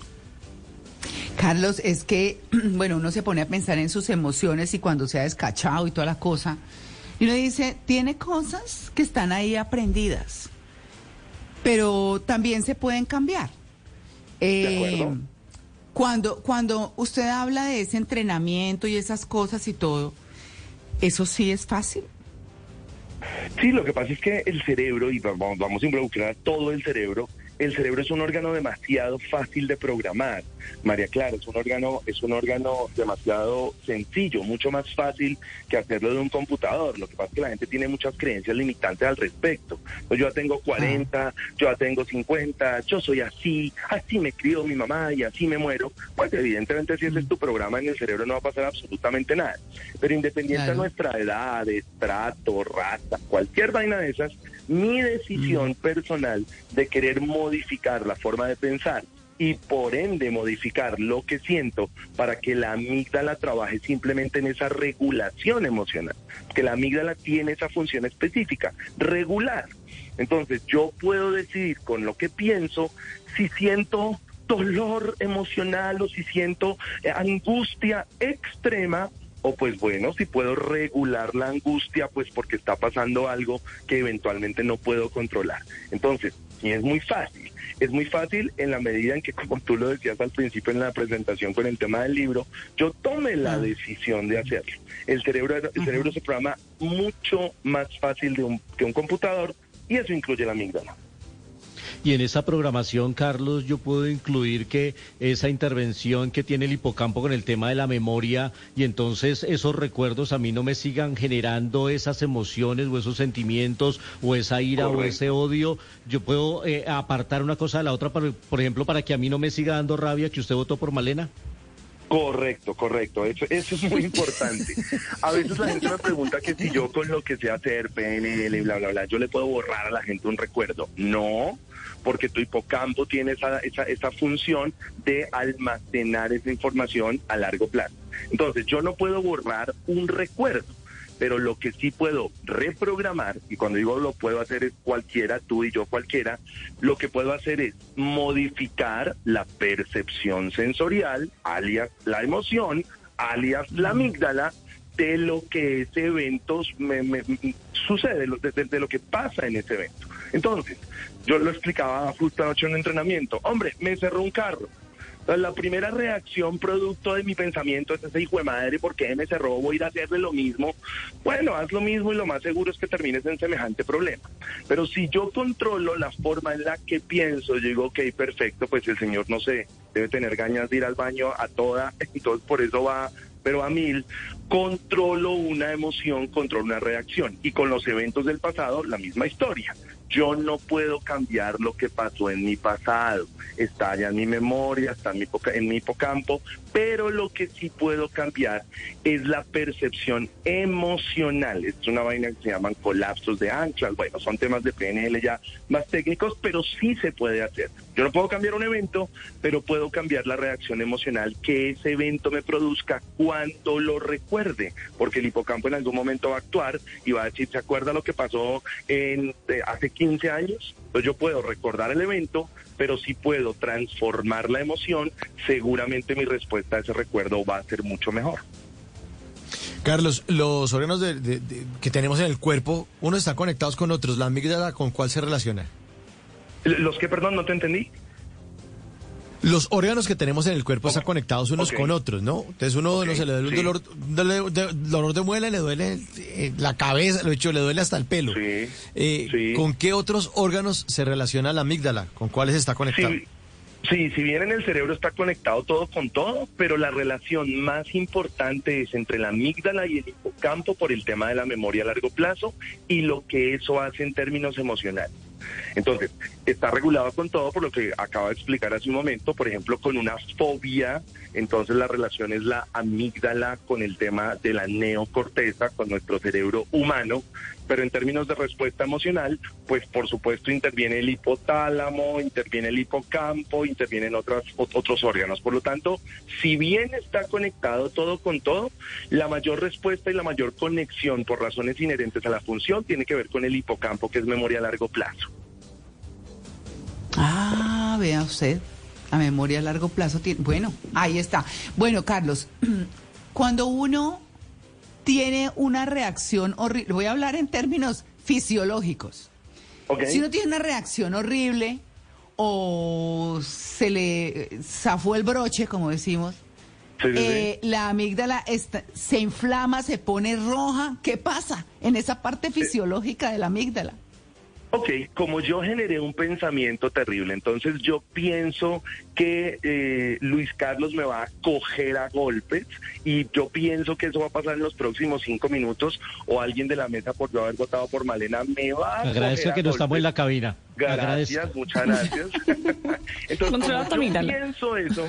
Carlos, es que, bueno, uno se pone a pensar en sus emociones y cuando se ha descachado y toda la cosa, y uno dice, tiene cosas que están ahí aprendidas, pero también se pueden cambiar. Eh, cuando, cuando usted habla de ese entrenamiento y esas cosas y todo, ¿eso sí es fácil? Sí, lo que pasa es que el cerebro, y vamos, vamos a involucrar todo el cerebro, el cerebro es un órgano demasiado fácil de programar. María Clara, es un órgano, es un órgano demasiado sencillo, mucho más fácil que hacerlo de un computador. Lo que pasa es que la gente tiene muchas creencias limitantes al respecto. Pues yo ya tengo 40, yo ya tengo 50, yo soy así, así me crió mi mamá y así me muero. Pues evidentemente si ese es tu programa en el cerebro no va a pasar absolutamente nada. Pero independiente de nuestra edad, estrato, raza, cualquier vaina de esas, mi decisión personal de querer modificar la forma de pensar y por ende modificar lo que siento para que la amígdala trabaje simplemente en esa regulación emocional, que la amígdala tiene esa función específica, regular. Entonces yo puedo decidir con lo que pienso si siento dolor emocional o si siento eh, angustia extrema o pues bueno, si puedo regular la angustia, pues porque está pasando algo que eventualmente no puedo controlar. Entonces, y es muy fácil, es muy fácil en la medida en que, como tú lo decías al principio en la presentación con el tema del libro, yo tome la decisión de hacerlo. El cerebro, el cerebro se programa mucho más fácil de un, que un computador y eso incluye la amígdala. Y en esa programación, Carlos, yo puedo incluir que esa intervención que tiene el hipocampo con el tema de la memoria y entonces esos recuerdos a mí no me sigan generando esas emociones o esos sentimientos o esa ira o ese odio. Yo puedo eh, apartar una cosa de la otra, por, por ejemplo, para que a mí no me siga dando rabia que usted votó por Malena. Correcto, correcto. Eso, eso es muy importante. A veces la gente me pregunta que si yo con lo que sé hacer, PNL y bla, bla, bla, yo le puedo borrar a la gente un recuerdo. No, porque tu hipocampo tiene esa, esa, esa función de almacenar esa información a largo plazo. Entonces, yo no puedo borrar un recuerdo pero lo que sí puedo reprogramar, y cuando digo lo puedo hacer es cualquiera, tú y yo cualquiera, lo que puedo hacer es modificar la percepción sensorial, alias la emoción, alias la amígdala, de lo que ese evento me, me- sucede, de, de- de lo que pasa en ese evento. Entonces, yo lo explicaba justo anoche en un entrenamiento, hombre, me cerró un carro. La primera reacción producto de mi pensamiento es ese hijo de madre, ¿por qué me cerró? Voy a ir a hacerle lo mismo. Bueno, haz lo mismo y lo más seguro es que termines en semejante problema. Pero si yo controlo la forma en la que pienso, digo, ok, perfecto, pues el señor, no sé, debe tener ganas de ir al baño a toda, entonces por eso va, pero a mil, controlo una emoción, controlo una reacción. Y con los eventos del pasado, la misma historia. Yo no puedo cambiar lo que pasó en mi pasado. Está ya en mi memoria, está en mi, en mi hipocampo, pero lo que sí puedo cambiar es la percepción emocional. Es una vaina que se llaman colapsos de anclas. Bueno, son temas de PNL ya más técnicos, pero sí se puede hacer. Yo no puedo cambiar un evento, pero puedo cambiar la reacción emocional que ese evento me produzca cuando lo recuerde, porque el hipocampo en algún momento va a actuar y va a decir, ¿se acuerda lo que pasó en, eh, hace 15 años? Entonces yo puedo recordar el evento, pero si puedo transformar la emoción, seguramente mi respuesta a ese recuerdo va a ser mucho mejor. Carlos, los órganos de- de- de- que tenemos en el cuerpo, unos están conectados con otros. ¿La amígdala con cuál se relaciona? Los que, perdón, no te entendí. Los órganos que tenemos en el cuerpo están conectados unos con otros, ¿no? Entonces uno no se le duele un sí. dolor, de, dolor de muela, le duele eh, la cabeza, lo hecho, le duele hasta el pelo. Eh, ¿Con qué otros órganos se relaciona la amígdala? ¿Con cuáles está conectado? Sí, sí, si bien en el cerebro está conectado todo con todo, pero la relación más importante es entre la amígdala y el hipocampo por el tema de la memoria a largo plazo y lo que eso hace en términos emocionales. Entonces, está regulado con todo por lo que acabo de explicar hace un momento, por ejemplo, con una fobia, entonces la relación es la amígdala con el tema de la neocorteza, con nuestro cerebro humano, pero en términos de respuesta emocional, pues por supuesto interviene el hipotálamo, interviene el hipocampo, intervienen otras, otros órganos. Por lo tanto, si bien está conectado todo con todo, la mayor respuesta y la mayor conexión por razones inherentes a la función tiene que ver con el hipocampo, que es memoria a largo plazo. Ah, vea usted, a memoria a largo plazo. Tiene, bueno, ahí está. Bueno, Carlos, cuando uno tiene una reacción horrible, voy a hablar en términos fisiológicos. Si uno tiene una reacción horrible o se le zafó el broche, como decimos, eh, la amígdala está- se inflama, se pone roja. ¿Qué pasa en esa parte fisiológica de la amígdala? Ok, como yo generé un pensamiento terrible, entonces yo pienso que eh, Luis Carlos me va a coger a golpes y yo pienso que eso va a pasar en los próximos cinco minutos o alguien de la mesa por yo haber votado por Malena me va a Agradezco coger a que no estamos en la cabina. Gracias, muchas gracias. Entonces, como yo pienso eso,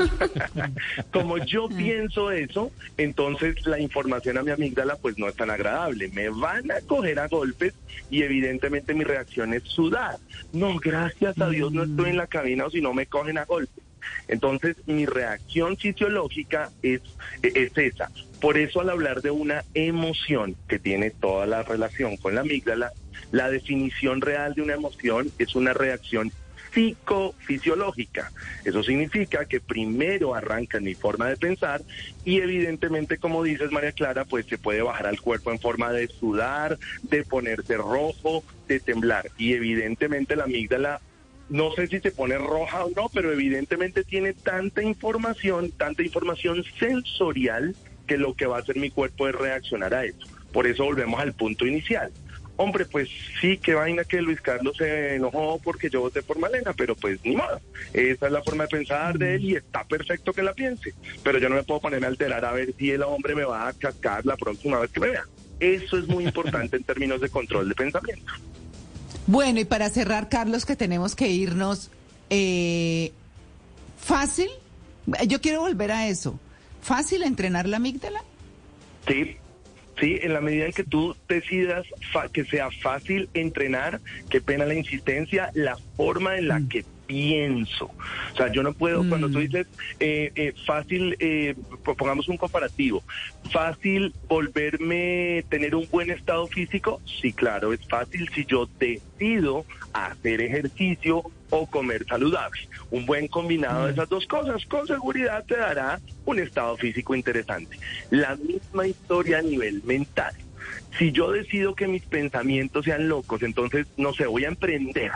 como yo pienso eso, entonces la información a mi amígdala pues no es tan agradable. Me van a coger a golpes y evidentemente mi reacción es sudar. No, gracias a Dios no estoy en la cabina o si no me cogen a golpes. Entonces mi reacción fisiológica es, es esa. Por eso al hablar de una emoción que tiene toda la relación con la amígdala, la definición real de una emoción es una reacción psicofisiológica. Eso significa que primero arranca en mi forma de pensar y evidentemente, como dices María Clara, pues se puede bajar al cuerpo en forma de sudar, de ponerse rojo, de temblar. Y evidentemente la amígdala no sé si se pone roja o no, pero evidentemente tiene tanta información, tanta información sensorial que lo que va a hacer mi cuerpo es reaccionar a eso. Por eso volvemos al punto inicial. Hombre, pues sí, qué vaina que Luis Carlos se enojó porque yo voté por Malena, pero pues ni modo. Esa es la forma de pensar de él y está perfecto que la piense. Pero yo no me puedo poner a alterar a ver si el hombre me va a cascar la próxima vez que me vea. Eso es muy importante en términos de control de pensamiento. Bueno, y para cerrar, Carlos, que tenemos que irnos, eh, ¿fácil? Yo quiero volver a eso. ¿Fácil entrenar la amígdala? Sí, sí, en la medida en que tú decidas fa- que sea fácil entrenar, qué pena la insistencia, la forma en la que pienso. O sea, yo no puedo, cuando tú dices eh, eh, fácil, eh, po- pongamos un comparativo, fácil volverme, tener un buen estado físico, sí, claro, es fácil si yo decido hacer ejercicio o comer saludable. Un buen combinado de esas dos cosas con seguridad te dará un estado físico interesante. La misma historia a nivel mental. Si yo decido que mis pensamientos sean locos, entonces, no sé, voy a emprender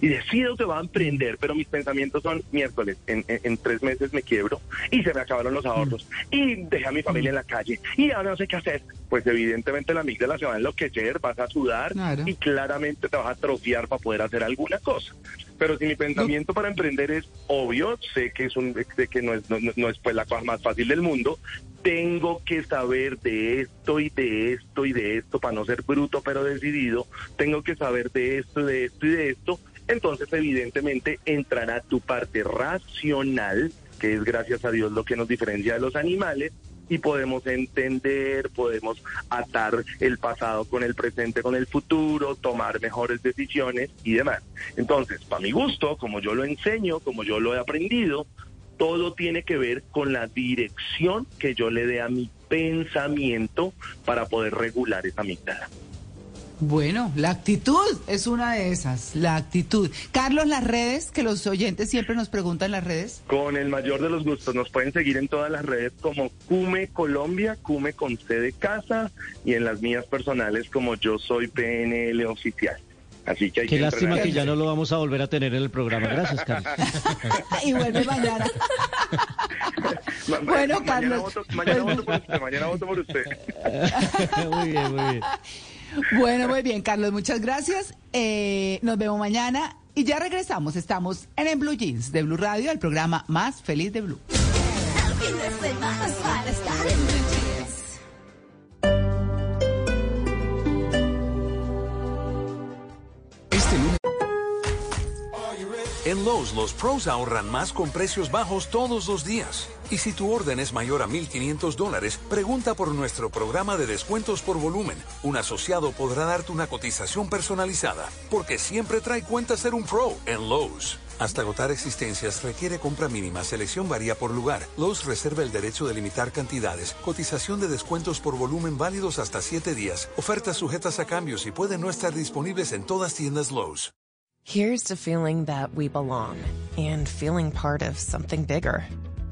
y decido que va a emprender, pero mis pensamientos son miércoles, en, en- en tres meses me quiebro y se me acabaron los ahorros y dejé a mi familia en la calle y ahora no sé qué hacer. Pues evidentemente la amígdala se va a enloquecer, vas a sudar y claramente te vas a atrofiar para poder hacer alguna cosa. Pero si mi pensamiento para emprender es obvio, sé que es un, sé que no es, no, no- no es pues la cosa más fácil del mundo, tengo que saber de esto y de esto y de esto para no ser bruto pero decidido, tengo que saber de esto, de esto y de esto, entonces evidentemente entrará tu parte racional, que es gracias a Dios lo que nos diferencia de los animales, y podemos entender, podemos atar el pasado con el presente, con el futuro, tomar mejores decisiones y demás. Entonces, para mi gusto, como yo lo enseño, como yo lo he aprendido, todo tiene que ver con la dirección que yo le dé a mi pensamiento para poder regular esa amígdala. Bueno, la actitud es una de esas, la actitud. Carlos, las redes, que los oyentes siempre nos preguntan en las redes. Con el mayor de los gustos, nos pueden seguir en todas las redes como Cume Colombia, Cume con C de casa, y en las mías personales como yo soy PNL oficial. Así que hay Qué que lástima entrenar. que ya no lo vamos a volver a tener en el programa. Gracias, Carlos. y vuelve mañana. Ma- ma- Bueno, mañana Carlos, voto, mañana voto por usted, mañana voto por usted. muy bien, muy bien. Bueno, muy bien, Carlos, muchas gracias. Eh, nos vemos mañana y ya regresamos. Estamos en Blue Jeans de Blue Radio, el programa más feliz de Blue. fin de semana es para estar en Blue Jeans. Este lunes. En Lowe's, los pros ahorran más con precios bajos todos los días. Y si tu orden es mayor a 1.500 dólares, pregunta por nuestro programa de descuentos por volumen. Un asociado podrá darte una cotización personalizada, porque siempre trae cuenta ser un pro en Lowe's. Hasta agotar existencias requiere compra mínima, selección varía por lugar. Lowe's reserva el derecho de limitar cantidades, cotización de descuentos por volumen válidos hasta 7 días, ofertas sujetas a cambios y pueden no estar disponibles en todas tiendas Lowe's. Here's to feeling that we belong and feeling part of something bigger.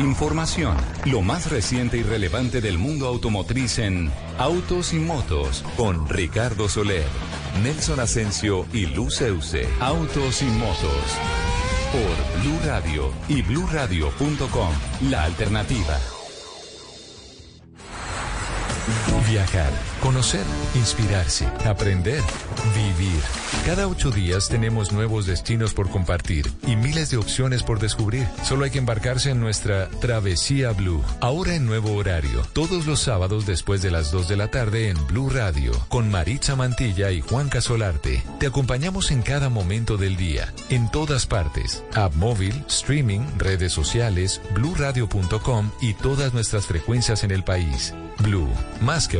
información, lo más reciente y relevante del mundo automotriz en Autos y Motos con Ricardo Soler, Nelson Asensio y Luz Euse. Autos y Motos por Blue Radio y bluradio.com. La alternativa. Viajar, conocer, inspirarse, aprender, vivir. Cada ocho días tenemos nuevos destinos por compartir y miles de opciones por descubrir. Solo hay que embarcarse en nuestra Travesía Blue. Ahora en nuevo horario, todos los sábados después de las 2 de la tarde en Blue Radio, con Maritza Mantilla y Juan Casolarte. Te acompañamos en cada momento del día, en todas partes. App móvil, streaming, redes sociales, bluradio.com y todas nuestras frecuencias en el país. Blue, más que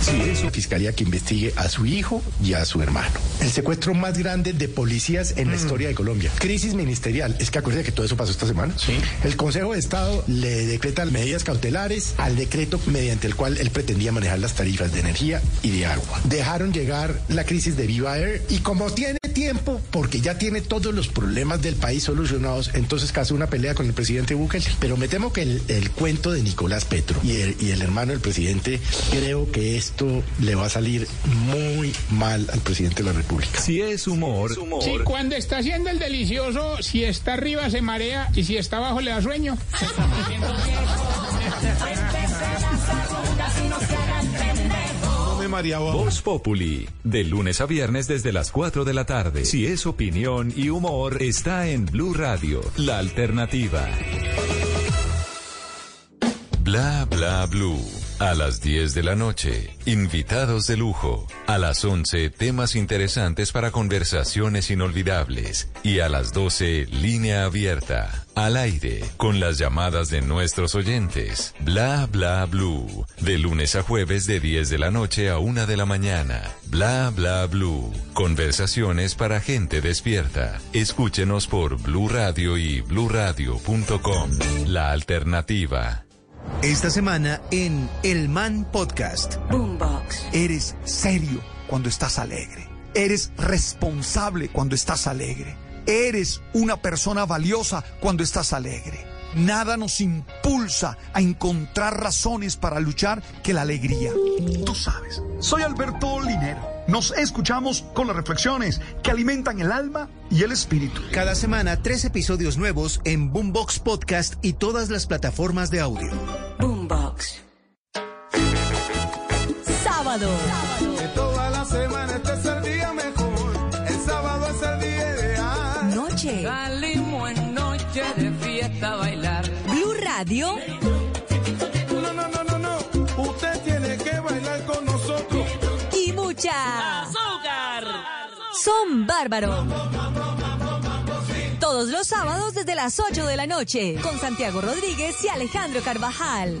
Si es su fiscalía que investigue a su hijo y a su hermano. El secuestro más grande de policías en la historia de Colombia. Crisis ministerial. Es que acuérdense que todo eso pasó esta semana. Sí. El Consejo de Estado le decreta medidas cautelares al decreto mediante el cual él pretendía manejar las tarifas de energía y de agua. Dejaron llegar la crisis de Viva Air y como tiene tiempo, porque ya tiene todos los problemas del país solucionados, entonces casó una pelea con el presidente Bukele. Pero me temo que el, el cuento de Nicolás Petro y el, y el hermano del presidente, creo que esto le va a salir muy mal al presidente de la República. Si es humor, Si cuando está haciendo el delicioso, si está arriba se marea y si está abajo le da sueño. Voz Populi, de lunes a viernes desde las 4 de la tarde. Si es opinión y humor, está en Blue Radio, la alternativa. Bla bla blue. A las 10 de la noche, invitados de lujo. A las 11, temas interesantes para conversaciones inolvidables. Y a las 12, línea abierta. Al aire, con las llamadas de nuestros oyentes. Bla bla blue. De lunes a jueves de 10 de la noche a 1 de la mañana. Bla bla blue. Conversaciones para gente despierta. Escúchenos por Blue Radio y bluradio.com. La alternativa. Esta semana en El Man Podcast. Boombox. Eres serio cuando estás alegre. Eres responsable cuando estás alegre. Eres una persona valiosa cuando estás alegre. Nada nos impulsa a encontrar razones para luchar que la alegría. Tú sabes. Soy Alberto Linero. Nos escuchamos con las reflexiones que alimentan el alma y el espíritu. Cada semana tres episodios nuevos en Boombox Podcast y todas las plataformas de audio. Boombox. Sábado. De toda la semana este es el día mejor. El sábado es el día ideal. Noche. Salimos en noche de fiesta a bailar. Blue Radio. Mucha. ¡Azúcar! Son bárbaro. Todos los sábados desde las 8 de la noche. Con Santiago Rodríguez y Alejandro Carvajal.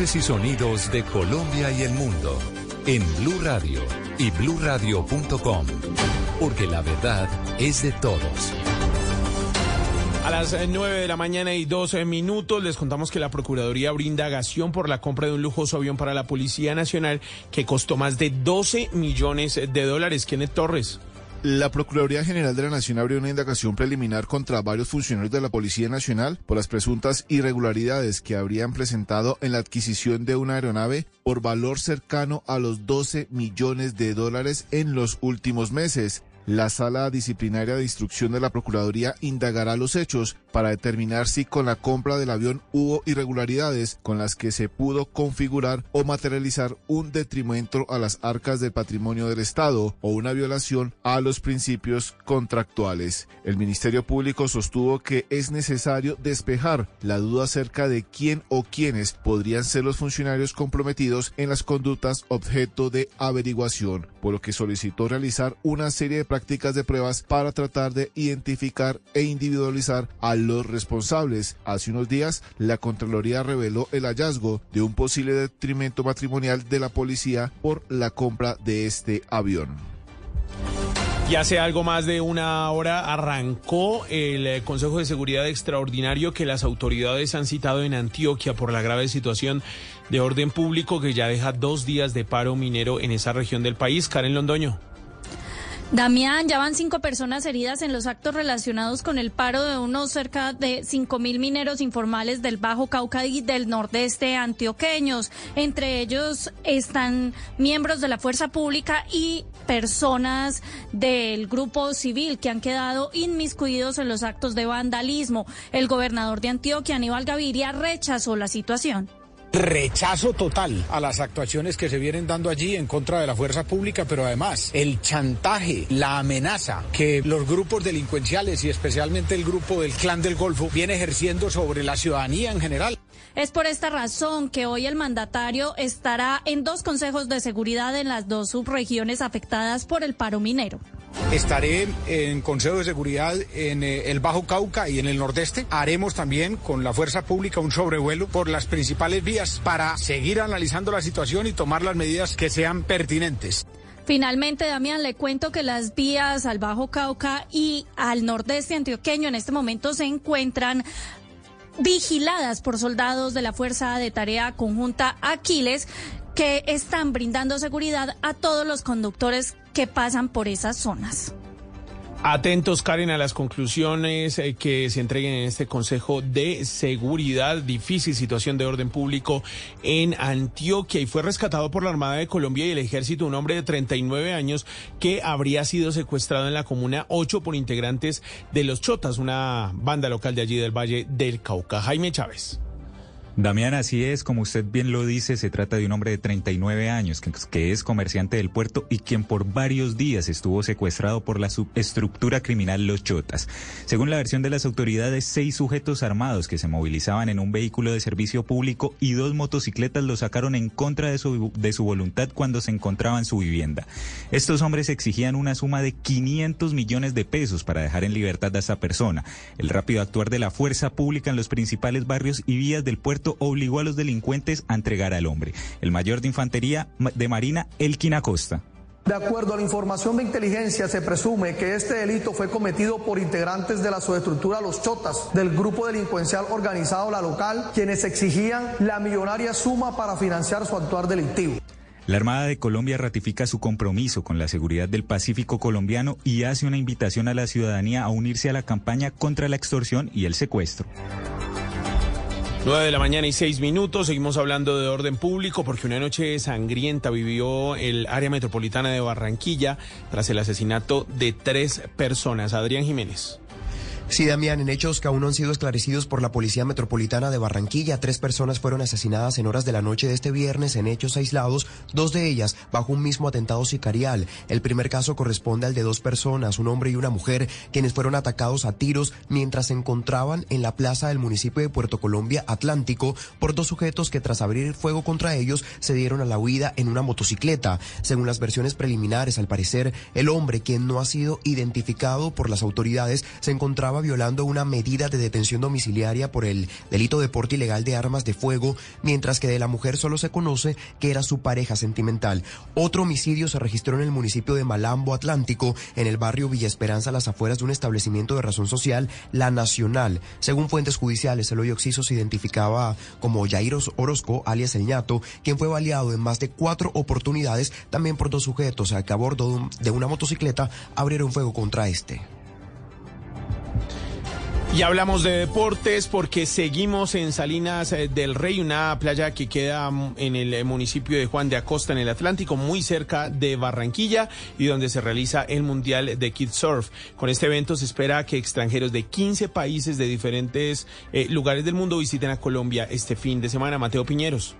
Y sonidos de Colombia y el mundo en Blue Radio y bluradio.com, porque la verdad es de todos. A las eh, 9 de la mañana y 12 minutos les contamos que la Procuraduría brinda indagación por la compra de un lujoso avión para la Policía Nacional que costó más de 12 millones de dólares. Kenneth Torres. La Procuraduría General de la Nación abrió una indagación preliminar contra varios funcionarios de la Policía Nacional por las presuntas irregularidades que habrían presentado en la adquisición de una aeronave por valor cercano a los 12 millones de dólares en los últimos meses. La Sala Disciplinaria de Instrucción de la Procuraduría indagará los hechos para determinar si con la compra del avión hubo irregularidades con las que se pudo configurar o materializar un detrimento a las arcas del patrimonio del Estado o una violación a los principios contractuales. El Ministerio Público sostuvo que es necesario despejar la duda acerca de quién o quiénes podrían ser los funcionarios comprometidos en las conductas objeto de averiguación, por lo que solicitó realizar una serie de prácticas de pruebas para tratar de identificar e individualizar a los responsables. Hace unos días, la Contraloría reveló el hallazgo de un posible detrimento patrimonial de la policía por la compra de este avión. Y hace algo más de una hora arrancó el eh, Consejo de Seguridad Extraordinario que las autoridades han citado en Antioquia por la grave situación de orden público que ya deja dos días de paro minero en esa región del país. Karen Londoño. Damián, ya van cinco personas heridas en los actos relacionados con el paro de unos cerca de cinco mil mineros informales del Bajo Cauca y del Nordeste antioqueños. Entre ellos están miembros de la Fuerza Pública y personas del grupo civil que han quedado inmiscuidos en los actos de vandalismo. El gobernador de Antioquia, Aníbal Gaviria, rechazó la situación. Rechazo total a las actuaciones que se vienen dando allí en contra de la fuerza pública, pero además el chantaje, la amenaza que los grupos delincuenciales y especialmente el grupo del Clan del Golfo viene ejerciendo sobre la ciudadanía en general. Es por esta razón que hoy el mandatario estará en dos consejos de seguridad en las dos subregiones afectadas por el paro minero. Estaré en Consejo de Seguridad en eh, el Bajo Cauca y en el Nordeste. Haremos también con la Fuerza Pública un sobrevuelo por las principales vías para seguir analizando la situación y tomar las medidas que sean pertinentes. Finalmente, Damián, le cuento que las vías al Bajo Cauca y al Nordeste antioqueño en este momento se encuentran vigiladas por soldados de la Fuerza de Tarea Conjunta Aquiles que están brindando seguridad a todos los conductores que pasan por esas zonas. Atentos, Karen, a las conclusiones eh, que se entreguen en este Consejo de Seguridad. Difícil situación de orden público en Antioquia y fue rescatado por la Armada de Colombia y el Ejército un hombre de 39 años que habría sido secuestrado en la Comuna 8 por integrantes de los Chotas, una banda local de allí del Valle del Cauca. Jaime Chávez. Damián, así es, como usted bien lo dice, se trata de un hombre de 39 años que, es comerciante del puerto y quien por varios días estuvo secuestrado por la subestructura criminal Los Chotas. Según la versión de las autoridades, seis sujetos armados que se movilizaban en un vehículo de servicio público y dos motocicletas lo sacaron en contra de su, de su voluntad cuando se encontraba en su vivienda. Estos hombres exigían una suma de 500 millones de pesos para dejar en libertad a esa persona. El rápido actuar de la fuerza pública en los principales barrios y vías del puerto obligó a los delincuentes a entregar al hombre. El mayor de infantería de Marina, Elkin Acosta. De acuerdo a la información de inteligencia, se presume que este delito fue cometido por integrantes de la subestructura Los Chotas, del grupo delincuencial organizado La Local, quienes exigían la millonaria suma para financiar su actuar delictivo. La Armada de Colombia ratifica su compromiso con la seguridad del Pacífico colombiano y hace una invitación a la ciudadanía a unirse a la campaña contra la extorsión y el secuestro. 9 de la mañana y 6 minutos. Seguimos hablando de orden público porque una noche sangrienta vivió el área metropolitana de Barranquilla tras el asesinato de tres personas. Adrián Jiménez. Sí, Damián, en hechos que aún no han sido esclarecidos por la Policía Metropolitana de Barranquilla, tres personas fueron asesinadas en horas de la noche de este viernes en hechos aislados, dos de ellas bajo un mismo atentado sicarial. El primer caso corresponde al de dos personas, un hombre y una mujer, quienes fueron atacados a tiros mientras se encontraban en la plaza del municipio de Puerto Colombia Atlántico por dos sujetos que tras abrir fuego contra ellos se dieron a la huida en una motocicleta. Según las versiones preliminares, al parecer, el hombre, quien no ha sido identificado por las autoridades, se encontraba violando una medida de detención domiciliaria por el delito de porte ilegal de armas de fuego, mientras que de la mujer solo se conoce que era su pareja sentimental. Otro homicidio se registró en el municipio de Malambo Atlántico, en el barrio Villa Esperanza, a las afueras de un establecimiento de razón social, La Nacional. Según fuentes judiciales, el hoyo oxiso se identificaba como Jairos Orozco, alias El Ñato, quien fue baleado en más de cuatro oportunidades, también por dos sujetos que a bordo de una motocicleta abrieron fuego contra este. Y hablamos de deportes porque seguimos en Salinas eh, del Rey, una playa que queda mm, en el eh, municipio de Juan de Acosta, en el Atlántico, muy cerca de Barranquilla y donde se realiza el Mundial de Surf. Con este evento se espera que extranjeros de 15 países de diferentes eh, lugares del mundo visiten a Colombia este fin de semana. Mateo Piñeros.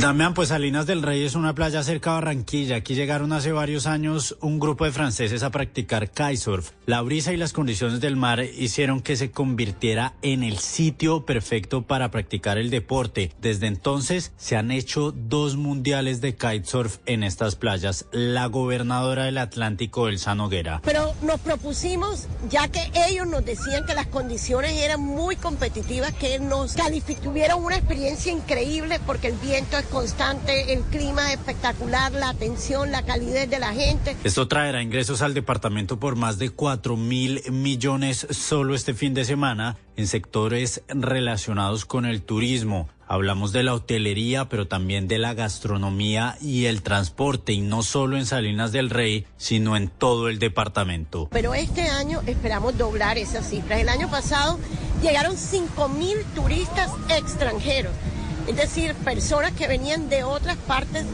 Damián, pues Salinas del Rey es una playa cerca de Barranquilla. Aquí llegaron hace varios años un grupo de franceses a practicar kitesurf. La brisa y las condiciones del mar hicieron que se convirtiera en el sitio perfecto para practicar el deporte. Desde entonces se han hecho dos mundiales de kitesurf en estas playas. La gobernadora del Atlántico, Elsa Noguera. Pero nos propusimos, ya que ellos nos decían que las condiciones eran muy competitivas, que nos calificaron una experiencia increíble porque el viento constante, el clima es espectacular, la atención, la calidez de la gente. Esto traerá ingresos al departamento por más de 4 mil millones solo este fin de semana en sectores relacionados con el turismo. Hablamos de la hotelería, pero también de la gastronomía y el transporte, y no solo en Salinas del Rey, sino en todo el departamento. Pero este año esperamos doblar esas cifras. El año pasado llegaron 5 mil turistas extranjeros es decir, personas que venían de otras partes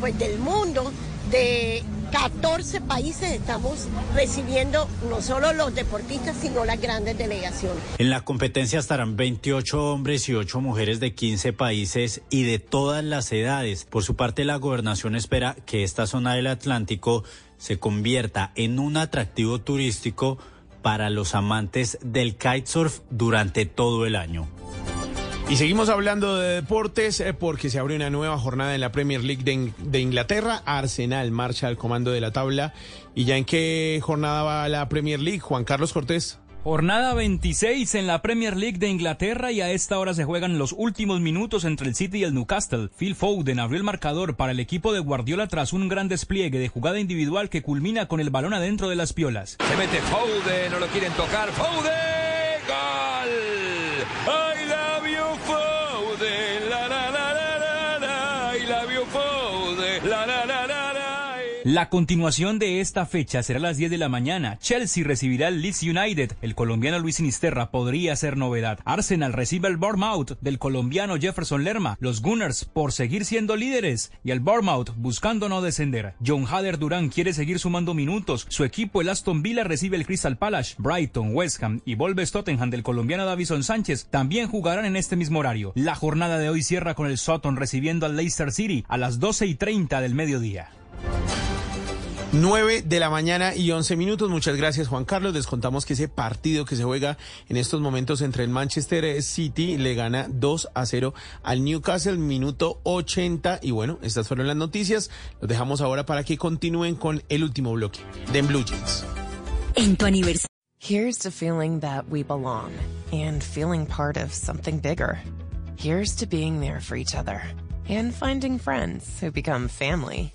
pues, del mundo, de 14 países estamos recibiendo no solo los deportistas, sino las grandes delegaciones. En la competencia estarán 28 hombres y 8 mujeres de 15 países y de todas las edades. Por su parte, la gobernación espera que esta zona del Atlántico se convierta en un atractivo turístico para los amantes del kitesurf durante todo el año. Y seguimos hablando de deportes eh, porque se abre una nueva jornada en la Premier League de, Inglaterra. Arsenal marcha al comando de la tabla. ¿Y ya en qué jornada va la Premier League? Juan Carlos Cortés. Jornada 26 en la Premier League de Inglaterra y a esta hora se juegan los últimos minutos entre el City y el Newcastle. Phil Foden abrió el marcador para el equipo de Guardiola tras un gran despliegue de jugada individual que culmina con el balón adentro de las piolas. Se mete Foden, no lo quieren tocar. Foden, gol. La continuación de esta fecha será a las 10 de la mañana. Chelsea recibirá al Leeds United. El colombiano Luis Sinisterra podría ser novedad. Arsenal recibe al Bournemouth del colombiano Jefferson Lerma. Los Gunners por seguir siendo líderes y el Bournemouth buscando no descender. John Hader Durán quiere seguir sumando minutos. Su equipo, el Aston Villa, recibe el Crystal Palace. Brighton, West Ham y Volves Tottenham del colombiano Davison Sánchez también jugarán en este mismo horario. La jornada de hoy cierra con el Sutton recibiendo al Leicester City a las 12 y 30 del mediodía. 9 de la mañana y 11 minutos. Muchas gracias, Juan Carlos. Les contamos que ese partido que se juega en estos momentos entre el Manchester City le gana 2 a 0 al Newcastle, minuto 80. Y bueno, estas fueron las noticias. Los dejamos ahora para que continúen con el último bloque de Blue Jeans. En tu aniversario. Here's to feeling that we belong and feeling part of something bigger. Here's to being there for each other and finding friends who become family.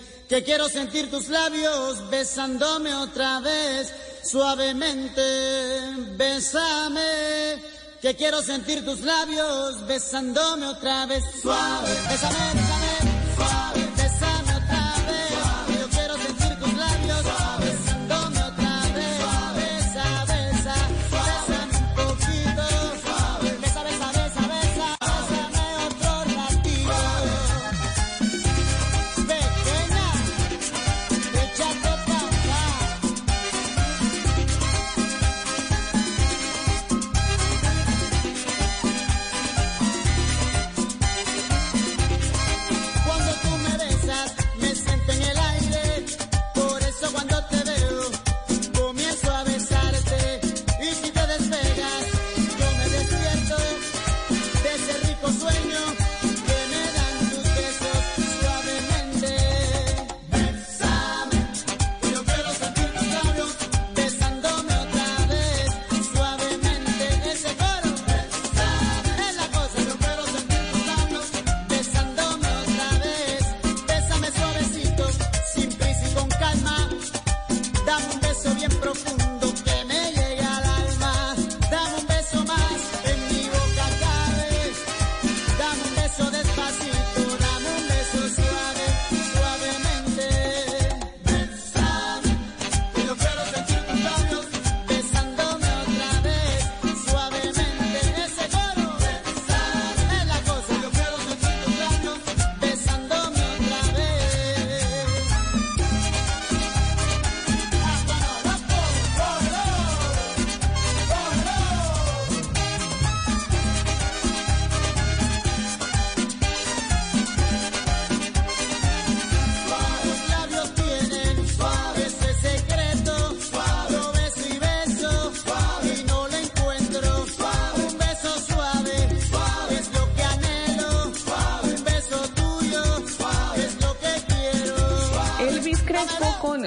que quiero sentir tus labios besándome otra vez. Suavemente, bésame, que quiero sentir tus labios besándome otra vez. Suave, bésame, bésame, suave,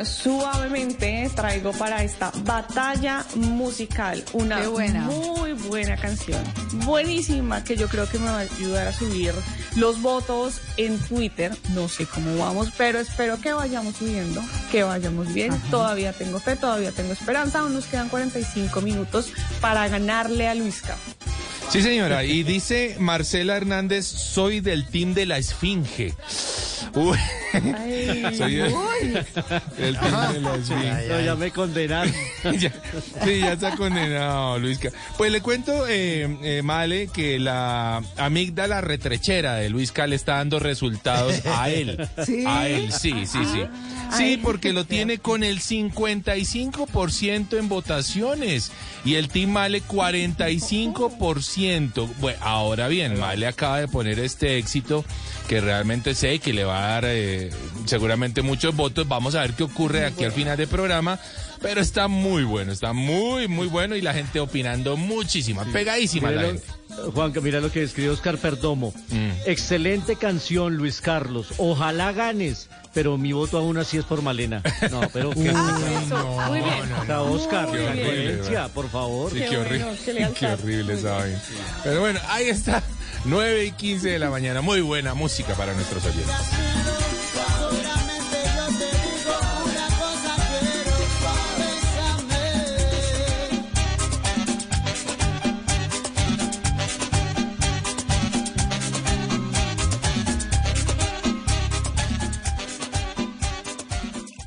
Suavemente traigo para esta batalla musical una Qué buena. muy buena canción, buenísima que yo creo que me va a ayudar a subir los votos en Twitter. No sé cómo vamos, pero espero que vayamos subiendo, que vayamos bien. Todavía tengo fe, todavía tengo esperanza. Aún nos quedan 45 minutos para ganarle a Luisca. Sí, señora. Y dice Marcela Hernández, soy del team de la Esfinge. Uy. Soy el, el team de la Esfinge. No, ya me condenaron. Ya- sí, ya está condenado, Luisca. Pues le cuento, eh, eh, Male, que la amígdala retrechera de Luisca le está dando resultados a él. ¿Sí? A él, sí, sí, sí. Sí, porque lo tiene con el 55% en votaciones y el Team Male 45%. Bueno, ahora bien, Male acaba de poner este éxito que realmente sé que le va a dar eh, seguramente muchos votos. Vamos a ver qué ocurre aquí al final del programa. Pero está muy bueno, está muy, muy bueno y la gente opinando muchísima, pegadísima la Mira gente. lo- Juanca, mira lo que escribió Oscar Perdomo. Mm. Excelente canción, Luis Carlos. Ojalá ganes, pero mi voto aún así es por Malena. No, pero qué muy bien. O sea, Oscar, la bien. coherencia, por favor. Sí, qué, Qué horrible. bueno, qué. Qué horrible vaina. Pero bueno, ahí está. 9 y 15 de la mañana. Muy buena música para nuestros oyentes.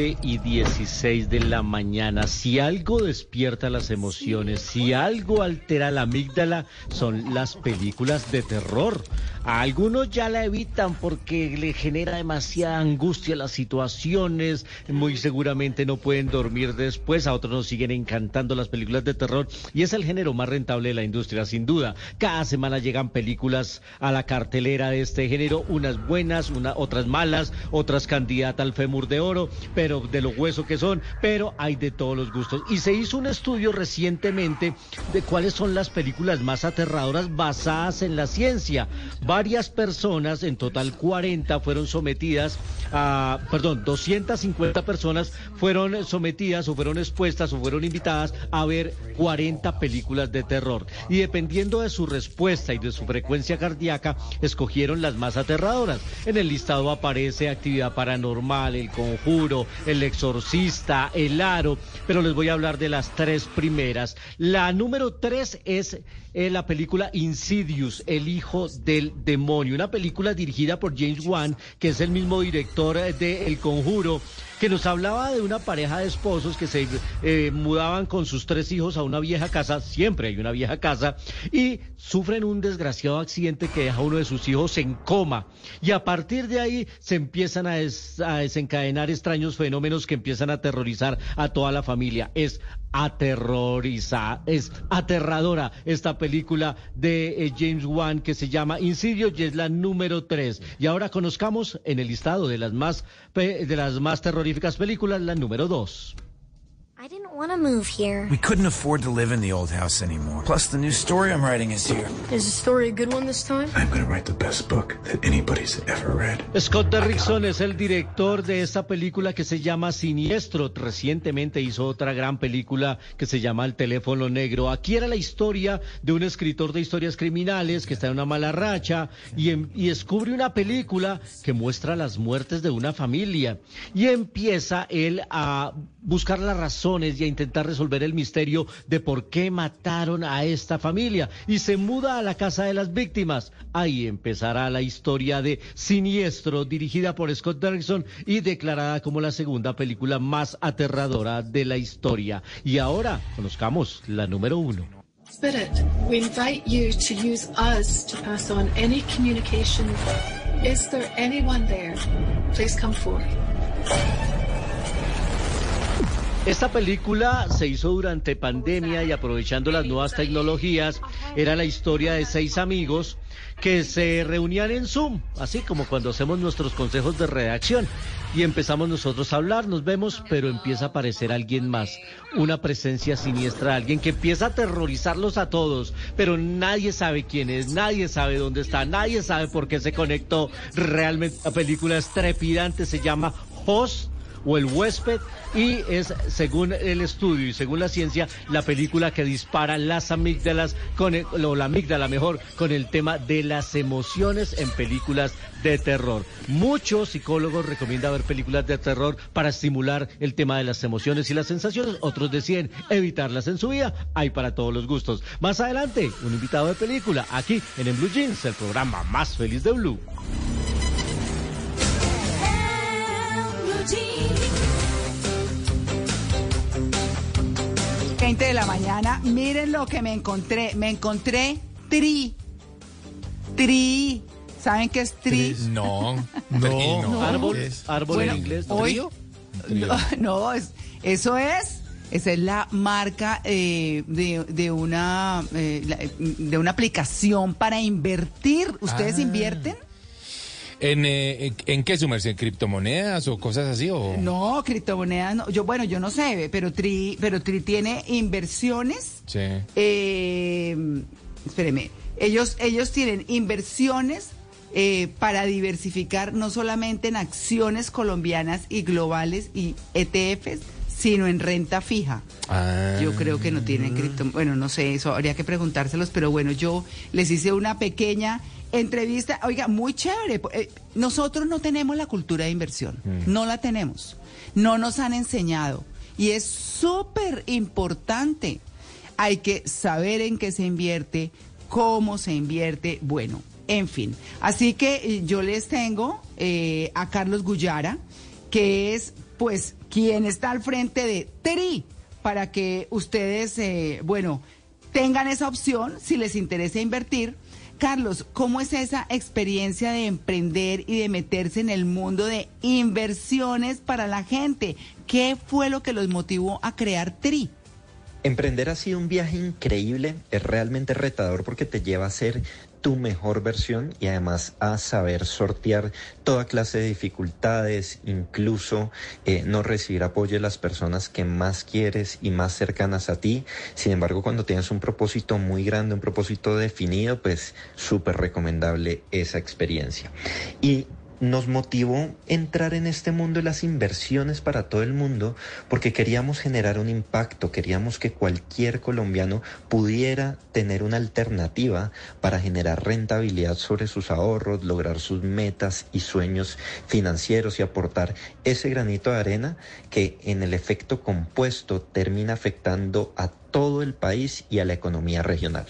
9 y 16 de la mañana. Si algo despierta las emociones, si algo altera la amígdala, son las películas de terror. A algunos ya la evitan porque le genera demasiada angustia las situaciones, muy seguramente no pueden dormir después, a otros nos siguen encantando las películas de terror y es el género más rentable de la industria, sin duda. Cada semana llegan películas a la cartelera de este género, unas buenas, una, otras malas, otras candidatas al fémur de oro, pero de lo hueso que son, pero hay de todos los gustos. Y se hizo un estudio recientemente de cuáles son las películas más aterradoras basadas en la ciencia. Varias personas, en total 40, fueron sometidas a, perdón, 250 personas fueron sometidas o fueron expuestas o fueron invitadas a ver 40 películas de terror. Y dependiendo de su respuesta y de su frecuencia cardíaca, escogieron las más aterradoras. En el listado aparece actividad paranormal, el conjuro, el exorcista, el aro, pero les voy a hablar de las tres primeras. La número tres es eh, la película Insidious, El Hijo del Demonio, una película dirigida por James Wan, que es el mismo director eh, de El Conjuro que nos hablaba de una pareja de esposos que se eh, mudaban con sus tres hijos a una vieja casa, siempre hay una vieja casa, y sufren un desgraciado accidente que deja a uno de sus hijos en coma. Y a partir de ahí se empiezan a, a desencadenar extraños fenómenos que empiezan a aterrorizar a toda la familia. Es aterroriza, es aterradora esta película de eh, James Wan que se llama Insidious y es la número 3. Y ahora conozcamos en el listado de las más de las más terroríficas películas la número 2. I didn't want to move here. We couldn't afford to live in the old house anymore. Plus, the new story I'm writing is here. Is the story a good one this time? I'm going to write the best book that anybody's ever read. Scott Derrickson es el director de esta película que se llama Siniestro. Recientemente hizo otra gran película que se llama El teléfono negro. Aquí era la historia de un escritor de historias criminales que está en una mala racha y, en, y descubre una película que muestra las muertes de una familia. Y empieza él a buscar la razón y a intentar resolver el misterio de por qué mataron a esta familia y se muda a la casa de las víctimas. Ahí empezará la historia de Siniestro, dirigida por Scott Derrickson y declarada como la segunda película más aterradora de la historia. Y ahora conozcamos la número uno. Spirit, we invite you to use us to pass on any communication. Is there anyone there? Please come forward. Esta película se hizo durante pandemia y aprovechando las nuevas tecnologías, era la historia de seis amigos que se reunían en Zoom, así como cuando hacemos nuestros consejos de redacción. Y empezamos nosotros a hablar, nos vemos, pero empieza a aparecer alguien más, una presencia siniestra, alguien que empieza a aterrorizarlos a todos, pero nadie sabe quién es, nadie sabe dónde está, nadie sabe por qué se conectó. Realmente la película es trepidante, se llama Host o El huésped y es, según el estudio y según la ciencia, la película que dispara las amígdalas, con el, o la amígdala mejor, con el tema de las emociones en películas de terror. Muchos psicólogos recomiendan ver películas de terror para estimular el tema de las emociones y las sensaciones, otros deciden evitarlas en su vida, hay para todos los gustos. Más adelante, un invitado de película, aquí en, en Blue Jeans, el programa más feliz de Blue. 20 de la mañana. Miren lo que me encontré. Me encontré tri. Tri. ¿Saben qué es tri? No, no. no. Árbol, árbol Bueno, en inglés. hoy-. No, no, es- eso es. Esa es la marca eh, de, de una eh, de una aplicación para invertir. ¿Ustedes Ah. invierten? ¿En, eh, en, qué sumerse? ¿En criptomonedas o cosas así? O... No, criptomonedas no. Yo, bueno, yo no sé, pero Tri, pero Tri tiene inversiones. Sí. Eh, espéreme, ellos, ellos tienen inversiones eh, para diversificar no solamente en acciones colombianas y globales y ETFs, sino en renta fija. Ah. Yo creo que no tienen cripto, bueno, no sé, eso habría que preguntárselos, pero bueno, yo les hice una pequeña entrevista, oiga, muy chévere. eh, nosotros no tenemos la cultura de inversión, no la tenemos, no nos han enseñado y es súper importante. Hay que saber en qué se invierte, cómo se invierte, bueno, en fin. Así que eh, yo les tengo eh, a Carlos Gullara, que es pues, quien está al frente de TRI, para que ustedes, eh, bueno, tengan esa opción si les interesa invertir. Carlos, ¿cómo es esa experiencia de emprender y de meterse en el mundo de inversiones para la gente? ¿Qué fue lo que los motivó a crear TRI? Emprender ha sido un viaje increíble, es realmente retador porque te lleva a ser tu mejor versión y además a saber sortear toda clase de dificultades, incluso eh, no recibir apoyo de las personas que más quieres y más cercanas a ti. Sin embargo, cuando tienes un propósito muy grande, un propósito definido, pues súper recomendable esa experiencia. Y nos motivó entrar en este mundo de las inversiones para todo el mundo porque queríamos generar un impacto, queríamos que cualquier colombiano pudiera tener una alternativa para generar rentabilidad sobre sus ahorros, lograr sus metas y sueños financieros y aportar ese granito de arena que en el efecto compuesto termina afectando a todo el país y a la economía regional.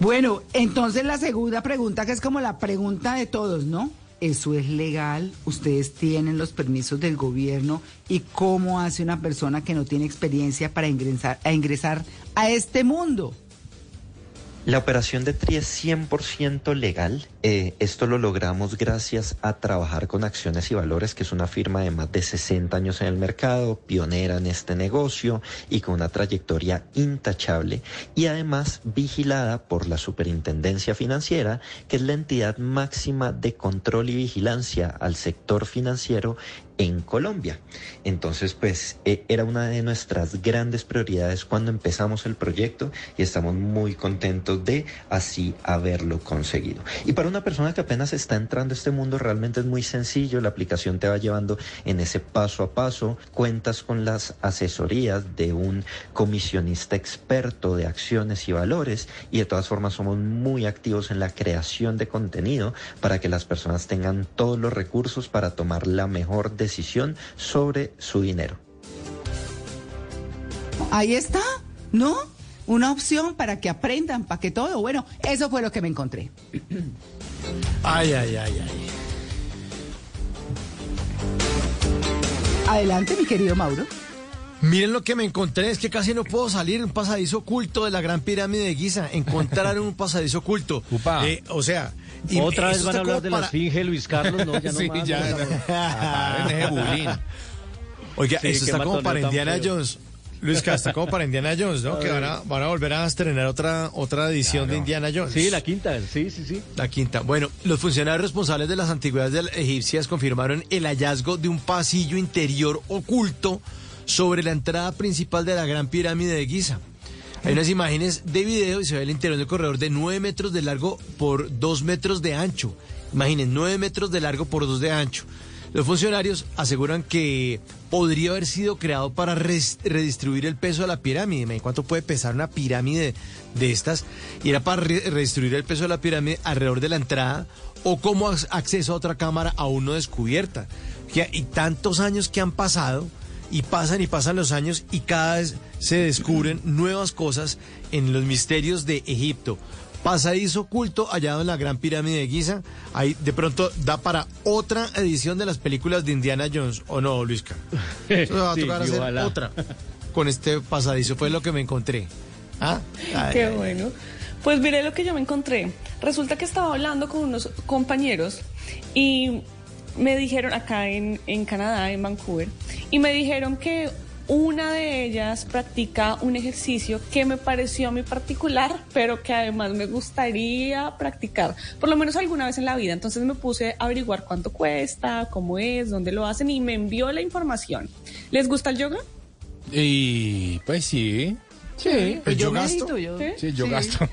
Bueno, entonces la segunda pregunta, que es como la pregunta de todos, ¿no? ¿Eso es legal? ¿Ustedes tienen los permisos del gobierno? ¿Y cómo hace una persona que no tiene experiencia para ingresar a, ingresar a este mundo? La operación de TRI es 100% legal. Eh, esto lo logramos gracias a trabajar con Acciones y Valores, que es una firma de más de 60 años en el mercado, pionera en este negocio y con una trayectoria intachable y además vigilada por la Superintendencia Financiera, que es la entidad máxima de control y vigilancia al sector financiero en Colombia. Entonces, pues eh, era una de nuestras grandes prioridades cuando empezamos el proyecto y estamos muy contentos de así haberlo conseguido. Y para una persona que apenas está entrando a este mundo realmente es muy sencillo, la aplicación te va llevando en ese paso a paso, cuentas con las asesorías de un comisionista experto de acciones y valores y de todas formas somos muy activos en la creación de contenido para que las personas tengan todos los recursos para tomar la mejor decisión decisión sobre su dinero. Ahí está, ¿no? Una opción para que aprendan, para que todo. Bueno, eso fue lo que me encontré. Ay, ay, ay, ay. Adelante, mi querido Mauro. Miren lo que me encontré, es que casi no puedo salir en un pasadizo oculto de la Gran Pirámide de Giza. Encontrar un pasadizo oculto. Eh, o sea, y Otra vez van a hablar de la esfinge, Luis Carlos, no, ya no Sí, más, ya, no, ya. Oiga, Sí, eso está como para Indiana. Jones. Luis, está como para Indiana Jones, ¿no? A Que van a, van a volver a estrenar otra, otra edición de Indiana Jones. Sí, la quinta, sí, sí, sí. La quinta. Bueno, los funcionarios responsables de las antigüedades egipcias confirmaron el hallazgo de un pasillo interior oculto sobre la entrada principal de la Gran Pirámide de Giza. Hay unas imágenes de video y se ve el interior del corredor de 9 metros de largo por 2 metros de ancho. Imaginen, 9 metros de largo por 2 de ancho. Los funcionarios aseguran que podría haber sido creado para redistribuir el peso de la pirámide. ¿Cuánto puede pesar una pirámide de estas? Y era para re- redistribuir el peso de la pirámide alrededor de la entrada o como ac- acceso a otra cámara aún no descubierta. Y tantos años que han pasado y pasan y pasan los años y cada vez se descubren nuevas cosas en los misterios de Egipto. Pasadizo oculto hallado en la Gran Pirámide de Giza. Ahí de pronto da para otra edición de las películas de Indiana Jones, ¿o no, Luisca? Eso va a tocar hacer ojalá. otra con este pasadizo, fue lo que me encontré. ¿Ah? Ay, Qué bueno. Pues mire lo que yo me encontré. Resulta que estaba hablando con unos compañeros y me dijeron acá en, en Canadá, en Vancouver, y me dijeron que una de ellas practica un ejercicio que me pareció a mí particular, pero que además me gustaría practicar, por lo menos alguna vez en la vida. Entonces me puse a averiguar cuánto cuesta, cómo es, dónde lo hacen y me envió la información. ¿Les gusta el yoga? Y pues sí. Sí, pues yo medito, gasto. yo- Sí, yo Sí. gasto.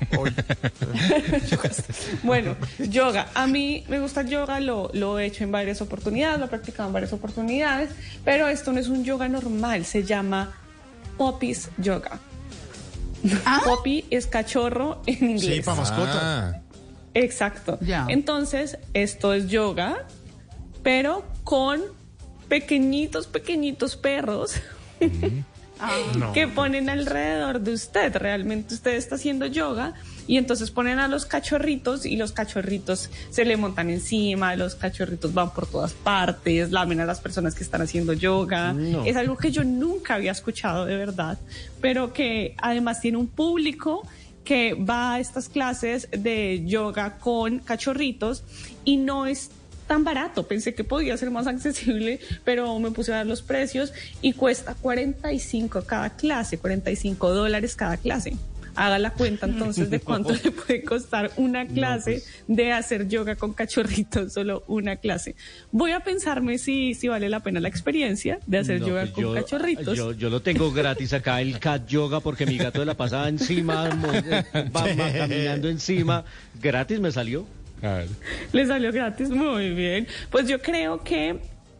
Bueno, yoga. A mí me gusta el yoga, lo, lo he hecho en varias oportunidades, lo he practicado en varias oportunidades, pero esto no es un yoga normal, se llama Poppies Yoga. Poppy es cachorro en inglés. Sí, para mascota. Ah, Exacto. Ya. Entonces, esto es yoga, pero con pequeñitos, pequeñitos perros No. que ponen alrededor de usted. Realmente usted está haciendo yoga Y entonces ponen a los cachorritos y los cachorritos se le montan encima, los cachorritos van por todas partes, lamen a las personas que están haciendo yoga. No. Es algo que yo nunca había escuchado de verdad, pero que además tiene un público que va a estas clases de yoga con cachorritos y no es tan barato. Pensé que podía ser más accesible, pero me puse a ver los precios y cuesta 45 cada clase, 45 dólares cada clase. Haga la cuenta entonces de cuánto le puede costar una clase de hacer yoga con cachorritos, solo una clase. Voy a pensarme si, si vale la pena la experiencia de hacer No, yoga pues con yo- cachorritos. Yo, yo lo tengo gratis acá, el cat yoga, porque mi gato de la pasada encima, eh, va va caminando encima. Gratis me salió. Le salió gratis, muy bien. Pues yo creo que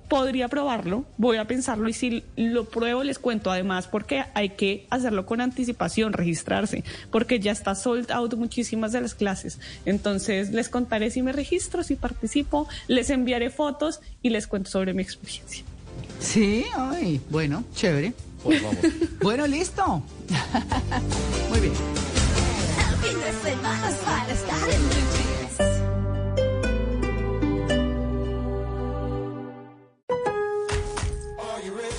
podría probarlo, voy a pensarlo y si lo pruebo les cuento además porque hay que hacerlo con anticipación, registrarse, porque ya está sold out muchísimas de las clases. Entonces les contaré si me registro, si participo, les enviaré fotos y les cuento sobre mi experiencia. Sí, ay, bueno, chévere. Pues vamos. Bueno, listo. Muy bien.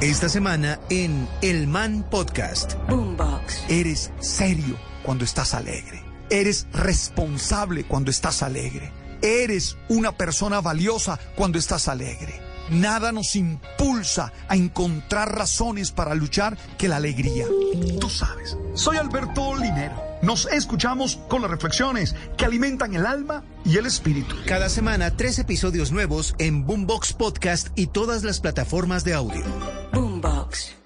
Esta semana en El Man Podcast. Boombox. Eres serio cuando estás alegre. Eres responsable cuando estás alegre. Eres una persona valiosa cuando estás alegre. Nada nos impulsa a encontrar razones para luchar que la alegría. Tú sabes. Soy Alberto Linero. Nos escuchamos con las reflexiones que alimentan el alma y el espíritu. Cada semana tres episodios nuevos en Boombox Podcast y todas las plataformas de audio. Boombox.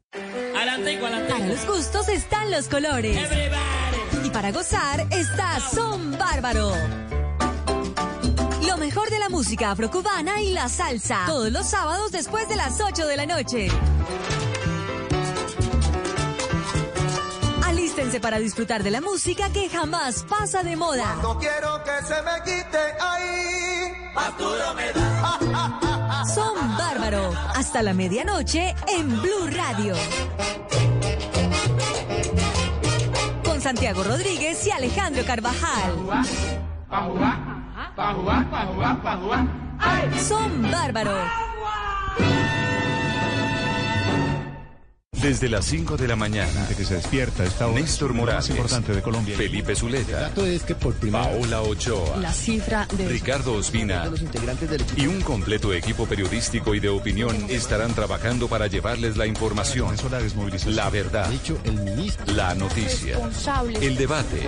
Para los gustos están los colores. Y para gozar está Son Bárbaro. Lo mejor de la música afrocubana y la salsa. Todos los sábados después de las 8 de la noche. Alístense para disfrutar de la música que jamás pasa de moda. No quiero que se me quite ahí. Más duro me da. Son Bárbaro. Hasta la medianoche en Blue Radio. Con Santiago Rodríguez y Alejandro Carvajal. Son Bárbaro. Desde las 5 de la mañana. que se despierta esta hora. Néstor Morales. importante de Colombia. Felipe Zuleta. dato es que por primera Paola Ochoa. La cifra de... Ricardo Ospina Los integrantes del equipo. y un completo equipo periodístico y de opinión estarán trabajando para llevarles la información, la verdad, dicho el ministro. la noticia, el debate.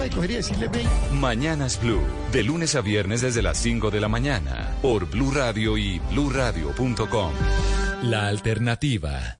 Mañanas Blue, de lunes a viernes desde las 5 de la mañana, por Blue Radio y bluradio.com. La alternativa.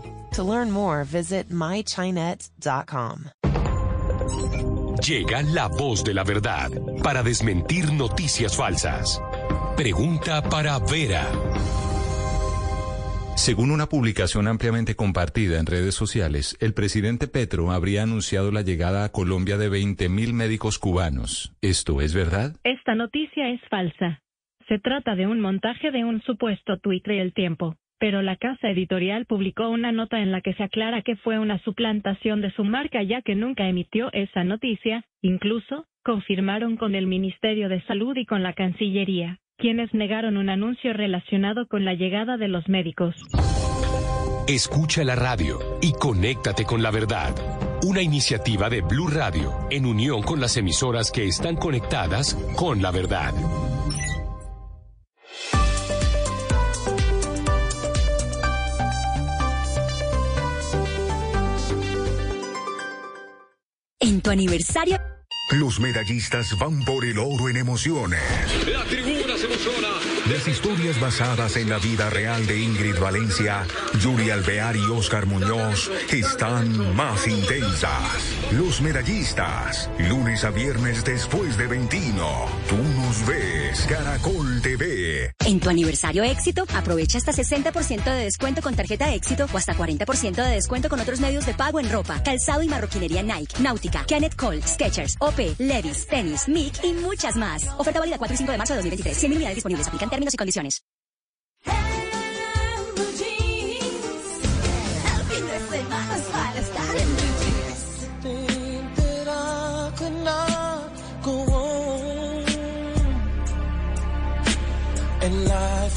To learn more, visit mychinet.com. Llega la voz de la verdad para desmentir noticias falsas. Pregunta para Vera. Según una publicación ampliamente compartida en redes sociales, el presidente Petro habría anunciado la llegada a Colombia de 20.000 médicos cubanos. ¿Esto es verdad? Esta noticia es falsa. Se trata de un montaje de un supuesto tuit del tiempo. Pero la casa editorial publicó una nota en la que se aclara que fue una suplantación de su marca ya que nunca emitió esa noticia, incluso confirmaron con el Ministerio de Salud y con la Cancillería, quienes negaron un anuncio relacionado con la llegada de los médicos. Escucha la radio y conéctate con la verdad. Una iniciativa de Blue Radio en unión con las emisoras que están conectadas con la verdad. En tu aniversario. Los medallistas van por el oro en emociones. La tribuna se emociona. Las historias basadas en la vida real de Ingrid Valencia, Yuri Alvear y Oscar Muñoz están más intensas. Los medallistas, lunes a viernes después de 21. Tú nos ves, Caracol TV. En tu aniversario éxito, aprovecha hasta 60% de descuento con tarjeta éxito o hasta 40% de descuento con otros medios de pago en ropa, calzado y marroquinería Nike, Náutica, Kenneth Cole, Skechers, OP, Levis, tenis, Mic y muchas más. Oferta válida 4 y 5 de marzo de 2023. 100 unidades disponibles. Aplican términos y condiciones.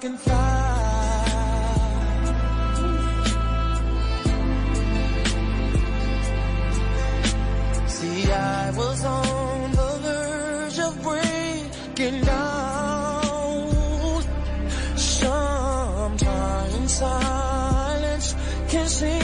Can fly. See, I was on the verge of breaking down. Sometimes silence can seem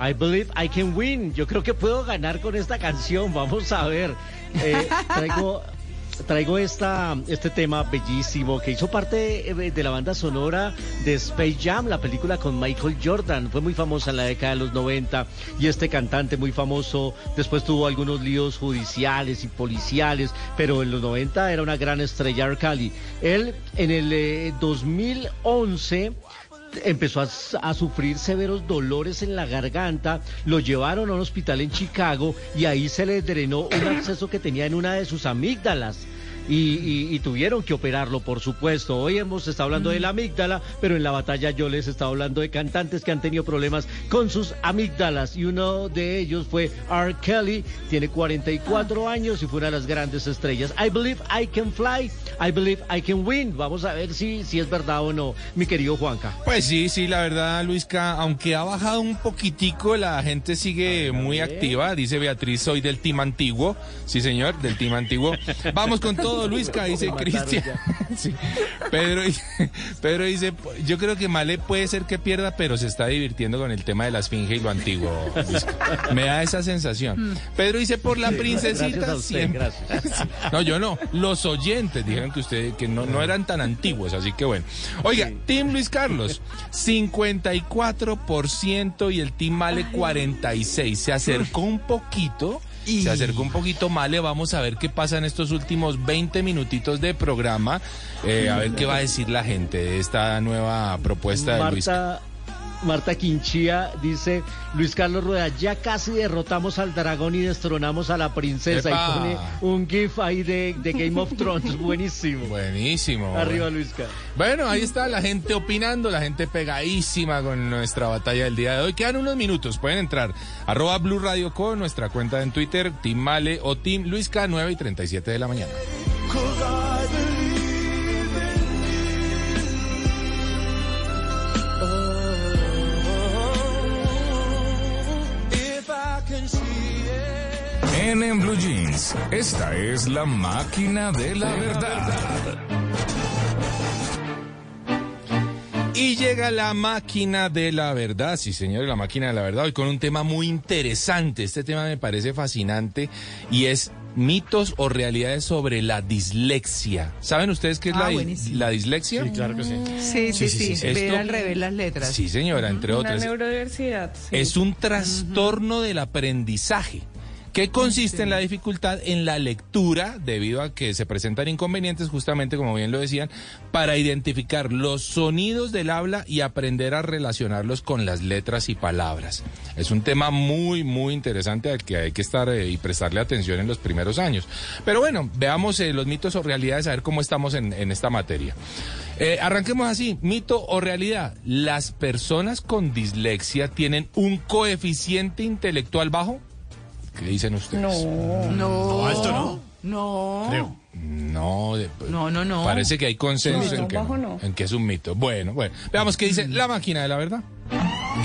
I believe I can win. Yo creo que puedo ganar con esta canción. Vamos a ver. Eh, traigo, traigo esta, este tema bellísimo que hizo parte eh, de la banda sonora de Space Jam, la película con Michael Jordan. Fue muy famosa en la década de los 90 y este cantante muy famoso después tuvo algunos líos judiciales y policiales, pero en los 90 era una gran estrella. Kelly. Él en el eh, 2011 empezó a, sufrir severos dolores en la garganta, lo llevaron a un hospital en Chicago y ahí se le drenó un absceso que tenía en una de sus amígdalas. Y, y- y tuvieron que operarlo, por supuesto. Hoy hemos estado hablando de la amígdala, pero en la batalla yo les estaba hablando de cantantes que han tenido problemas con sus amígdalas. Y uno de ellos fue R. Kelly, tiene 44 años y fue una de las grandes estrellas. I believe I can fly, I believe I can win. Vamos a ver si, si es verdad o no, mi querido Juanca. Pues sí, sí, la verdad, Luisca, aunque ha bajado un poquitico, la gente sigue muy activa. Dice Beatriz, soy del team antiguo. Sí, señor, del team antiguo. Vamos con todo todo, Luisca, dice Cristian. Sí. Pedro, dice- Pedro dice, yo creo que Male puede ser que pierda, pero se está divirtiendo con el tema de la esfinge y lo antiguo. Luisca. Me da esa sensación. Pedro dice, por la Sí, princesita gracias a usted, siempre. gracias. No, yo no. Los oyentes dijeron que usted que no, no eran tan antiguos, así que bueno. Oiga, Team Luis Carlos, 54% y el Team Male 46. Se acercó un poquito. Se acercó un poquito Male. Vamos a ver qué pasa en estos últimos 20 minutitos de programa. Eh, a ver qué va a decir la gente de esta nueva propuesta de Luis. Marta, Quinchía dice, Luis Carlos Rueda, ya casi derrotamos al dragón y destronamos a la princesa. ¡Epa! Y pone un gif ahí de, de Game of Thrones, buenísimo. Buenísimo. Arriba Luis Carlos. Bueno, ahí está la gente opinando, la gente pegadísima con nuestra batalla del día de hoy. Quedan unos minutos, pueden entrar. Arroba Blue Radio con nuestra cuenta en Twitter, Team Male o Team Luis K, 9 y 37 de la mañana. En, en Blue Jeans, esta es la máquina de la verdad. Y llega la máquina de la verdad, sí señores, la máquina de la verdad, hoy con un tema muy interesante. Este tema me parece fascinante y es mitos o realidades sobre la dislexia. ¿Saben ustedes qué es Ah, la, dis- la dislexia? Sí, claro que sí. Sí, sí, sí. Ver Esto- al revés las letras. Sí, señora, entre Una otras. neurodiversidad. sí. Es un trastorno del aprendizaje que consiste en la dificultad en la lectura debido a que se presentan inconvenientes, justamente como bien lo decían, para identificar los sonidos del habla y aprender a relacionarlos con las letras y palabras. Es un tema muy, muy interesante al que hay que estar eh, y prestarle atención en los primeros años. Pero bueno, veamos eh, los mitos o realidades, a ver cómo estamos en, en esta materia. Eh, arranquemos así, mito o realidad. ¿Las personas con dislexia tienen un coeficiente intelectual bajo? ¿Qué dicen ustedes? No. No, alto no. No. No, de- No, no, no. Parece que hay consenso No, en, que, no, en que es un mito. Bueno, bueno. Veamos qué dice la máquina de la verdad.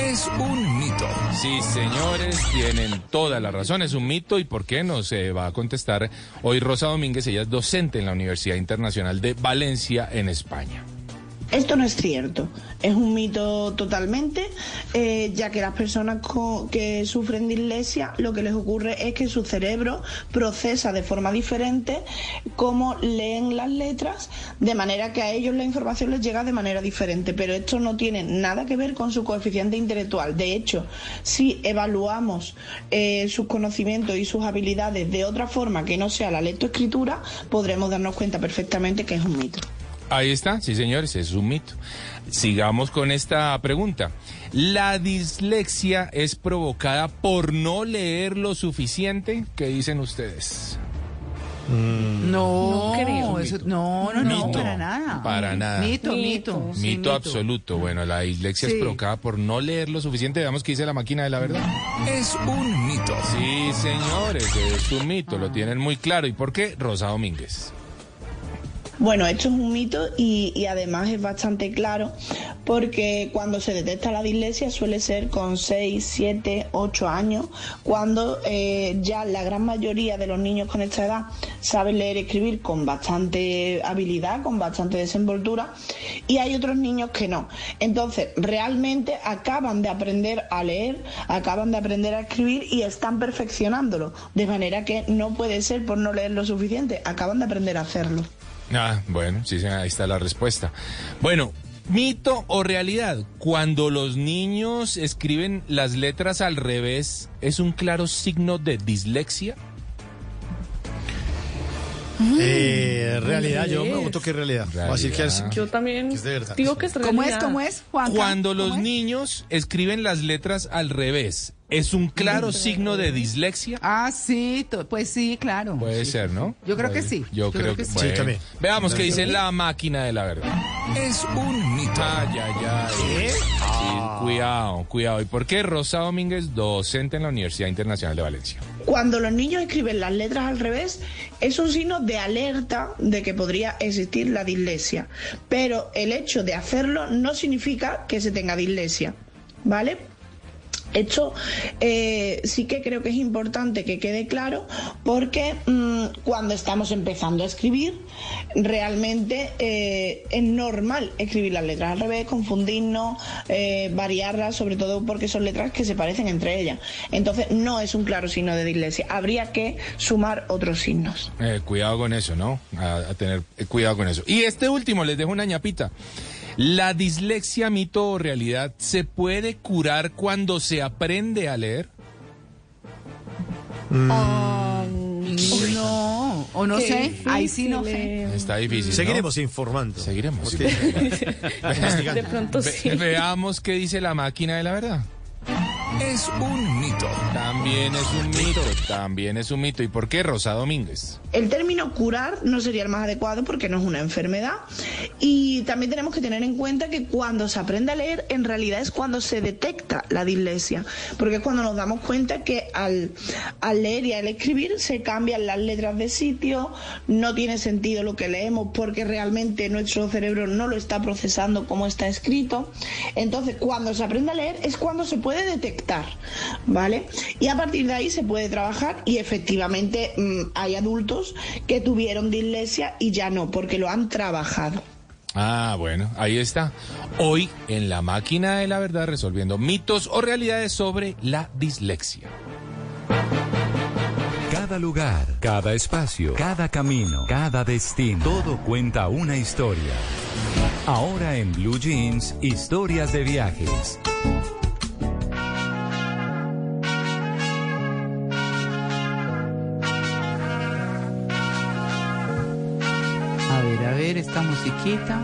Es un mito. Sí, señores, tienen toda la razón. Es un mito. ¿Y por qué? Nos eh, va a contestar hoy Rosa Domínguez. Ella es docente en la Universidad Internacional de Valencia, en España. Esto no es cierto, es un mito totalmente, eh, ya que las personas que sufren dislexia lo que les ocurre es que su cerebro procesa de forma diferente cómo leen las letras, de manera que a ellos la información les llega de manera diferente, pero esto no tiene nada que ver con su coeficiente intelectual. De hecho, si evaluamos eh, sus conocimientos y sus habilidades de otra forma que no sea la lectoescritura, podremos darnos cuenta perfectamente que es un mito. Ahí está, sí señores, es un mito. Sigamos con esta pregunta. ¿La dislexia es provocada por no leer lo suficiente? ¿Qué dicen ustedes? No, No creo. eso- no, no, no, Mito. para nada. Para nada. Mito, Mito. mito. sí, Mito absoluto. Bueno, la dislexia es provocada por no leer lo suficiente. Veamos qué dice la máquina de la verdad. Es un mito. Sí, señores, es un mito. Lo tienen muy claro. ¿Y por qué? Rosa Domínguez. Bueno, esto es un mito y, además es bastante claro porque cuando se detecta la dislexia suele ser con 6, 7, 8 años, cuando eh, ya la gran mayoría de los niños con esta edad saben leer y escribir con bastante habilidad, con bastante desenvoltura y hay otros niños que no. Entonces, realmente acaban de aprender a leer, acaban de aprender a escribir y están perfeccionándolo, de manera que no puede ser por no leer lo suficiente, acaban de aprender a hacerlo. Ah, bueno, sí, sí, ahí está la respuesta. Bueno, mito o realidad. Cuando los niños escriben las letras al revés, ¿es un claro signo de dislexia? Eh, realidad, yo me voto que es realidad. Voy a decir que es- Yo también es de verdad. digo que es ¿Cómo es? realidad. ¿Cómo es, Juanca? Cuando los niños escriben las letras al revés, ¿es un claro signo de dislexia? Ah, sí, pues sí, claro. Puede ser, ¿no? Yo creo que sí. Yo, creo, que, sí. bueno. Sí, también. Veamos qué dice la máquina de la verdad. Es un mito. Ay, ay, ay. Sí, cuidado, cuidado. ¿Y por qué Rosa Domínguez, docente en la Universidad Internacional de Valencia? Cuando los niños escriben las letras al revés, es un signo de alerta de que podría existir la dislexia. Pero el hecho de hacerlo no significa que se tenga dislexia, ¿vale? Esto eh, sí que creo que es importante que quede claro porque mm, cuando estamos empezando a escribir, realmente eh, es normal escribir las letras al revés, confundirnos, eh, variarlas, sobre todo porque son letras que se parecen entre ellas. Entonces no es un claro signo de dislexia. Habría que sumar otros signos. Eh, cuidado con eso, ¿no? A, a tener eh, cuidado con eso. Y este último, les dejo una ñapita. ¿La dislexia, mito o realidad se puede curar cuando se aprende a leer? Ah, no, o no Qué sé, ahí sí no sé. eh. Está difícil. ¿no? Seguiremos informando. Seguiremos. Porque-. De pronto Ve- sí. veamos qué dice la máquina de la verdad. Es un mito. También es un mito, también es un mito. ¿Y por qué, Rosa Domínguez? El término curar no sería el más adecuado porque no es una enfermedad. Y también tenemos que tener en cuenta que cuando se aprende a leer, en realidad es cuando se detecta la dislexia. Porque es cuando nos damos cuenta que al, al leer y al escribir se cambian las letras de sitio, no tiene sentido lo que leemos porque realmente nuestro cerebro no lo está procesando como está escrito. Entonces, cuando se aprende a leer es cuando se puede detectar, ¿vale? Y a partir de ahí se puede trabajar y efectivamente mm, hay adultos que tuvieron dislexia y ya no, porque lo han trabajado. Ah, bueno, ahí está. Hoy en la máquina de la verdad resolviendo mitos o realidades sobre la dislexia. Cada lugar, cada espacio, cada camino, cada destino, todo cuenta una historia. Ahora en Blue Jeans, historias de viajes. Esta musiquita.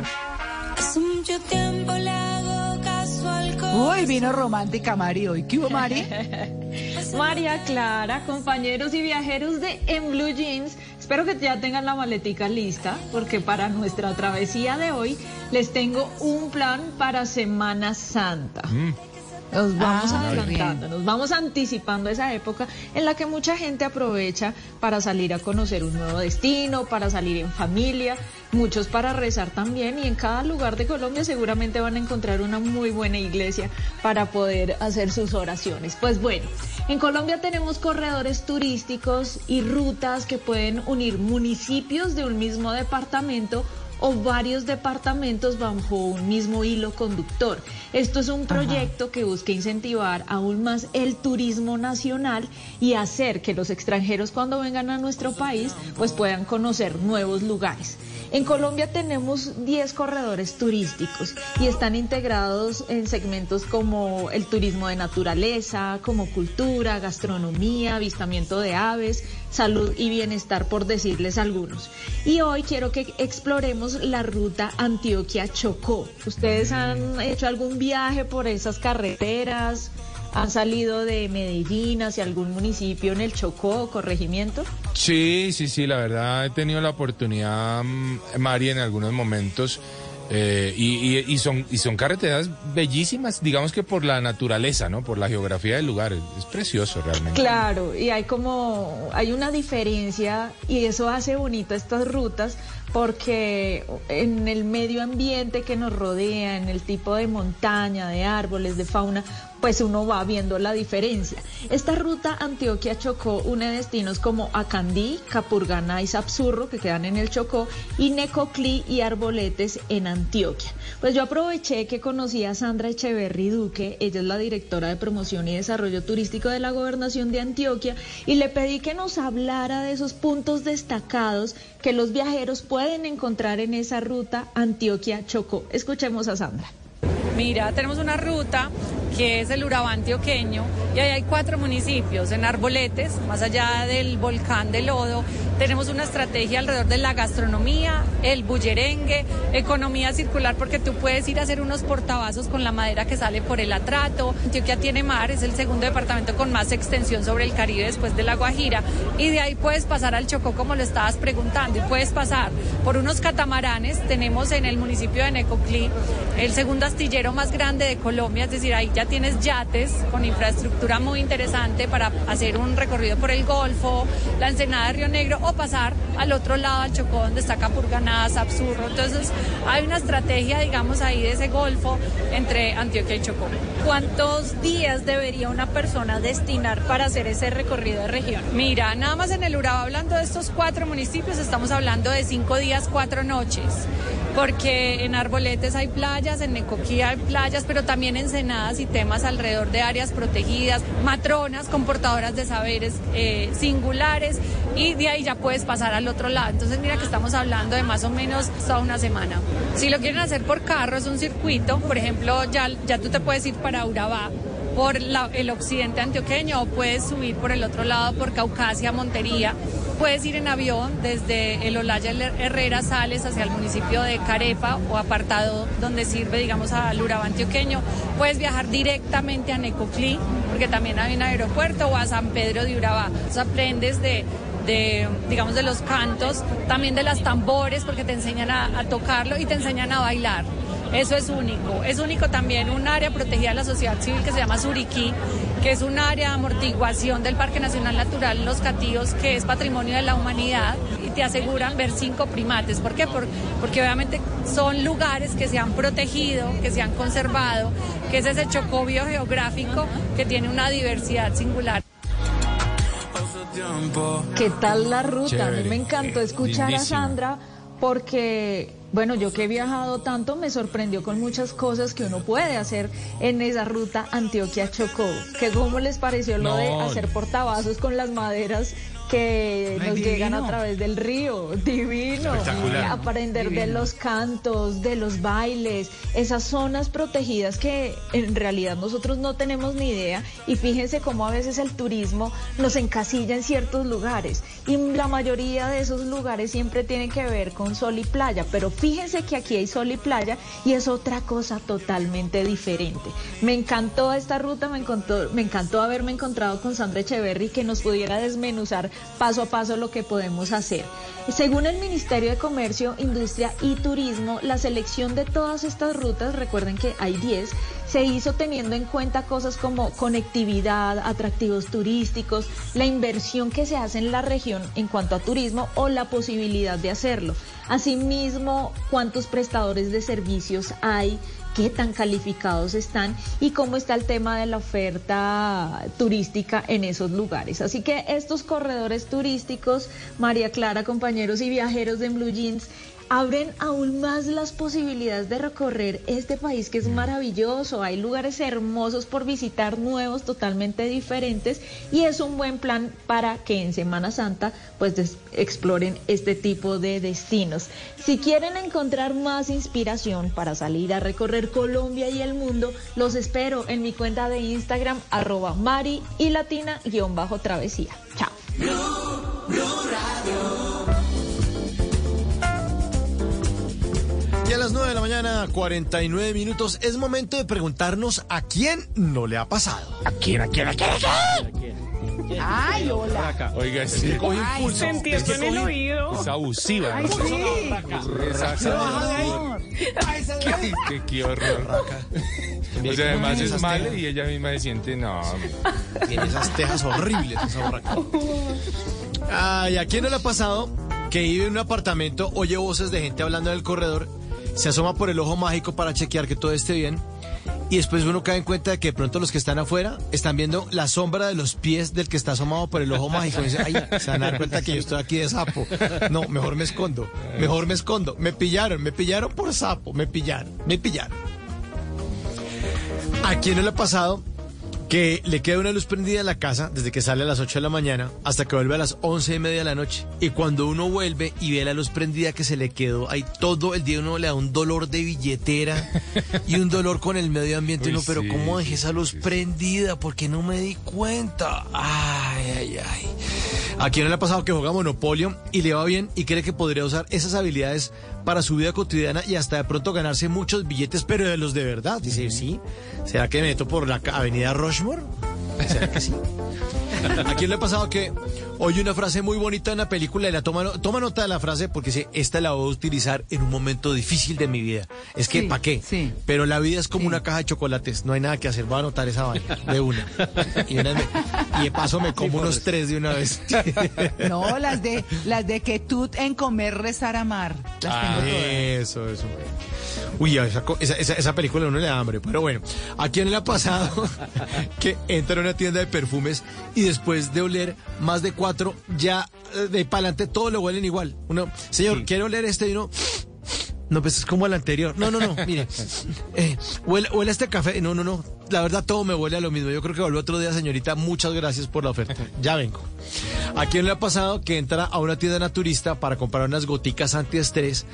Hace mucho tiempo le hago caso al Uy, vino romántica Mari hoy. ¿Qué hubo, Mari? María Clara, compañeros y viajeros de En Blue Jeans, espero que ya tengan la maletica lista porque para nuestra travesía de hoy les tengo un plan para Semana Santa. Nos vamos Ah, adelantando, nos vamos anticipando esa época en la que mucha gente aprovecha para salir a conocer un nuevo destino, para salir en familia, muchos para rezar también y en cada lugar de Colombia seguramente van a encontrar una muy buena iglesia para poder hacer sus oraciones. Pues bueno, en Colombia tenemos corredores turísticos y rutas que pueden unir municipios de un mismo departamento o varios departamentos bajo un mismo hilo conductor. Esto es un proyecto que busca incentivar aún más el turismo nacional y hacer que los extranjeros cuando vengan a nuestro país pues puedan conocer nuevos lugares. En Colombia tenemos 10 corredores turísticos y están integrados en segmentos como el turismo de naturaleza, como cultura, gastronomía, avistamiento de aves, salud y bienestar, por decirles algunos. Y hoy quiero que exploremos la ruta Antioquia-Chocó. ¿Ustedes han hecho algún viaje por esas carreteras? ¿Han salido de Medellín hacia algún municipio en el Chocó o corregimiento? Sí, sí, sí, la verdad he tenido la oportunidad, mm, Mari, en algunos momentos. Eh, y, y- y son, y son carreteras bellísimas, digamos que por la naturaleza, ¿no? Por la geografía del lugar. Es, precioso realmente. Claro, y hay como, hay una diferencia y eso hace bonito estas rutas porque en el medio ambiente que nos rodea, en el tipo de montaña, de árboles, de fauna, pues uno va viendo la diferencia. Esta ruta Antioquia-Chocó une destinos como Acandí, Capurganá y Sapsurro, que quedan en el Chocó, y Necoclí y Arboletes en Antioquia. Pues yo aproveché que conocí a Sandra Echeverry Duque, ella es la directora de promoción y desarrollo turístico de la gobernación de Antioquia, y le pedí que nos hablara de esos puntos destacados que los viajeros pueden encontrar en esa ruta Antioquia-Chocó. Escuchemos a Sandra. Mira, tenemos una ruta que es el Urabá antioqueño y ahí hay cuatro municipios. En Arboletes, más allá del volcán de Lodo, tenemos una estrategia alrededor de la gastronomía, el bullerengue, economía circular, porque tú puedes ir a hacer unos portavasos con la madera que sale por el atrato. Antioquia tiene mar, es el segundo departamento con más extensión sobre el Caribe después de La Guajira y de ahí puedes pasar al Chocó como lo estabas preguntando y puedes pasar por unos catamaranes. Tenemos en el municipio de Necoclí el segundo astillero más grande de Colombia, es decir, ahí ya tienes yates con infraestructura muy interesante para hacer un recorrido por el Golfo, la Ensenada de Río Negro o pasar al otro lado al Chocó donde está Capurganá, Sapsurro. Entonces hay una estrategia, digamos, ahí de ese Golfo entre Antioquia y Chocó. ¿Cuántos días debería una persona destinar para hacer ese recorrido de región? Mira, nada más en el Urabá, hablando de estos cuatro municipios, estamos hablando de cinco días, cuatro noches, porque en Arboletes hay playas, en Necoquía hay playas, pero también ensenadas y temas alrededor de áreas protegidas, matronas con portadoras de saberes eh, singulares, y de ahí ya puedes pasar al otro lado. Entonces mira que estamos hablando de más o menos toda una semana. Si lo quieren hacer por carro, es un circuito, por ejemplo, ya, ya tú te puedes ir para Urabá por el occidente antioqueño o puedes subir por el otro lado por Caucasia, Montería. Puedes ir en avión desde el Olaya Herrera, sales hacia el municipio de Carepa o apartado donde sirve, digamos, al Urabá antioqueño. Puedes viajar directamente a Necoclí, porque también hay un aeropuerto, o a San Pedro de Urabá. Entonces aprendes de, de, digamos, de los cantos, también de las tambores, porque te enseñan a, a tocarlo y te enseñan a bailar. Eso es único. Es único también un área protegida de la sociedad civil que se llama Suriquí, que es un área de amortiguación del Parque Nacional Natural Los Catíos, que es patrimonio de la humanidad y te aseguran ver cinco primates. ¿Por qué? Por- porque obviamente son lugares que se han protegido, que se han conservado, que es ese chocobio geográfico que tiene una diversidad singular. ¿Qué tal la ruta? A mí me encantó escuchar a. Sandra porque, bueno, yo que he viajado tanto me sorprendió con muchas cosas que uno puede hacer en esa ruta Antioquia-Chocó. ¿Qué cómo les pareció lo de hacer portavasos con las maderas que Ay, nos llegan a través del río? Divino. Espectacular. Aprender de los cantos, de los bailes, esas zonas protegidas que en realidad nosotros no tenemos ni idea y fíjense cómo a veces el turismo nos encasilla en ciertos lugares y la mayoría de esos lugares siempre tienen que ver con sol y playa, pero fíjense que aquí hay sol y playa y es otra cosa totalmente diferente. Me encantó esta ruta, me encantó, me encantó haberme encontrado con Sandra Echeverry que nos pudiera desmenuzar paso a paso lo que podemos hacer. Según el Ministerio de Comercio, Industria y Turismo, la selección de todas estas rutas, recuerden que hay 10, se hizo teniendo en cuenta cosas como conectividad, atractivos turísticos, la inversión que se hace en la región en cuanto a turismo o la posibilidad de hacerlo. Asimismo, cuántos prestadores de servicios hay, qué tan calificados están y cómo está el tema de la oferta turística en esos lugares. Así que estos corredores turísticos, María Clara, compañeros y viajeros de Blue Jeans, abren aún más las posibilidades de recorrer este país que es maravilloso. Hay lugares hermosos por visitar, nuevos, totalmente diferentes y es un buen plan para que en Semana Santa pues exploren este tipo de destinos. Si quieren encontrar más inspiración para salir a recorrer Colombia y el mundo, los espero en mi cuenta de Instagram arroba mari y latina guion bajo travesía. Chao. Y a las 9 de la mañana, 49 minutos, es momento de preguntarnos a quién no le ha pasado. ¿A quién, a quién, a quién, a quién? Ay, hola. Oiga, sí. Coge impulso. sentí esto en el oído. Es abusiva. Ay, ¿no? sí. Qué, qué horror. O sea, además es mala y ella misma se siente, no. Tiene esas tejas horribles, esa borraca. Ay, ¿a quién no le ha pasado que vive en un apartamento, oye voces de gente hablando en el corredor, se asoma por el ojo mágico para chequear que todo esté bien? Y después uno cae en cuenta de que de pronto los que están afuera están viendo la sombra de los pies del que está asomado por el ojo mágico. Y ay, se van a dar cuenta que yo estoy aquí de sapo. No, mejor me escondo, mejor me escondo. Me pillaron, me pillaron por sapo, me pillaron, me pillaron. ¿A quién no le ha pasado que le queda una luz prendida en la casa desde que sale a las 8 de la mañana hasta que vuelve a las 11 y media de la noche? Y cuando uno vuelve y ve la luz prendida que se le quedó ahí todo el día, uno le da un dolor de billetera y un dolor con el medio ambiente. Uy, uno, pero sí, ¿cómo dejé esa luz prendida? ¿Por qué no me di cuenta? Ay, ay, ay. ¿A quién no le ha pasado que juega Monopolio y le va bien y cree que podría usar esas habilidades para su vida cotidiana y hasta de pronto ganarse muchos billetes, pero de los de verdad? Dice, ¿sí? ¿Será que me meto por la avenida Rushmore? ¿Será que sí? ¿A quién le ha pasado que oye una frase muy bonita en la película y la toma, no- toma nota de la frase porque dice, esta la voy a utilizar en un momento difícil de mi vida? Es que, Sí, ¿para qué? sí. Pero la vida es como una caja de chocolates, no hay nada que hacer, voy a anotar esa vaina de una. Y, una vez me- y de paso me como unos tres de una vez. No, las de las de que tú en comer, rezar, amar. Las Ah, tengo todas. eso, eso. Uy, esa, esa, esa- esa película no le da hambre, pero bueno, ¿a quién le ha pasado que entra a una tienda de perfumes y después de oler más de cuatro, ya eh, de para adelante todo lo huelen igual? Uno, señor, ¿quiere oler este? Y uno, no, pues es como el anterior. No, no, no, mire, eh, huele, huele a este café. No, no, no, la verdad todo me huele a lo mismo. Yo creo que volvió otro día, señorita, muchas gracias por la oferta. Ya vengo. ¿A quién le ha pasado que entra a una tienda naturista para comprar unas goticas antiestrés,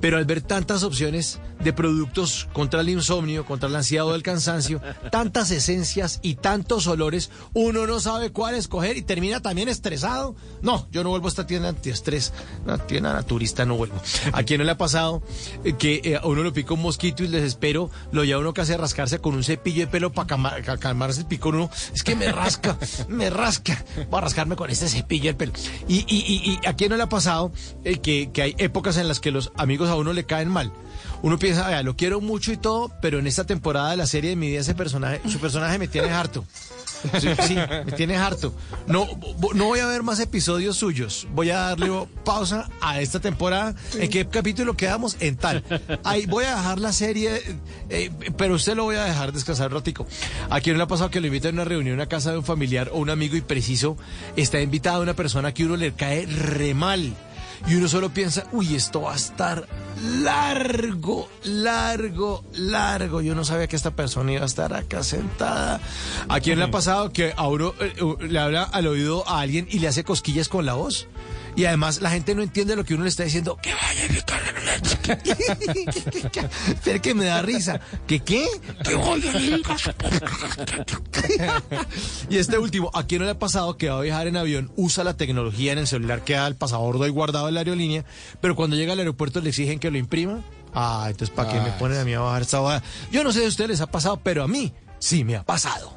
pero al ver tantas opciones de productos contra el insomnio, contra el ansiedad o el cansancio, tantas esencias y tantos olores, uno no sabe cuál escoger y termina también estresado? No, yo no vuelvo a esta tienda antiestrés, una tienda naturista no vuelvo. ¿A quién no le ha pasado que eh, a uno lo pica un mosquito y el desespero lo lleva uno casi a rascarse con un cepillo de pelo para calmarse el picón? Uno, es que me rasca, me rasca, voy a rascarme con este cepillo de pelo. Y, y, y, y a quién no le ha pasado eh, que, que hay épocas en las que los amigos a uno le caen mal. Uno piensa, lo quiero mucho y todo, pero en esta temporada de la serie de mi vida ese personaje, su personaje me tiene harto. Sí, sí, me tiene harto. No, no voy a ver más episodios suyos. Voy a darle pausa a esta temporada. ¿En qué capítulo quedamos? En tal. Ahí voy a dejar la serie, eh, pero usted lo voy a dejar descansar un ratico. ¿A quién le ha pasado que lo invita a una reunión a casa de un familiar o un amigo y preciso está invitada una persona que uno le cae re mal? Y uno solo piensa, uy, esto va a estar largo, largo, largo. Yo no sabía que esta persona iba a estar acá sentada. ¿A quién le ha pasado que a uno eh, le habla al oído a alguien y le hace cosquillas con la voz? Y además la gente no entiende lo que uno le está diciendo. Que vaya leche. Pero que me da risa. ¿Que qué? Que vaya. Y este último, ¿a quién no le ha pasado que va a viajar en avión, usa la tecnología en el celular que da el pasabordo ahí guardado en la aerolínea, pero cuando llega al aeropuerto le exigen que lo imprima? Ah, entonces ¿para qué me Ah. ponen a mí a bajar esta boda? Yo no sé si a ustedes les ha pasado, pero a mí sí me ha pasado.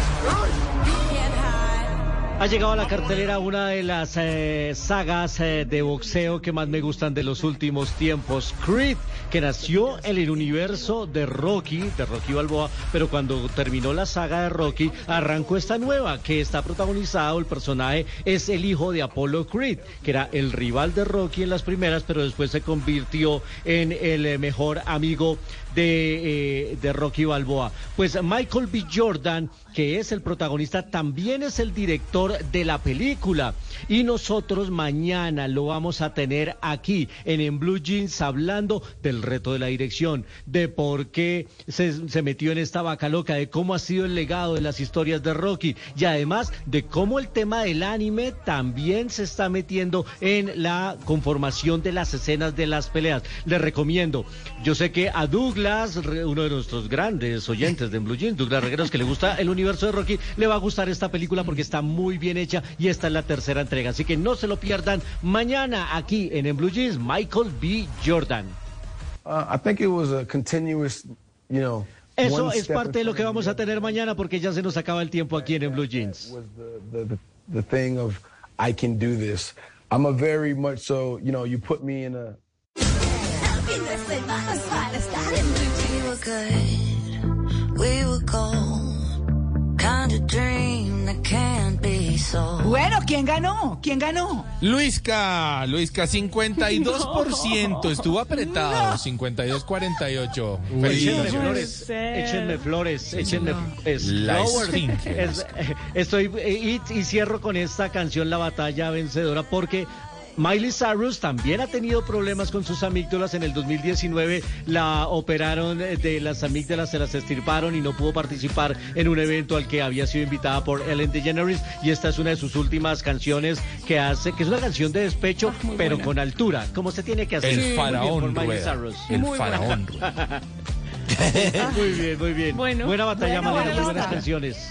Ha llegado a la cartelera una de las eh, sagas eh, de boxeo que más me gustan de los últimos tiempos, Creed, que nació en el universo de Rocky, de Rocky Balboa, pero cuando terminó la saga de Rocky, arrancó esta nueva, que está protagonizado, el personaje es el hijo de Apollo Creed, que era el rival de Rocky en las primeras, pero después se convirtió en el mejor amigo de, eh, de Rocky Balboa. Pues Michael B. Jordan, que es el protagonista, también es el director de la película. Y nosotros mañana lo vamos a tener aquí en, en Blue Jeans hablando del reto de la dirección, de por qué se, se metió en esta vaca loca, de cómo ha sido el legado de las historias de Rocky y además de cómo el tema del anime también se está metiendo en la conformación de las escenas de las peleas. Les recomiendo, yo sé que a Douglas, re- uno de nuestros grandes oyentes de Blue Jeans, Douglas Regueros, que le gusta el universo de Rocky, le va a gustar esta película porque está muy bien hecha y esta es la tercera entrega. Así que no se lo pierdan mañana aquí en, en Blue Jeans, Michael B. Jordan. Uh, I think it was a continuous, you know. Eso es parte de lo que vamos a tener mañana porque ya se nos acaba el tiempo aquí en, en Blue Jeans. the thing of I can do this. I'm a very much so, you know, you put me in a We were good, we were gold. Kind of dream that can't be sold. Bueno, ¿quién ganó? ¿Quién ganó? Luisca, Luisca, 52%. Estuvo apretado, 52-48. Échenme Felicitaciones. flores, échenme flores, échenme flores. La Flowers. esfinge. Es- estoy, y, y cierro con esta canción, La Batalla Vencedora, porque Miley Cyrus también ha tenido problemas con sus amígdalas. En el 2019 la operaron de las amígdalas, se las estirparon y no pudo participar en un evento al que había sido invitada por Ellen DeGeneres. Y esta es una de sus últimas canciones que hace, que es una canción de despecho, pero buena. con altura, como se tiene que hacer. El Muy bien por faraón Miley. Cyrus. El Muy buena. faraón muy bien, muy bien. Bueno. buena batalla, Bueno, Malena, muy buena buenas canciones.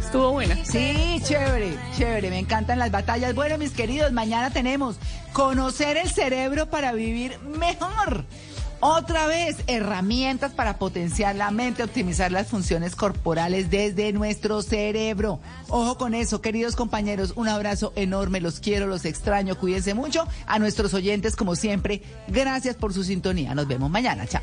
Estuvo buena. Sí, chévere, chévere, me encantan las batallas. Bueno, mis queridos, mañana tenemos conocer el cerebro para vivir mejor. Otra vez, herramientas para potenciar la mente, optimizar las funciones corporales desde nuestro cerebro. Ojo con eso, queridos compañeros, un abrazo enorme, los quiero, los extraño, cuídense mucho. A nuestros oyentes, como siempre, gracias por su sintonía. Nos vemos mañana, chao.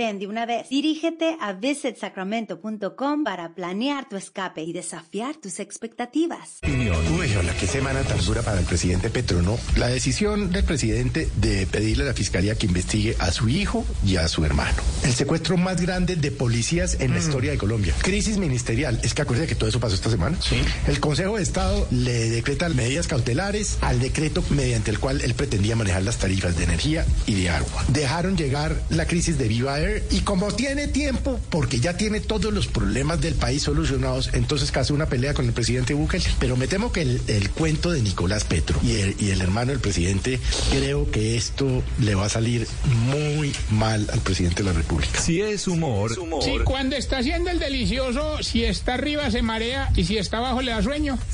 ven de una vez. Dirígete a visitsacramento.com para planear tu escape y desafiar tus expectativas. Uy, hola, qué semana tan dura para el presidente Petro, ¿no? La decisión del presidente de pedirle a la fiscalía que investigue a su hijo y a su hermano. El secuestro más grande de policías en la historia de Colombia. Crisis ministerial. Es que acuérdate que todo eso pasó esta semana. Sí. El Consejo de Estado le decreta medidas cautelares al decreto mediante el cual él pretendía manejar las tarifas de energía y de agua. Dejaron llegar la crisis de Viva Air y como tiene tiempo, porque ya tiene todos los problemas del país solucionados, entonces casi una pelea con el presidente Bukele. Pero me temo que el, el cuento de Nicolás Petro y el, y el hermano del presidente, creo que esto le va a salir muy mal al presidente de la República. Si es humor, Si cuando está haciendo el delicioso, si está arriba se marea y si está abajo le da sueño.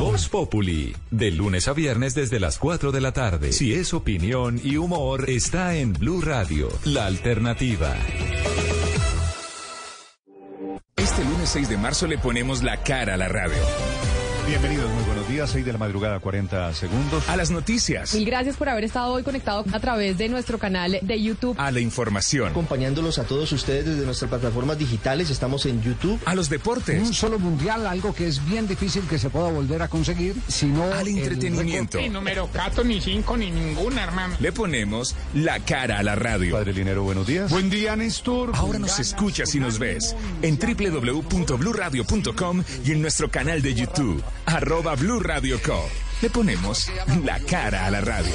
Voz Populi, de lunes a viernes desde las 4 de la tarde. Si es opinión y humor, está en Blue Radio, la alternativa. Este lunes 6 de marzo le ponemos la cara a la radio. Bienvenidos, muy buenos días. 6 de la madrugada, 40 segundos. A las noticias. Mil gracias por haber estado hoy conectado a través de nuestro canal de YouTube. A la información. Acompañándolos a todos ustedes desde nuestras plataformas digitales. Estamos en YouTube. A los deportes. Un solo mundial, algo que es bien difícil que se pueda volver a conseguir, sino Al entretenimiento. Ni número cato, ni cinco, ni ninguna, hermano. Le ponemos la cara a la radio. Padre Linero, buenos días. Buen día, Néstor. Ahora nos escuchas y nos ves en www.bluradio.com y en nuestro canal de YouTube, arroba Blue Radio Co. Le ponemos la cara a la radio.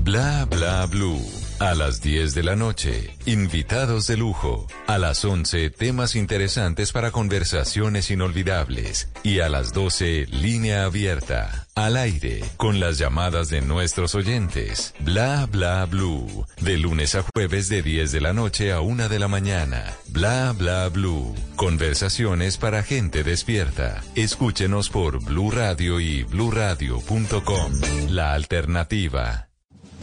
Bla bla blue. A las 10 de la noche, invitados de lujo. A las 11, temas interesantes para conversaciones inolvidables. Y a las 12, línea abierta. Al aire, con las llamadas de nuestros oyentes. Bla bla blue. De lunes a jueves de 10 de la noche a 1 de la mañana. Bla bla blue. Conversaciones para gente despierta. Escúchenos por Blue Radio y bluradio.com. La alternativa.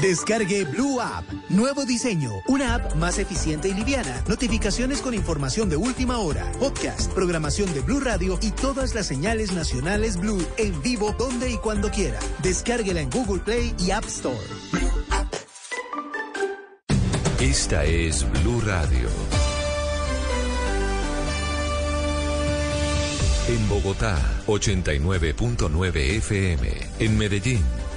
Descargue Blue App. Nuevo diseño. Una app más eficiente y liviana. Notificaciones con información de última hora. Podcast, programación de Blue Radio y todas las señales nacionales Blue en vivo donde y cuando quiera. Descárguela en Google Play y App Store. Esta es Blue Radio. En Bogotá, 89.9 FM. En Medellín,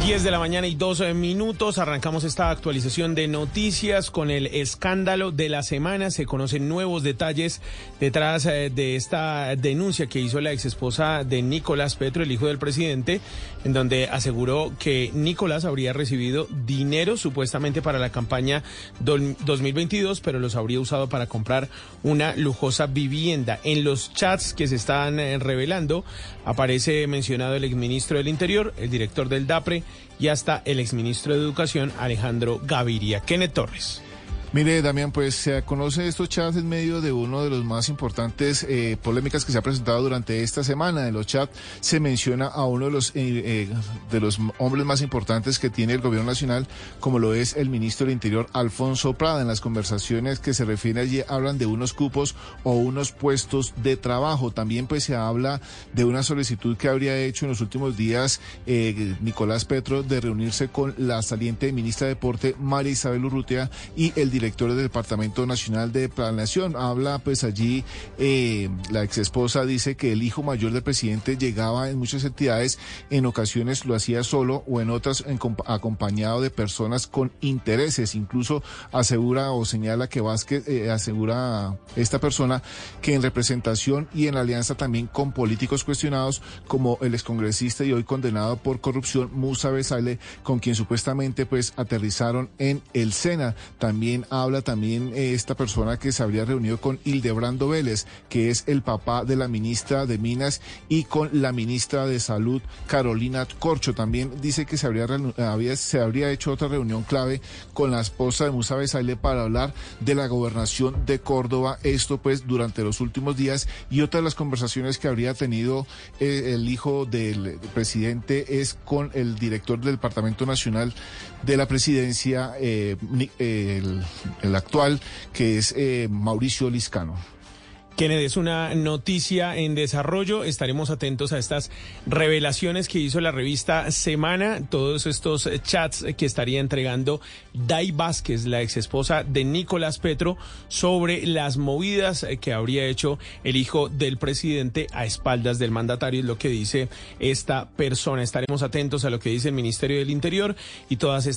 10 de la mañana y 12 minutos. Arrancamos esta actualización de noticias con el escándalo de la semana. Se conocen nuevos detalles detrás eh, de esta denuncia que hizo la exesposa de Nicolás Petro, el hijo del presidente, en donde aseguró que Nicolás habría recibido dinero supuestamente para la campaña 2022, pero los habría usado para comprar una lujosa vivienda. En los chats que se están eh, revelando aparece mencionado el exministro del Interior, el director del DAPRE y hasta el exministro de Educación, Alejandro Gaviria. Kenneth Torres. Mire, Damián, pues se conoce estos chats en medio de uno de los más importantes eh, polémicas que se ha presentado durante esta semana. En los chats se menciona a uno de los, eh, eh, de los hombres más importantes que tiene el gobierno nacional, como lo es el ministro del Interior, Alfonso Prada. En las conversaciones que se refiere allí hablan de unos cupos o unos puestos de trabajo. También pues se habla de una solicitud que habría hecho en los últimos días Nicolás Petro de reunirse con la saliente ministra de Deporte, María Isabel Urrutia, y el director del Departamento Nacional de Planeación. Habla pues allí, eh, la ex esposa dice que el hijo mayor del presidente llegaba en muchas entidades, en ocasiones lo hacía solo o en otras acompañado de personas con intereses. Incluso asegura o señala que Vázquez eh, asegura esta persona que en representación y en alianza también con políticos cuestionados como el excongresista y hoy condenado por corrupción Musa Besale, con quien supuestamente pues aterrizaron en el Sena. También habla también eh, esta persona que se habría reunido con Hildebrando Vélez, que es el papá de la ministra de Minas, y con la ministra de Salud, Carolina Corcho. También dice que se habría, había, se habría hecho otra reunión clave con la esposa de Musa Besaile para hablar de la gobernación de Córdoba. Esto pues durante los últimos días y otra de las conversaciones que habría tenido eh, el hijo del presidente es con el director del Departamento Nacional de la Presidencia, eh, el el actual, que es eh, Mauricio Liscano. Kennedy, es una noticia en desarrollo. Estaremos atentos a estas revelaciones que hizo la revista Semana, todos estos chats que estaría entregando Dai Vázquez, la ex esposa de Nicolás Petro, sobre las movidas que habría hecho el hijo del presidente a espaldas del mandatario, es lo que dice esta persona. Estaremos atentos a lo que dice el Ministerio del Interior y todas estas